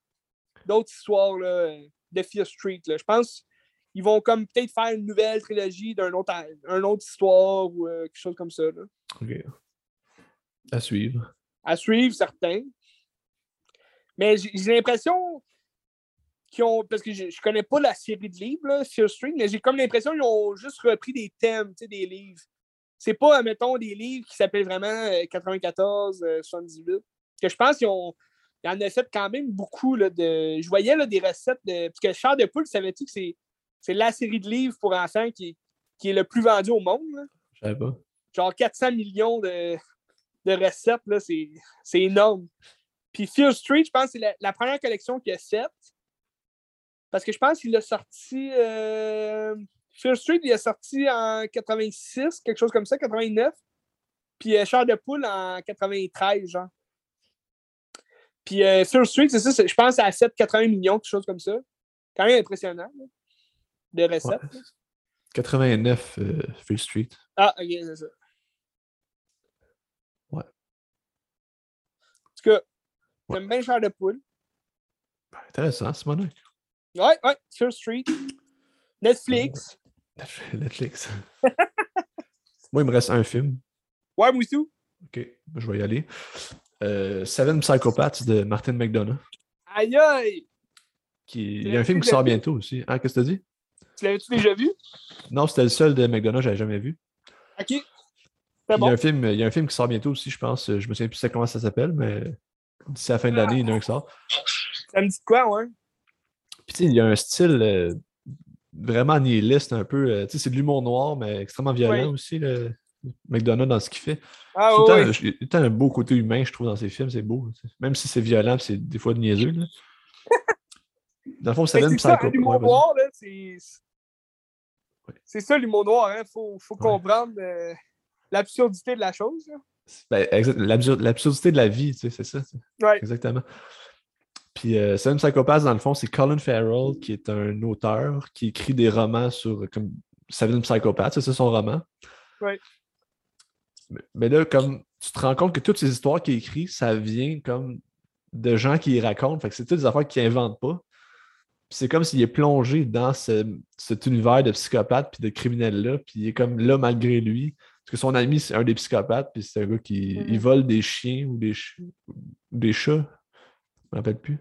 d'autres histoires. Là, de Fear Street. Là. Je pense qu'ils vont comme peut-être faire une nouvelle trilogie d'une autre, un autre histoire ou euh, quelque chose comme ça. Là. OK. À suivre. À suivre, certain. Mais j'ai l'impression qu'ils ont. Parce que je, ne connais pas la série de livres, là, Fear Street, mais j'ai comme l'impression qu'ils ont juste repris des thèmes, des livres. C'est pas, mettons, des livres qui s'appellent vraiment 94, euh, 78. Euh, que je pense qu'ils ont il en a fait quand même beaucoup. Là, de... Je voyais là, des recettes de. Parce que Char de Poule, savais-tu que c'est, c'est la série de livres pour enfants qui, qui est le plus vendu au monde? Je savais pas. Genre 400 millions de, de recettes, là, c'est, c'est énorme. Puis Fear Street, je pense que c'est la, première collection qu'il a faite. Parce que je pense qu'il a sorti. Euh... Fear Street, il a sorti en 86, quelque chose comme ça, 89. Puis euh, Char de Poule en 93, genre. Puis euh, Fear Street, c'est ça, je pense à 7,80 millions, quelque chose comme ça. Quand même impressionnant, de recettes. 89 euh, Fear Street. Ah, ok, c'est ça. Ouais. En tout cas, j'aime bien cher de poule. Ben, intéressant, c'est mon Ouais, ouais, Fear Street. Netflix. Netflix. moi, il me reste un film. Ouais, moi aussi. Ok, je vais y aller. Euh, Seven Psychopaths de Martin McDonough. Aïe aïe! Qui... Il y a un film qui sort bientôt aussi. Ah, qu'est-ce que tu as dit? Tu l'avais-tu déjà vu? Non, c'était le seul de McDonough que j'avais jamais vu. OK. Il y, a un film, il y a un film qui sort bientôt aussi, je pense. Je me souviens plus comment ça s'appelle, mais d'ici la fin de l'année, il y en a un qui sort. Ça me dit quoi, ouais? Puis, tu sais, il y a un style euh, vraiment nihiliste un peu. Euh, tu sais, c'est de l'humour noir, mais extrêmement violent aussi. Le... McDonough dans ce qu'il fait. Ah, a un beau côté humain, je trouve, dans ses films, c'est beau. Même si c'est violent, c'est des fois niaiseux. Là. Dans le fond, ça même ça. L'humour noir, c'est. C'est ça l'humour noir, il hein. faut, faut comprendre euh, l'absurdité de la chose. Ben, l'absurdité de la vie, tu sais, c'est ça. Ouais. Exactement. Puis euh, Seven Psychopaths, dans le fond, c'est Colin Farrell, qui est un auteur qui écrit des romans sur comme Seven Psychopath, c'est ça son roman. Ouais. Mais, là, comme tu te rends compte que toutes ces histoires qu'il écrit, ça vient comme de gens qui les racontent. Fait que c'est toutes des affaires qu'il n'invente pas. Puis c'est comme s'il est plongé dans ce- cet univers de psychopathe puis de criminels-là, puis il est comme là malgré lui. Parce que son ami, c'est un des psychopathes, puis c'est un gars qui il vole des chiens ou des, ch- ou des chats. Je me rappelle plus.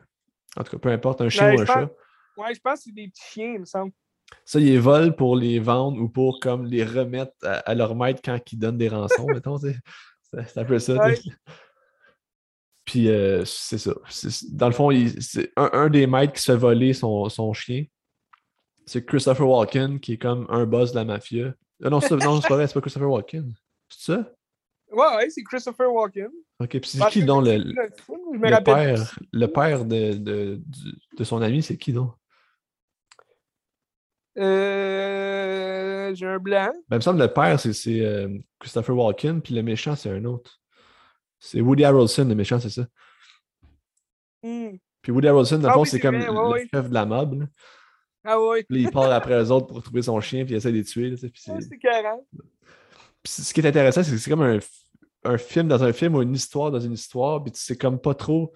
En tout cas, peu importe, un chien Ouais, ou un pense- chat. Ouais, je pense que c'est des petits chiens, il me semble. Ça, ils les volent pour les vendre ou pour comme les remettre à, à leur maître quand ils donnent des rançons, mettons. C'est un peu ça. Ouais. Puis euh, c'est ça. Dans le fond, c'est un, un des maîtres qui se fait voler son, son chien. C'est Christopher Walken, qui est comme un boss de la mafia. Ah non, c'est non, pas vrai, c'est pas Christopher Walken. C'est ça? Ouais, ouais, c'est Christopher Walken. Ok, puis c'est Parce qui donc le, père, le père de, de, du- de son ami, c'est qui donc? Euh, J'ai un blanc. Ben, il me semble que le père, c'est euh, Christopher Walken, puis le méchant, c'est un autre. C'est Woody Harrelson, le méchant, c'est ça. Hmm. Puis Woody Harrelson, dans le Ah fond, oui, c'est comme le ouais, chef de la mob. là. Ah ouais. Puis il part après eux autres pour trouver son chien, puis il essaie de les tuer. là, puis Ah, c'est- c'est carré. puis ce qui est intéressant, c'est que c'est comme un, film dans un film ou une histoire dans une histoire, puis tu sais comme pas trop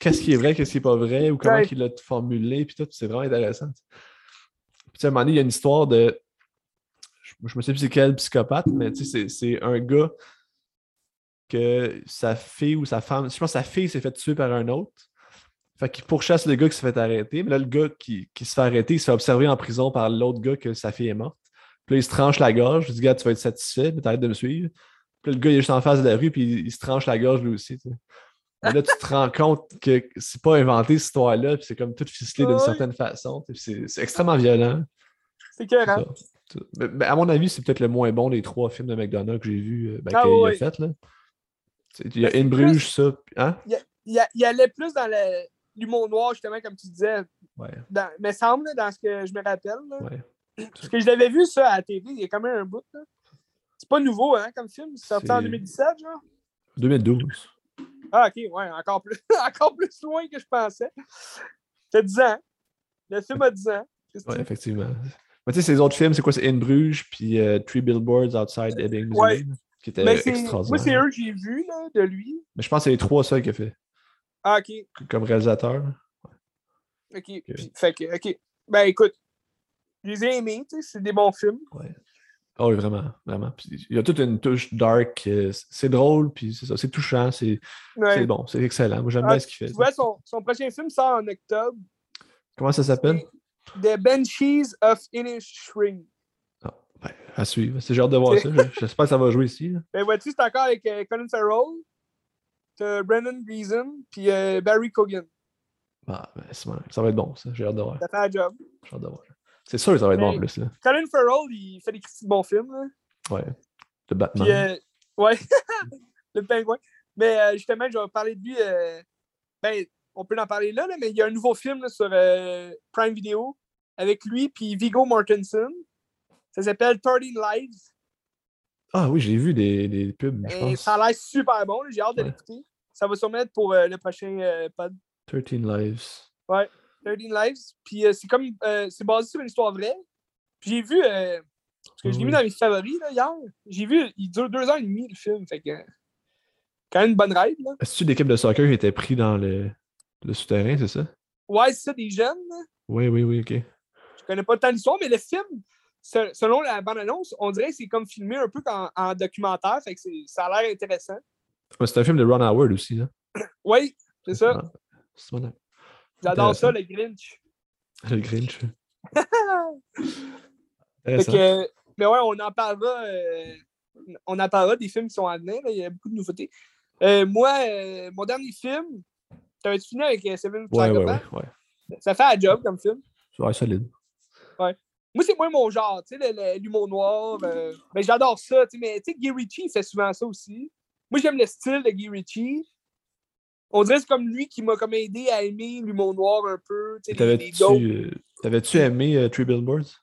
qu'est-ce qui est vrai, qu'est-ce qui est pas vrai, ou comment il l'a formulé, puis tout. C'est vraiment intéressant. Puis à un moment donné, il y a une histoire de. Je, me sais plus c'est quel psychopathe, mais c'est- un gars que sa fille ou sa femme, je pense que sa fille s'est fait tuer par un autre. Fait qu'il pourchasse le gars qui s'est fait arrêter. Mais là, le gars qui, qui se fait arrêter, il se fait observer en prison par l'autre gars que sa fille est morte. Puis là, il se tranche la gorge. Je dis, gars, tu vas être satisfait, mais t'arrêtes de me suivre. Puis là, le gars, il est juste en face de la rue, puis il, se tranche la gorge lui aussi. Mais là, tu te rends compte que c'est pas inventé cette histoire-là, puis c'est comme tout ficelé d'une certaine façon. C'est extrêmement violent. C'est carré. mais- mais à mon avis, c'est peut-être le moins bon des trois films de McDonough que j'ai vu, euh, ben, Ah qu'il a fait. Là. Il y a Mais In Bruges, ça. Hein? Il, a- il allait plus dans le- l'humour noir, justement, comme tu disais. Ouais, Dans, me semble, dans ce que je me rappelle. là. ouais. Parce que je l'avais vu, ça, à la TV, il y a quand même un bout. C'est pas nouveau, hein, comme film. C'est sorti en C'est- 2017, genre. 2012. Ah, ok, ouais, encore plus, encore plus loin que je pensais. C'est 10 ans. Le film a 10 ans. Oui, effectivement. Mais tu sais, ces autres films, c'est quoi? C'est In Bruges, puis euh, Three Billboards Outside Ebbing, Ouais. Missouri, qui était Mais extraordinaire. moi, c'est eux que j'ai vus, là, de lui. Mais je pense que c'est les trois seuls qu'il a fait Ah, ok. comme réalisateur. Ok. Puis, fait que, ok. Ben, écoute, je les ai aimés, tu sais, c'est des bons films. Ouais. Oh oui, vraiment, vraiment. Puis, il y a toute une touche dark. euh, c'est drôle, puis c'est ça, c'est touchant, c'est Ouais. bon, c'est excellent. Moi, j'aime Ah, bien ce qu'il fait. Tu vois, son, son prochain film sort en octobre. Comment ça s'appelle? The Banshees of Inisherin. Ah, ben, à suivre. C'est j'ai hâte de voir ça. Je- J'espère que ça va jouer ici. là. Ben, vois-tu, c'est encore avec euh, Colin Farrell, Brendan Gleeson, puis euh, Barry Cogan. Ah, ben, ça va être bon, ça. J'ai hâte de voir. Ça fait un job. J'ai hâte de voir. C'est sûr que ça va être bon en plus. Là. Colin Farrell, il fait des petits bons films. Là. Ouais. Le Batman. Puis, euh, ouais, le pingouin. Mais euh, justement, je vais parler de lui. euh, ben, on peut en parler là, là, mais il y a un nouveau film là, sur euh, Prime Video avec lui puis Vigo Mortensen. Ça s'appelle 13 Lives. Ah oui, j'ai vu des, des pubs, je Et pense. Euh, ça a l'air super bon. J'ai hâte de Ouais. l'écouter. Ça va sûrement être pour euh, le prochain euh, pod. 13 Lives. 13 Lives. Puis euh, c'est comme. euh, c'est basé sur une histoire vraie. Puis j'ai vu. euh, parce que je l'ai mis dans mes favoris là, hier. J'ai vu. Il dure deux heures et demie le film. Fait que. Quand même une bonne ride. Est-ce que l'équipe de soccer qui était pris dans le, le souterrain, c'est ça? Ouais, c'est ça, des jeunes. Oui, oui, oui, ok. Je connais pas tant l'histoire, mais le film, se- selon la bande-annonce, on dirait que c'est comme filmé un peu en, en documentaire. Fait que ça a l'air intéressant. Ouais, c'est un film de Ron Howard aussi. Là. Oui, c'est ça. Ah, C'est bon, J'adore ça, le Grinch. Le Grinch. Fait que, mais ouais, on en parlera. euh, on en parlera des films qui sont à venir. là, Il y a beaucoup de nouveautés. Euh, moi, euh, mon dernier film, t'avais-tu fini avec Seven Ouais, ouais, ouais, ouais. Ça fait un job comme film. Ouais, solide. Moi, c'est moins mon genre, tu sais, l'humour noir. ben, j'adore ça, tu sais, mais tu sais, Guy Ritchie il fait souvent ça aussi. Moi, j'aime le style de Guy Ritchie. On dirait que c'est comme lui qui m'a comme aidé à aimer l'humour noir un peu, T'avais-tu euh, t'avais-tu aimé euh, Three Billboards?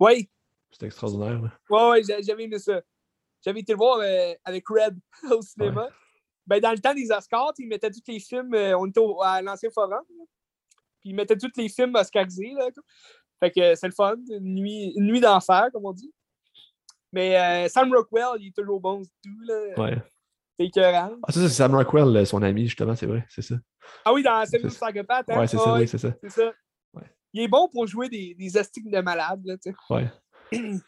Oui, C'était extraordinaire. là. ouais, ouais, j'a- j'avais aimé ça. J'avais été le voir euh, avec Red au cinéma. Ben, dans le temps des Oscars, ils mettaient tous les films, euh, on était au- à l'ancien forum, là. puis ils mettaient tous les films oscarisés. Là, quoi. Fait que c'est le fun. Une nuit, une nuit d'enfer, comme on dit. Mais Sam Rockwell, il est toujours bon, tout. Là. Ouais. C'est écœurant. Ah, ça, c'est Sam Rockwell, son ami, justement, c'est vrai, c'est ça. Ah oui, dans Seven Psychopath. Hein? Ouais, c'est ça, oui, c'est ça. C'est ça. Ouais. Il est bon pour jouer des, des astiques de malade, là, tu sais. Ouais.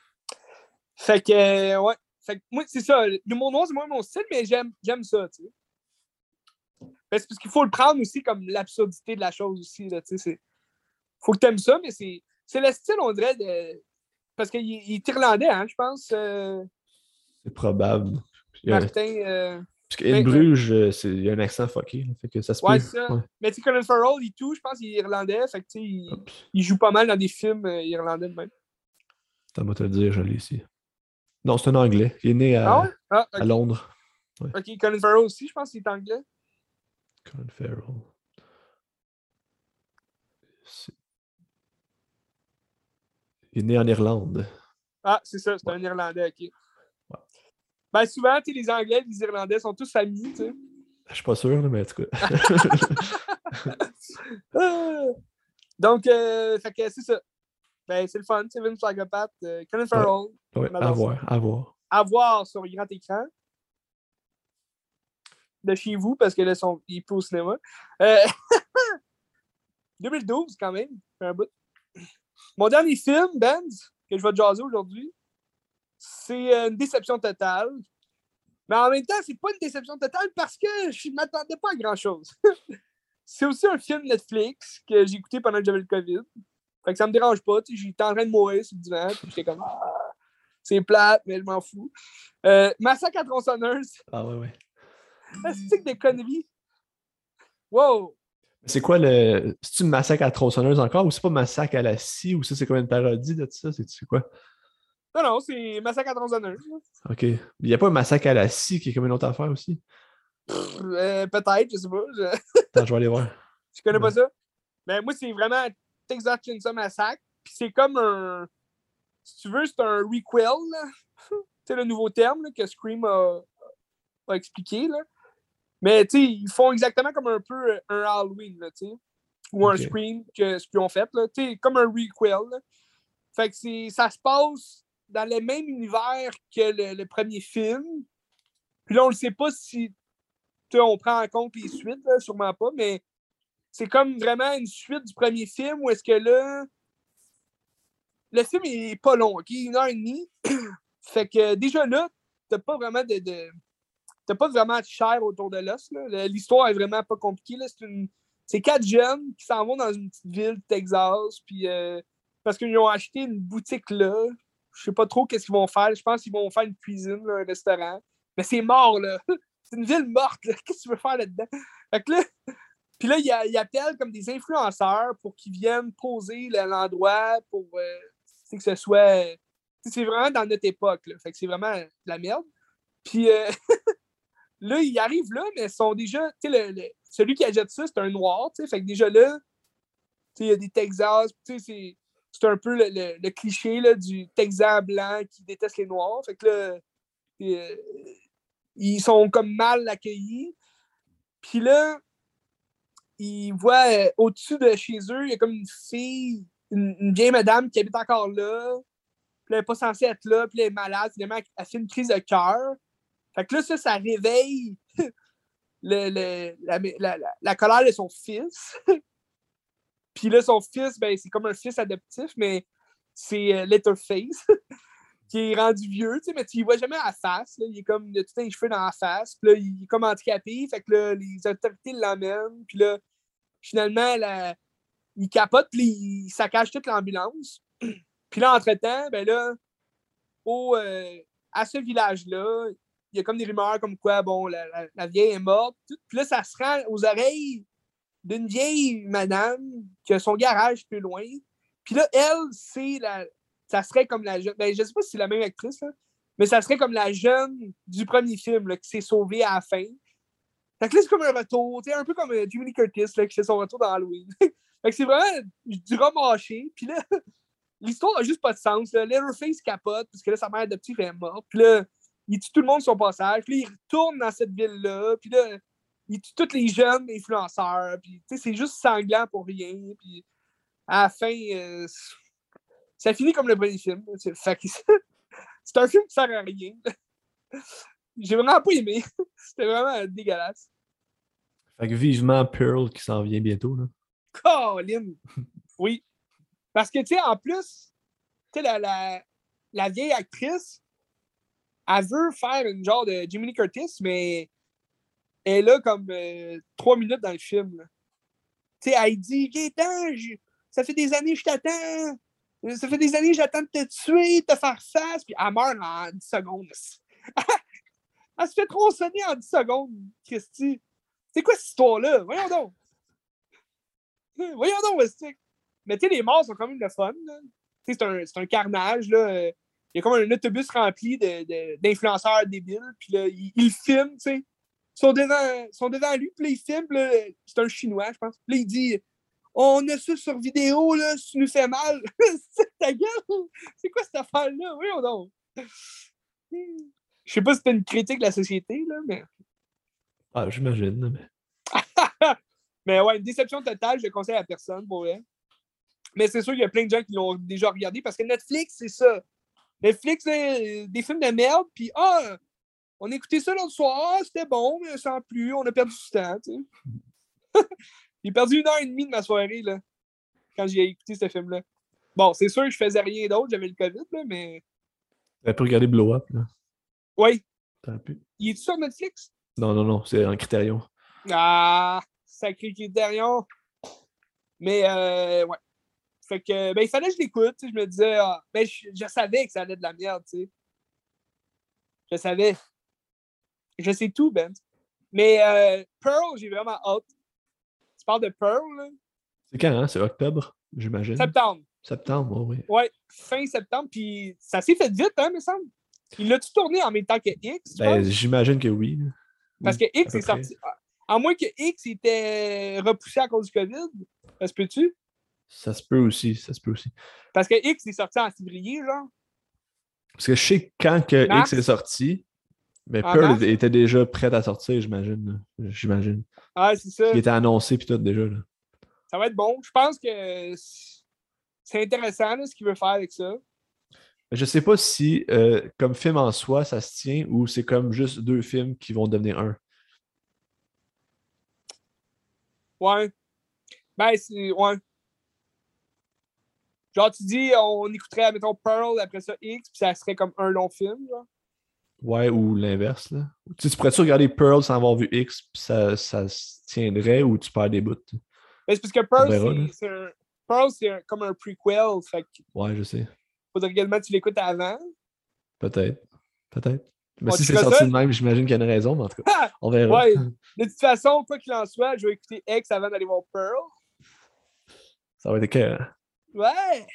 fait que, euh, ouais. Fait que moi, c'est ça. L'humour noir, c'est moins mon style, mais j'aime, j'aime ça, tu sais. Ben, parce qu'il faut le prendre aussi comme l'absurdité de la chose aussi, là, tu sais. Faut que t'aimes ça, mais c'est, c'est le style, on dirait, de... Parce qu'il il est irlandais, hein, je pense, euh, C'est probable. Il Martin. euh, Parce qu'In Mais- Bruges, euh, il y a un accent fucké. là, Fait que ça se Ouais, peut. c'est ça. Ouais. Mais tu sais, Colin Farrell et tout, je pense qu'il est irlandais, fait que tu sais, il, il joue pas mal dans des films euh, irlandais de même. Attends, moi te le dire, je l'ai ici. Non, c'est un Anglais. Il est né à, Ah? Ah, à. Londres. Ok, Colin Farrell aussi, je pense qu'il est anglais. Colin Farrell. Il est né en Irlande. Ah, c'est ça, c'est un Irlandais, ok. Ben souvent, les Anglais et les Irlandais sont tous amis, tu sais. Je suis pas sûr, mais en tout cas. Donc, euh, fait que c'est ça. Ben, c'est le fun, Seven Psychopath, euh, Colin Farrell, ouais, à voir, à voir. à voir sur grand écran. De chez vous, parce que là, son, il est plus au cinéma. Euh, 2012, quand même, un bout. Mon dernier film, Benz, que je vais te jaser aujourd'hui, c'est euh, une déception totale. Mais en même temps, c'est pas une déception totale parce que je m'attendais pas à grand-chose. c'est aussi un film Netflix que j'ai écouté pendant que j'avais le COVID. Fait que ça me dérange pas. J'étais en train de mourir sur le divan. puis J'étais comme, Ah, c'est plate, mais je m'en fous. Euh, Massacre à tronçonneuse. Ah ouais, ouais. C'est des conneries? Wow! C'est quoi le. C'est-tu massacre à tronçonneuse encore ou c'est pas massacre à la scie ou ça c'est comme une parodie de ça? C'est quoi? Non, non, c'est Massacre à tronçonneuse. Ok. Il n'y a pas un massacre à la scie qui est comme une autre affaire aussi? Euh, Peut-être, je sais pas. Je, Attends, je vais aller voir. je connais pas ça. Mais moi, c'est vraiment Texas Chainsaw Massacre. Puis c'est comme un. Si tu veux, c'est un requel. sais, le nouveau terme là, que Scream a, a expliqué. Là. Mais tu sais, ils font exactement comme un peu euh, un Halloween, là. Ou un. Scream, que ce qu'ils ont fait. Là, comme un requel. là. Fait que c'est- ça se passe dans le même univers que le, premier film. Puis là, on ne sait pas si on prend en compte les suites, sûrement pas, mais c'est comme vraiment une suite du premier film où est-ce que là. Le film est pas long, OK? Une heure et demie. fait que déjà là, t'as pas vraiment de. de- T'as pas vraiment de chair autour de l'os. L'histoire est vraiment pas compliquée. C'est quatre jeunes qui s'en vont dans une petite ville, Texas, puis euh, parce qu'ils ont acheté une boutique là. Je sais pas trop qu'est-ce qu'ils vont faire. Je pense qu'ils vont faire une cuisine, un restaurant. Mais c'est mort, là. C'est une ville morte. Qu'est-ce que tu veux faire là-dedans? Fait que là, puis là, il, a- il appelle comme des influenceurs pour qu'ils viennent poser le- l'endroit pour euh, que ce soit. C'est vraiment dans notre époque, là. Fait que c'est vraiment de la merde. Puis euh, là, ils arrivent là, mais ils sont déjà. Tu sais, le- celui qui achète ça, c'est un noir, tu sais. Fait que déjà là, il y a des Texas, tu sais, c'est. Un peu le, cliché là, du Texan blanc qui déteste les Noirs. Fait que là, euh, ils sont comme mal accueillis. Puis là, ils voient euh, au-dessus de chez eux, il y a comme une fille, une, vieille madame qui habite encore là. Puis elle n'est pas censée être là, puis elle est malade. Finalement, elle fait une crise de cœur. Fait que là, ça, ça réveille le- la- la- la colère de son fils. puis là, son fils, ben, c'est comme un fils adoptif, mais c'est euh, Letterface. qui est rendu vieux, tu sais, mais tu ne vois jamais à la face. Là. Il est comme, il a tout un cheveu dans la face. Puis là, il est comme handicapé. Fait que là, les autorités l'emmènent. Puis là, finalement, là, il capote. Puis il saccage toute l'ambulance. Puis là, entre-temps, ben là, au, euh, à ce village-là, il y a comme des rumeurs comme quoi, bon, la, vieille est morte. Puis là, ça se rend aux oreilles d'une vieille madame qui a son garage plus loin. Puis là, elle, c'est la, ça serait comme la jeune. Ben, je sais pas si c'est la même actrice, là, mais ça serait comme la jeune du premier film là, qui s'est sauvée à la fin. Fait que là, c'est comme un retour, un peu comme euh, Jiminy Curtis là, qui fait son retour dans Halloween. fait que c'est vraiment du remâché. Puis là, l'histoire a juste pas de sens. Leatherface capote, parce que là, sa mère adoptive est morte. Puis là, il tue tout le monde sur son passage. Puis là, il retourne dans cette ville-là. Puis là, il tue tous les jeunes influenceurs. Puis, c'est juste sanglant pour rien. Puis à la fin, euh, ça finit comme le premier film. C'est c'est un film qui sert à rien. J'ai vraiment pas aimé. C'était vraiment dégueulasse. Fait que vivement Pearl qui s'en vient bientôt. Là. Colin! Oui. Parce que, tu sais, en plus, tu sais, la, la, la, vieille actrice, elle veut faire une genre de Jiminy Curtis, mais elle est là comme euh, trois minutes dans le film. Tu sais, elle dit Gaétan, ça fait des années que je t'attends. Ça fait des années que j'attends de te tuer, de te faire face, puis elle meurt en 10 secondes. elle se fait tronçonner en 10 secondes, Christy. C'est quoi cette histoire-là? Voyons donc. Voyons donc, Westic. Mais tu sais, les morts sont quand même le fun. C'est un, carnage. Là. Il y a comme un autobus rempli d'influenceurs débiles. Puis là, ils, ils filment, tu sais. Sont devant, sont devant lui, puis là. C'est un Chinois, je pense. Puis là, il dit On a ça sur vidéo, là, si tu nous fais mal. c'est ta gueule. C'est quoi cette affaire-là? Voyons donc. Je sais pas si c'était une critique de la société, là, mais. Ah, j'imagine, mais. mais ouais, une déception totale, je le conseille à personne, pour vrai. Mais c'est sûr qu'il y a plein de gens qui l'ont déjà regardé parce que Netflix, c'est ça. Netflix, des films de merde, puis ah, on a écouté ça l'autre soir, c'était bon, mais sans plus, on a perdu du temps, tu sais. J'ai perdu une heure et demie de ma soirée, là, quand j'ai écouté ce film-là. Bon, c'est sûr que je faisais rien d'autre, j'avais le COVID, là, mais. T'avais pu regarder Blow Up, là? Oui. T'as pu. Il est sur Netflix? Non, non, non, c'est un Critérion. Ah, sacré Critérion. Mais, euh, ouais. Fait que, ben, il fallait que je l'écoute. Je me disais, ah, ben, je, savais que ça allait de la merde, tu sais. Je savais. Je sais tout, Ben. Mais euh, Pearl, j'ai vraiment hâte. Tu parles de Pearl, là? C'est quand, hein? C'est octobre, j'imagine. Septembre. Septembre, oui. Ouais, fin septembre. Puis ça s'est fait vite, hein, me semble. Il l'a-tu tourné en même temps que X? Ben, j'imagine que oui. Parce que X est sorti. À moins que X était repoussé à cause du COVID. Ça se peut-tu? Ça se peut aussi, ça se peut aussi. Parce que X est sorti en février, genre. Parce que je sais quand que X est sorti, mais Pearl était déjà prête à sortir, j'imagine. J'imagine. Ah, c'est ça. Il était annoncé puis tout déjà. Là. Ça va être bon. Je pense que c'est intéressant ce qu'il veut faire avec ça. Je sais pas si, euh, comme film en soi, ça se tient ou c'est comme juste deux films qui vont devenir un. Ouais. Ben, c'est. Ouais. Genre, tu dis, on écouterait, mettons, Pearl, après ça X, puis ça serait comme un long film, genre. Ouais, ou l'inverse, là. Tu, tu pourrais-tu regarder Pearl sans avoir vu X, puis ça, ça se tiendrait, ou tu perds des bouts? Ben, c'est parce que Pearl, c'est un... Pearl, c'est comme un prequel, fait que... Ouais, je sais. Faudrait également que tu l'écoutes avant. Peut-être. Peut-être. Mais si c'est sorti de même, j'imagine qu'il y a une raison, mais en tout cas, on verra. Ouais. De toute façon, quoi qu'il en soit, je vais écouter X avant d'aller voir Pearl. Ça va être que Ouais!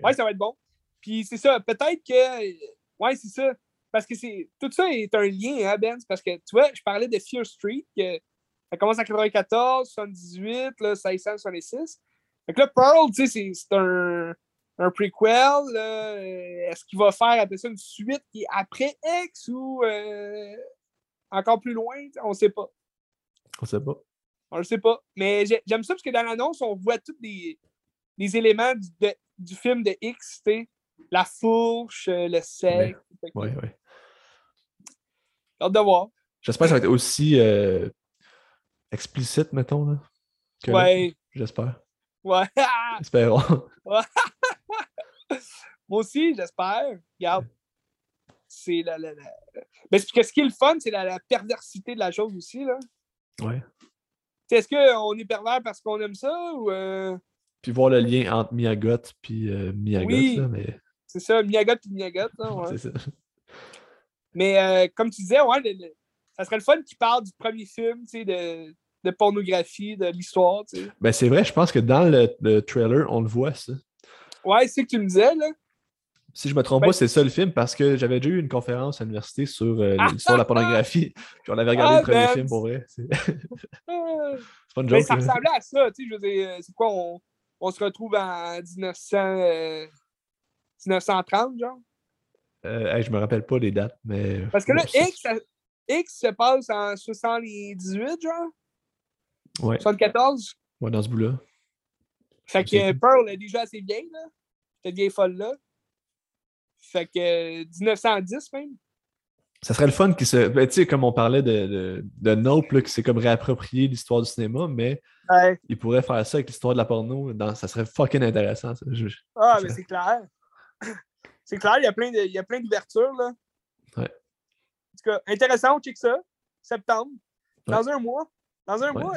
Ouais, ça va être bon. Puis c'est ça, peut-être que. Ouais, c'est ça. Parce que c'est. Tout ça est un lien, hein, Ben? Parce que, tu vois, je parlais de Fear Street, que ça commence en 94, 78, là, 666. Fait que là, Pearl, tu sais, c'est un, un prequel. Est-ce qu'il va faire après ça une suite qui est après X ou euh, encore plus loin? On ne sait pas. On ne sait pas. On ne sait pas. Mais j'aime ça parce que dans l'annonce, on voit des, les éléments du, du film de X, la fourche, euh, le sec. Oui, oui. Hâte de voir. J'espère que ça va être aussi euh, explicite, mettons. Là, ouais. J'espère. Ouais. Espérons. Moi aussi, j'espère. Regarde. C'est la, la, Mais ce qui est le fun, c'est la, perversité de la chose aussi. Là. Ouais. Est-ce qu'on est pervers parce qu'on aime ça ou. Euh, puis voir le lien entre Miyagot puis euh, Miyagot. Oui, mais... C'est ça, Miyagot et Miyagot. Ouais. c'est ça. Mais euh, comme tu disais, ouais, ça serait le fun qu'il parle du premier film, tu sais, de, de pornographie, de l'histoire. Tu sais. Ben c'est vrai, je pense que dans le, trailer, on le voit, ça. Ouais, c'est ce que tu me disais, là. Si je me trompe pas, ben c'est ça le film, parce que j'avais déjà eu une conférence à l'université sur euh, ah, l'histoire de la pornographie. Puis on avait regardé ah, le premier ben, film pour vrai. C'est pas une joke. Mais ça ressemblait à ça, tu sais. Je veux dire, c'est quoi, on, on se retrouve en 1900, 1930, euh, genre? Euh, je me rappelle pas les dates, mais. Parce que là, X, X se passe en 78, genre? Ouais. 74? Ouais, dans ce bout-là. Fait que Pearl est déjà assez vieille, là. cette vieille folle-là. Fait que 1910 même. Ça serait le fun qui se. Ben, tu sais, comme on parlait de, de, de Nope, là, qui s'est comme réapproprié l'histoire du cinéma, mais il pourrait faire ça avec l'histoire de la porno. Dans... Ça serait fucking intéressant. Ça. Ah, mais c'est clair. C'est clair, il y a plein, de... il y a plein d'ouvertures, là. Ouais. En tout cas, intéressant, on check ça. Septembre. Dans un mois. Dans un mois.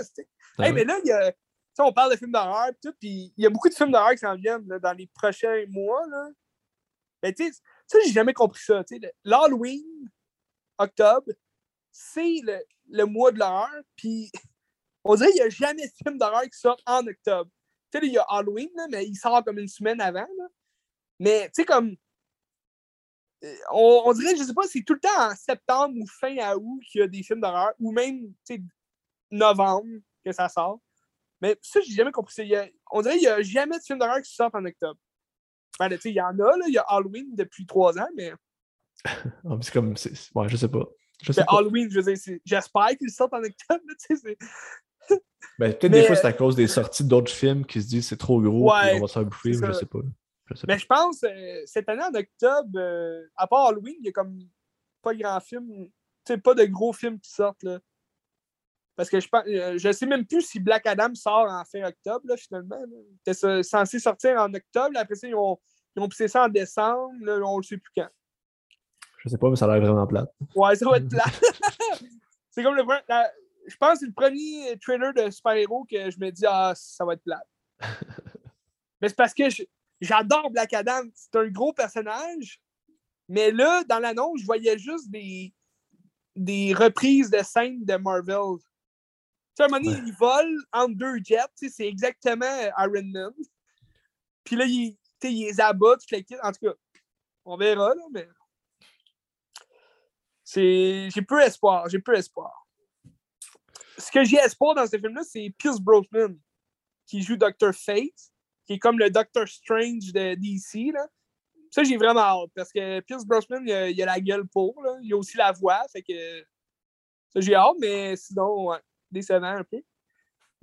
Ah hey, mais là, il y a. sais, on parle de films d'horreur et tout, puis il y a beaucoup de films d'horreur qui s'en viennent là, dans les prochains mois. Là. Mais tu sais, ça, j'ai jamais compris ça. L'Halloween, octobre, c'est le, le, mois de l'horreur, puis on dirait qu'il n'y a jamais de film d'horreur qui sort en octobre. Tu sais, il y a Halloween, là, mais il sort comme une semaine avant. Là. Mais tu sais, comme. On, on, dirait, je sais pas, c'est tout le temps en septembre ou fin à août qu'il y a des films d'horreur, ou même, tu sais, novembre que ça sort. Mais ça, j'ai jamais compris. Il on dirait qu'il n'y a jamais de film d'horreur qui sort en octobre. Ben, il y en a, là, il y a Halloween depuis trois ans, mais. Ah, c'est comme. Ouais, je sais pas. Je sais Halloween, je veux dire, j'espère qu'il sortent en octobre. ben, peut-être des fois, c'est à cause des sorties d'autres films qui se disent c'est trop gros, ouais, on va se faire bouffer, je sais pas. Je mais je pense, euh, cette année en octobre, euh, à part Halloween, il y a comme pas grand film, tu sais, pas de gros films qui sortent. Là. Parce que je pense, euh, je sais même plus si Black Adam sort en fin octobre, là, finalement. C'était censé sortir en octobre, après ça, ils ont, ils ont poussé ça en décembre, là, on ne sait plus quand. Je sais pas, mais ça a l'air vraiment plate. Ouais, ça va être plate. c'est comme le Je pense que c'est le premier trailer de super-héros que je me dis, ah, ça va être plate. mais c'est parce que j'adore Black Adam. C'est un gros personnage. Mais là, dans l'annonce, je voyais juste des, des reprises de scènes de Marvel. Tu sais, à un moment donné, il vole entre deux jets. C'est exactement Iron Man. Puis là, il, il les abat, En tout cas, on verra, là, mais. J'ai peu espoir. J'ai peu espoir. Ce que j'ai espoir dans ce film-là, c'est Pierce Brosnan, qui joue Dr. Fate, qui est comme le Doctor Strange de DC. Là. Ça, j'ai vraiment hâte, parce que Pierce Brosnan, il a, a la gueule pour. Là. Il a aussi la voix, fait que. Ça, j'ai hâte, mais sinon, ouais, décevant un peu.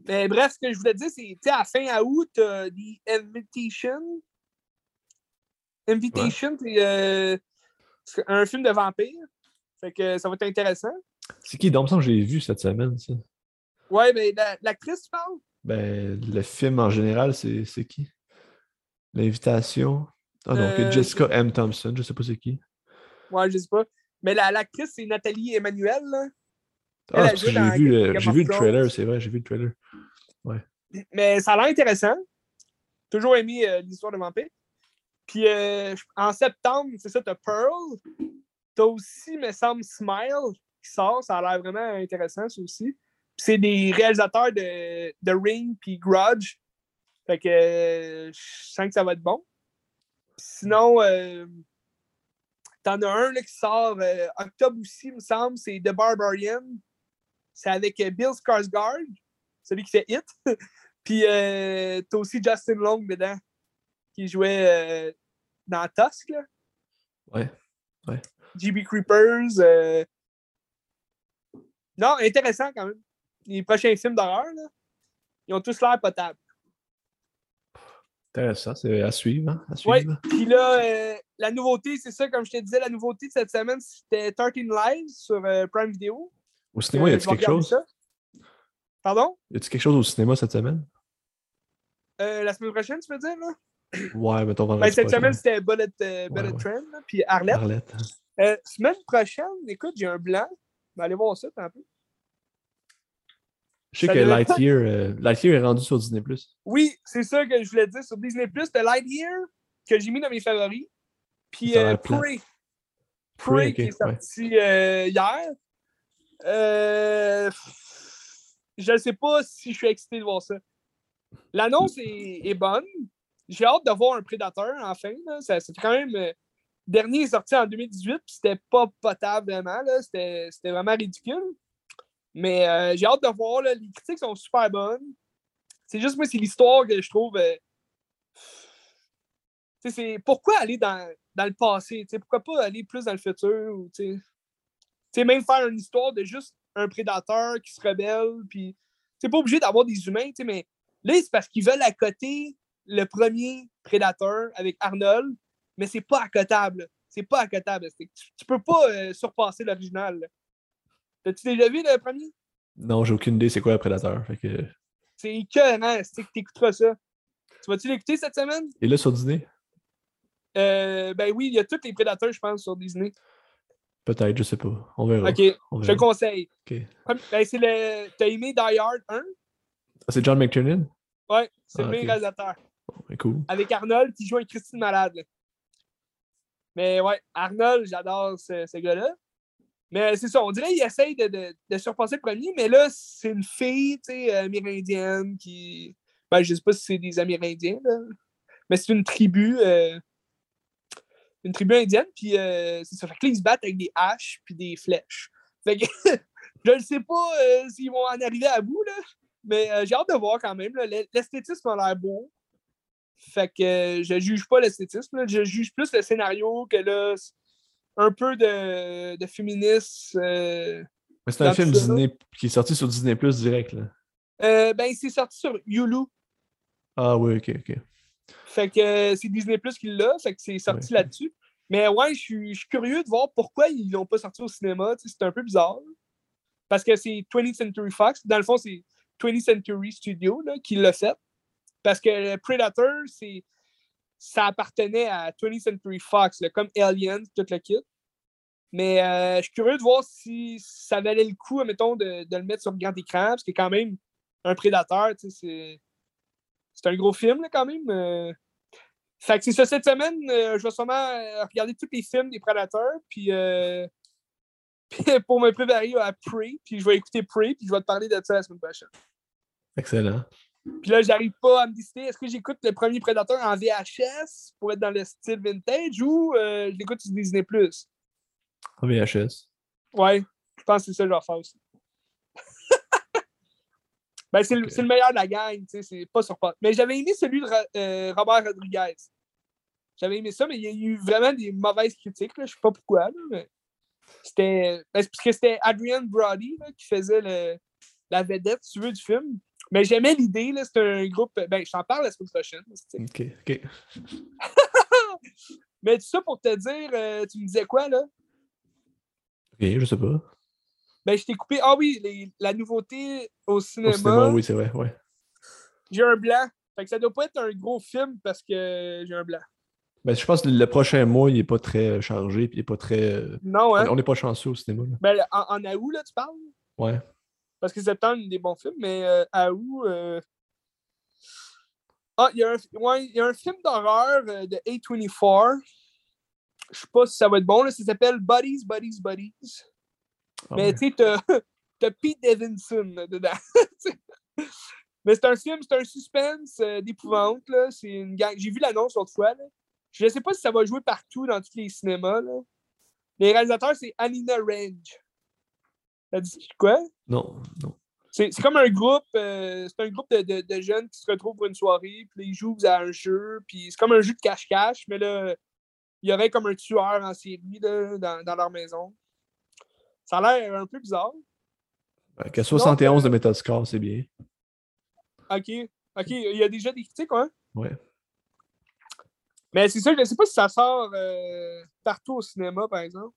Mais bref, ce que je voulais dire, c'est à fin août, euh, The Invitation, Invitation, euh, c'est un film de vampire. Fait que ça va être intéressant. C'est qui? Donc, je l'ai vu cette semaine, ça. Ouais, mais l'actrice, tu parles? Ben, le film en général, c'est qui? L'invitation? Ah non, euh, Jessica M. Thompson, je sais pas c'est qui. Ouais, je sais pas. Mais l'actrice, c'est Nathalie Emmanuel. Là. Ah, j'ai vu, vu, le trailer, c'est vrai, j'ai vu le trailer. Ouais. Mais ça a l'air intéressant. Toujours aimé euh, l'histoire de vampire. Puis euh, en septembre, c'est ça, t'as Pearl. T'as aussi, me semble, Smile qui sort. Ça a l'air vraiment intéressant, ça aussi. C'est des réalisateurs de, de Ring puis Grudge. Fait que euh, je sens que ça va être bon. sinon, euh, t'en as un là, qui sort octobre aussi, me semble. C'est The Barbarian. C'est avec Bill Skarsgård, celui qui fait Hit. puis t'as aussi Justin Long dedans qui jouait euh, dans Tusk. Là. Ouais. ouais. GB Creepers. Euh, non, intéressant quand même. Les prochains films d'horreur, ils ont tous l'air potables. Intéressant, c'est à suivre. Hein, suivre. Puis là, euh, la nouveauté, c'est ça, comme je te disais, la nouveauté de cette semaine, c'était 13 Lives sur Prime Video. Au cinéma, y a-t-il quelque chose? Pardon? Y a-t-il quelque chose au cinéma cette semaine? la semaine prochaine, tu veux dire, là? Ouais, mais ton ben, Cette semaine, c'était Bullet, euh, Bullet Train, puis Arlette. Arlette. Euh, semaine prochaine, écoute, j'ai un blanc. Ben, allez voir ça un peu. Je sais que Lightyear, euh, Lightyear est rendu sur Disney+. Oui, c'est ça que je voulais dire. Sur Disney+, de Lightyear, que j'ai mis dans mes favoris. Puis euh, Prey. Prey, qui est sorti euh, hier. je ne sais pas si je suis excité de voir ça. L'annonce est, est bonne j'ai hâte de voir un prédateur, enfin. C'est quand même. Euh, dernier est sorti en 2018, puis c'était pas potable vraiment. C'était vraiment ridicule. Mais euh, j'ai hâte de voir. Les critiques sont super bonnes. C'est juste moi, c'est l'histoire que je trouve. Euh, pourquoi aller dans, dans le passé? Pourquoi pas aller plus dans le futur? Même faire une histoire de juste un prédateur qui se rebelle. C'est pas obligé d'avoir des humains, mais là, c'est parce qu'ils veulent côté le premier Predator avec Arnold, mais c'est pas accotable. C'est pas accotable. Tu, tu peux pas euh, surpasser l'original. T'as-tu déjà vu le premier? Non, j'ai aucune idée c'est quoi le Predator. Fait que... C'est écœurant, c'est que t'écouteras ça? Tu vas-tu l'écouter cette semaine? Et là, sur Disney? Euh, ben oui, il y a tous les Prédateurs, je pense, sur Disney. Peut-être, je sais pas. On verra. Ok, On je le conseille. Ok. Ben, c'est le... T'as aimé Die Hard 1? Ah, C'est John McTiernan? Ouais, c'est Ah, le même ok. réalisateur. Ben, cool. Avec Arnold qui joue un Christine Malade. là. Mais ouais, Arnold, j'adore ce, ce gars-là. Mais c'est ça, on dirait qu'il essaye de, de, de surpasser le premier, mais là, c'est une fille, tu sais, amérindienne qui. Ben, je sais pas si c'est des Amérindiens, là. Mais c'est une tribu. euh, Une tribu indienne, puis euh, c'est ça. Fait que là, ils se battent avec des haches puis des flèches. Fait que je ne sais pas euh, s'ils vont en arriver à bout, là. Mais euh, j'ai hâte de voir quand même. L'esthétisme a l'air beau. Fait que je juge pas l'esthétisme. Je juge plus le scénario que là, un peu de, de féminisme. euh, Mais c'est un film Disney qui est sorti sur Disney Plus direct. Là. euh, ben, c'est sorti sur Hulu. Ah oui, ok, ok. Fait que euh, c'est Disney Plus qui l'a. Fait que c'est sorti Ouais. là-dessus. Mais ouais, je suis curieux de voir pourquoi ils l'ont pas sorti au cinéma. C'est un peu bizarre. Parce que c'est 20th Century Fox. Dans le fond, c'est 20th Century Studio là, qui l'a fait. Parce que Predator, c'est ça appartenait à 20th Century Fox, comme Alien, tout le kit. Mais euh, je suis curieux de voir si ça valait le coup, mettons, de, de le mettre sur grand écran, parce que quand même, un prédateur, c'est. Un gros film, là, quand même. euh. Fait que c'est ça, cette semaine, euh, je vais sûrement regarder tous les films des prédateurs, puis pour me préparer à Prey, puis je vais écouter Prey, puis je vais te parler de ça la semaine prochaine. Excellent. Puis là, j'arrive pas à me décider, est-ce que j'écoute le premier Predator en VHS pour être dans le style vintage ou euh, je l'écoute sur Disney+. En VHS. Ouais, je pense que c'est ça que je vais faire aussi. ben, c'est le, meilleur de la gang, tu sais, c'est pas sur Mais j'avais aimé celui de euh, Robert Rodriguez. J'avais aimé ça, mais il y a eu vraiment des mauvaises critiques, là, je sais pas pourquoi, là, mais c'était... ben, parce que c'était Adrian Brody là, qui faisait le- la vedette, si tu veux, du film. Mais j'aimais l'idée, là, c'était un groupe... Ben, je t'en parle la semaine prochaine. c'est- Ok, ok. Mais tout ça pour te dire, euh, tu me disais quoi, là? Ok, je sais pas. Ben, je t'ai coupé. Ah oui, les- la nouveauté au cinéma, Au cinéma, oui, c'est vrai, ouais. j'ai un blanc. Fait que ça doit pas être un gros film parce que j'ai un blanc. Ben, je pense que le prochain mois, il est pas très euh, chargé, puis il est pas très. euh, Non, hein? On n'est pas chanceux au cinéma. Là. Ben, en, en août, là, tu parles? Ouais. Parce que septembre, il des bons films, mais euh, à août. euh, Ah, il y, a un... ouais, il y a un film d'horreur euh, de A24. Je sais pas si ça va être bon, là. Ça s'appelle Buddies, Buddies, Buddies. Ah Mais ouais. tu sais, t'as t'as Pete Davidson là, dedans. Mais c'est un film, c'est un suspense d'épouvante. là. C'est une gang. J'ai vu l'annonce l'autre fois. Là. Je ne sais pas si ça va jouer partout dans tous les cinémas. Là. Les réalisateurs, c'est Alina Range. Dit quoi? Non, non. C'est comme un groupe, euh, c'est un groupe de, de- de jeunes qui se retrouvent pour une soirée, puis ils jouent à un jeu, puis c'est comme un jeu de cache-cache, mais là, il y aurait comme un tueur en série là, dans, dans leur maison. Ça a l'air un peu bizarre. Ben, Qu'à 71 euh, de méthode score, c'est bien. OK. OK, il y a déjà des critiques, hein? Ouais. Mais c'est ça, je ne sais pas si ça sort euh, partout au cinéma, par exemple.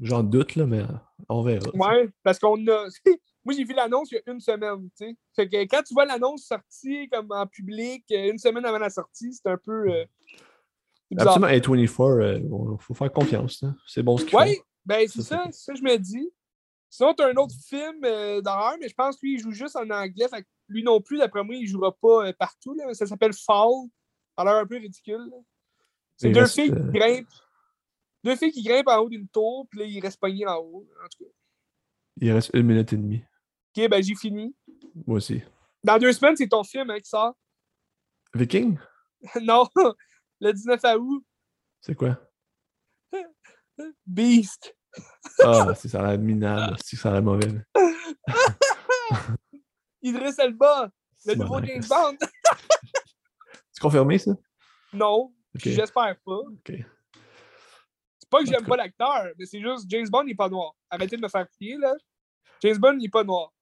J'en doute, là, mais euh, on verra. Ouais, parce qu'on a. Moi, j'ai vu l'annonce il y a une semaine. Fait que quand tu vois l'annonce sortie comme en public, euh, une semaine avant la sortie, c'est un peu. euh. Absolument, A24, il faut faire confiance. là. C'est bon ce qu'ils Ouais, font. ben c'est Ça, ça, c'est- c'est ça que je me dis. Sinon, tu as un autre film euh, d'horreur, mais je pense que lui, il joue juste en anglais. Fait que lui non plus, d'après moi, il jouera pas partout. Là. Ça s'appelle Fall. Ça a l'air un peu ridicule. C'est deux reste, filles qui grimpent. Deux filles qui grimpent en haut d'une tour, puis là, ils restent pognés en haut. En tout cas. Il reste une minute et demie. Ok, ben j'ai fini. Moi aussi. Dans deux semaines, c'est ton film hein, qui sort. Viking? non, le 19 août, C'est quoi? Beast. Ah, si ça a l'air minable, si ça a l'air mauvais. Idris Elba, le nouveau. James Bond. C'est confirmé, ça? non, j'espère pas. Ok pas que j'aime pas l'acteur, mais c'est juste James Bond n'est pas noir. Arrêtez de me faire crier, là. James Bond n'est pas noir.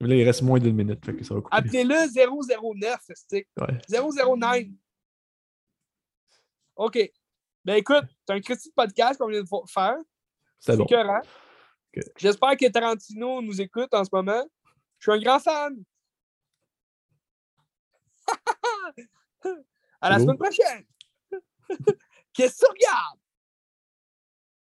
Là, il reste moins d'une minute, ça va couper. Appelez-le 009, ce stick. 009. OK. Ben écoute, c'est un critique de podcast qu'on vient de faire. C'est bon. J'espère que Tarantino nous écoute en ce moment. Je suis un grand fan. à la semaine prochaine. Qu'est-ce que tu regardes?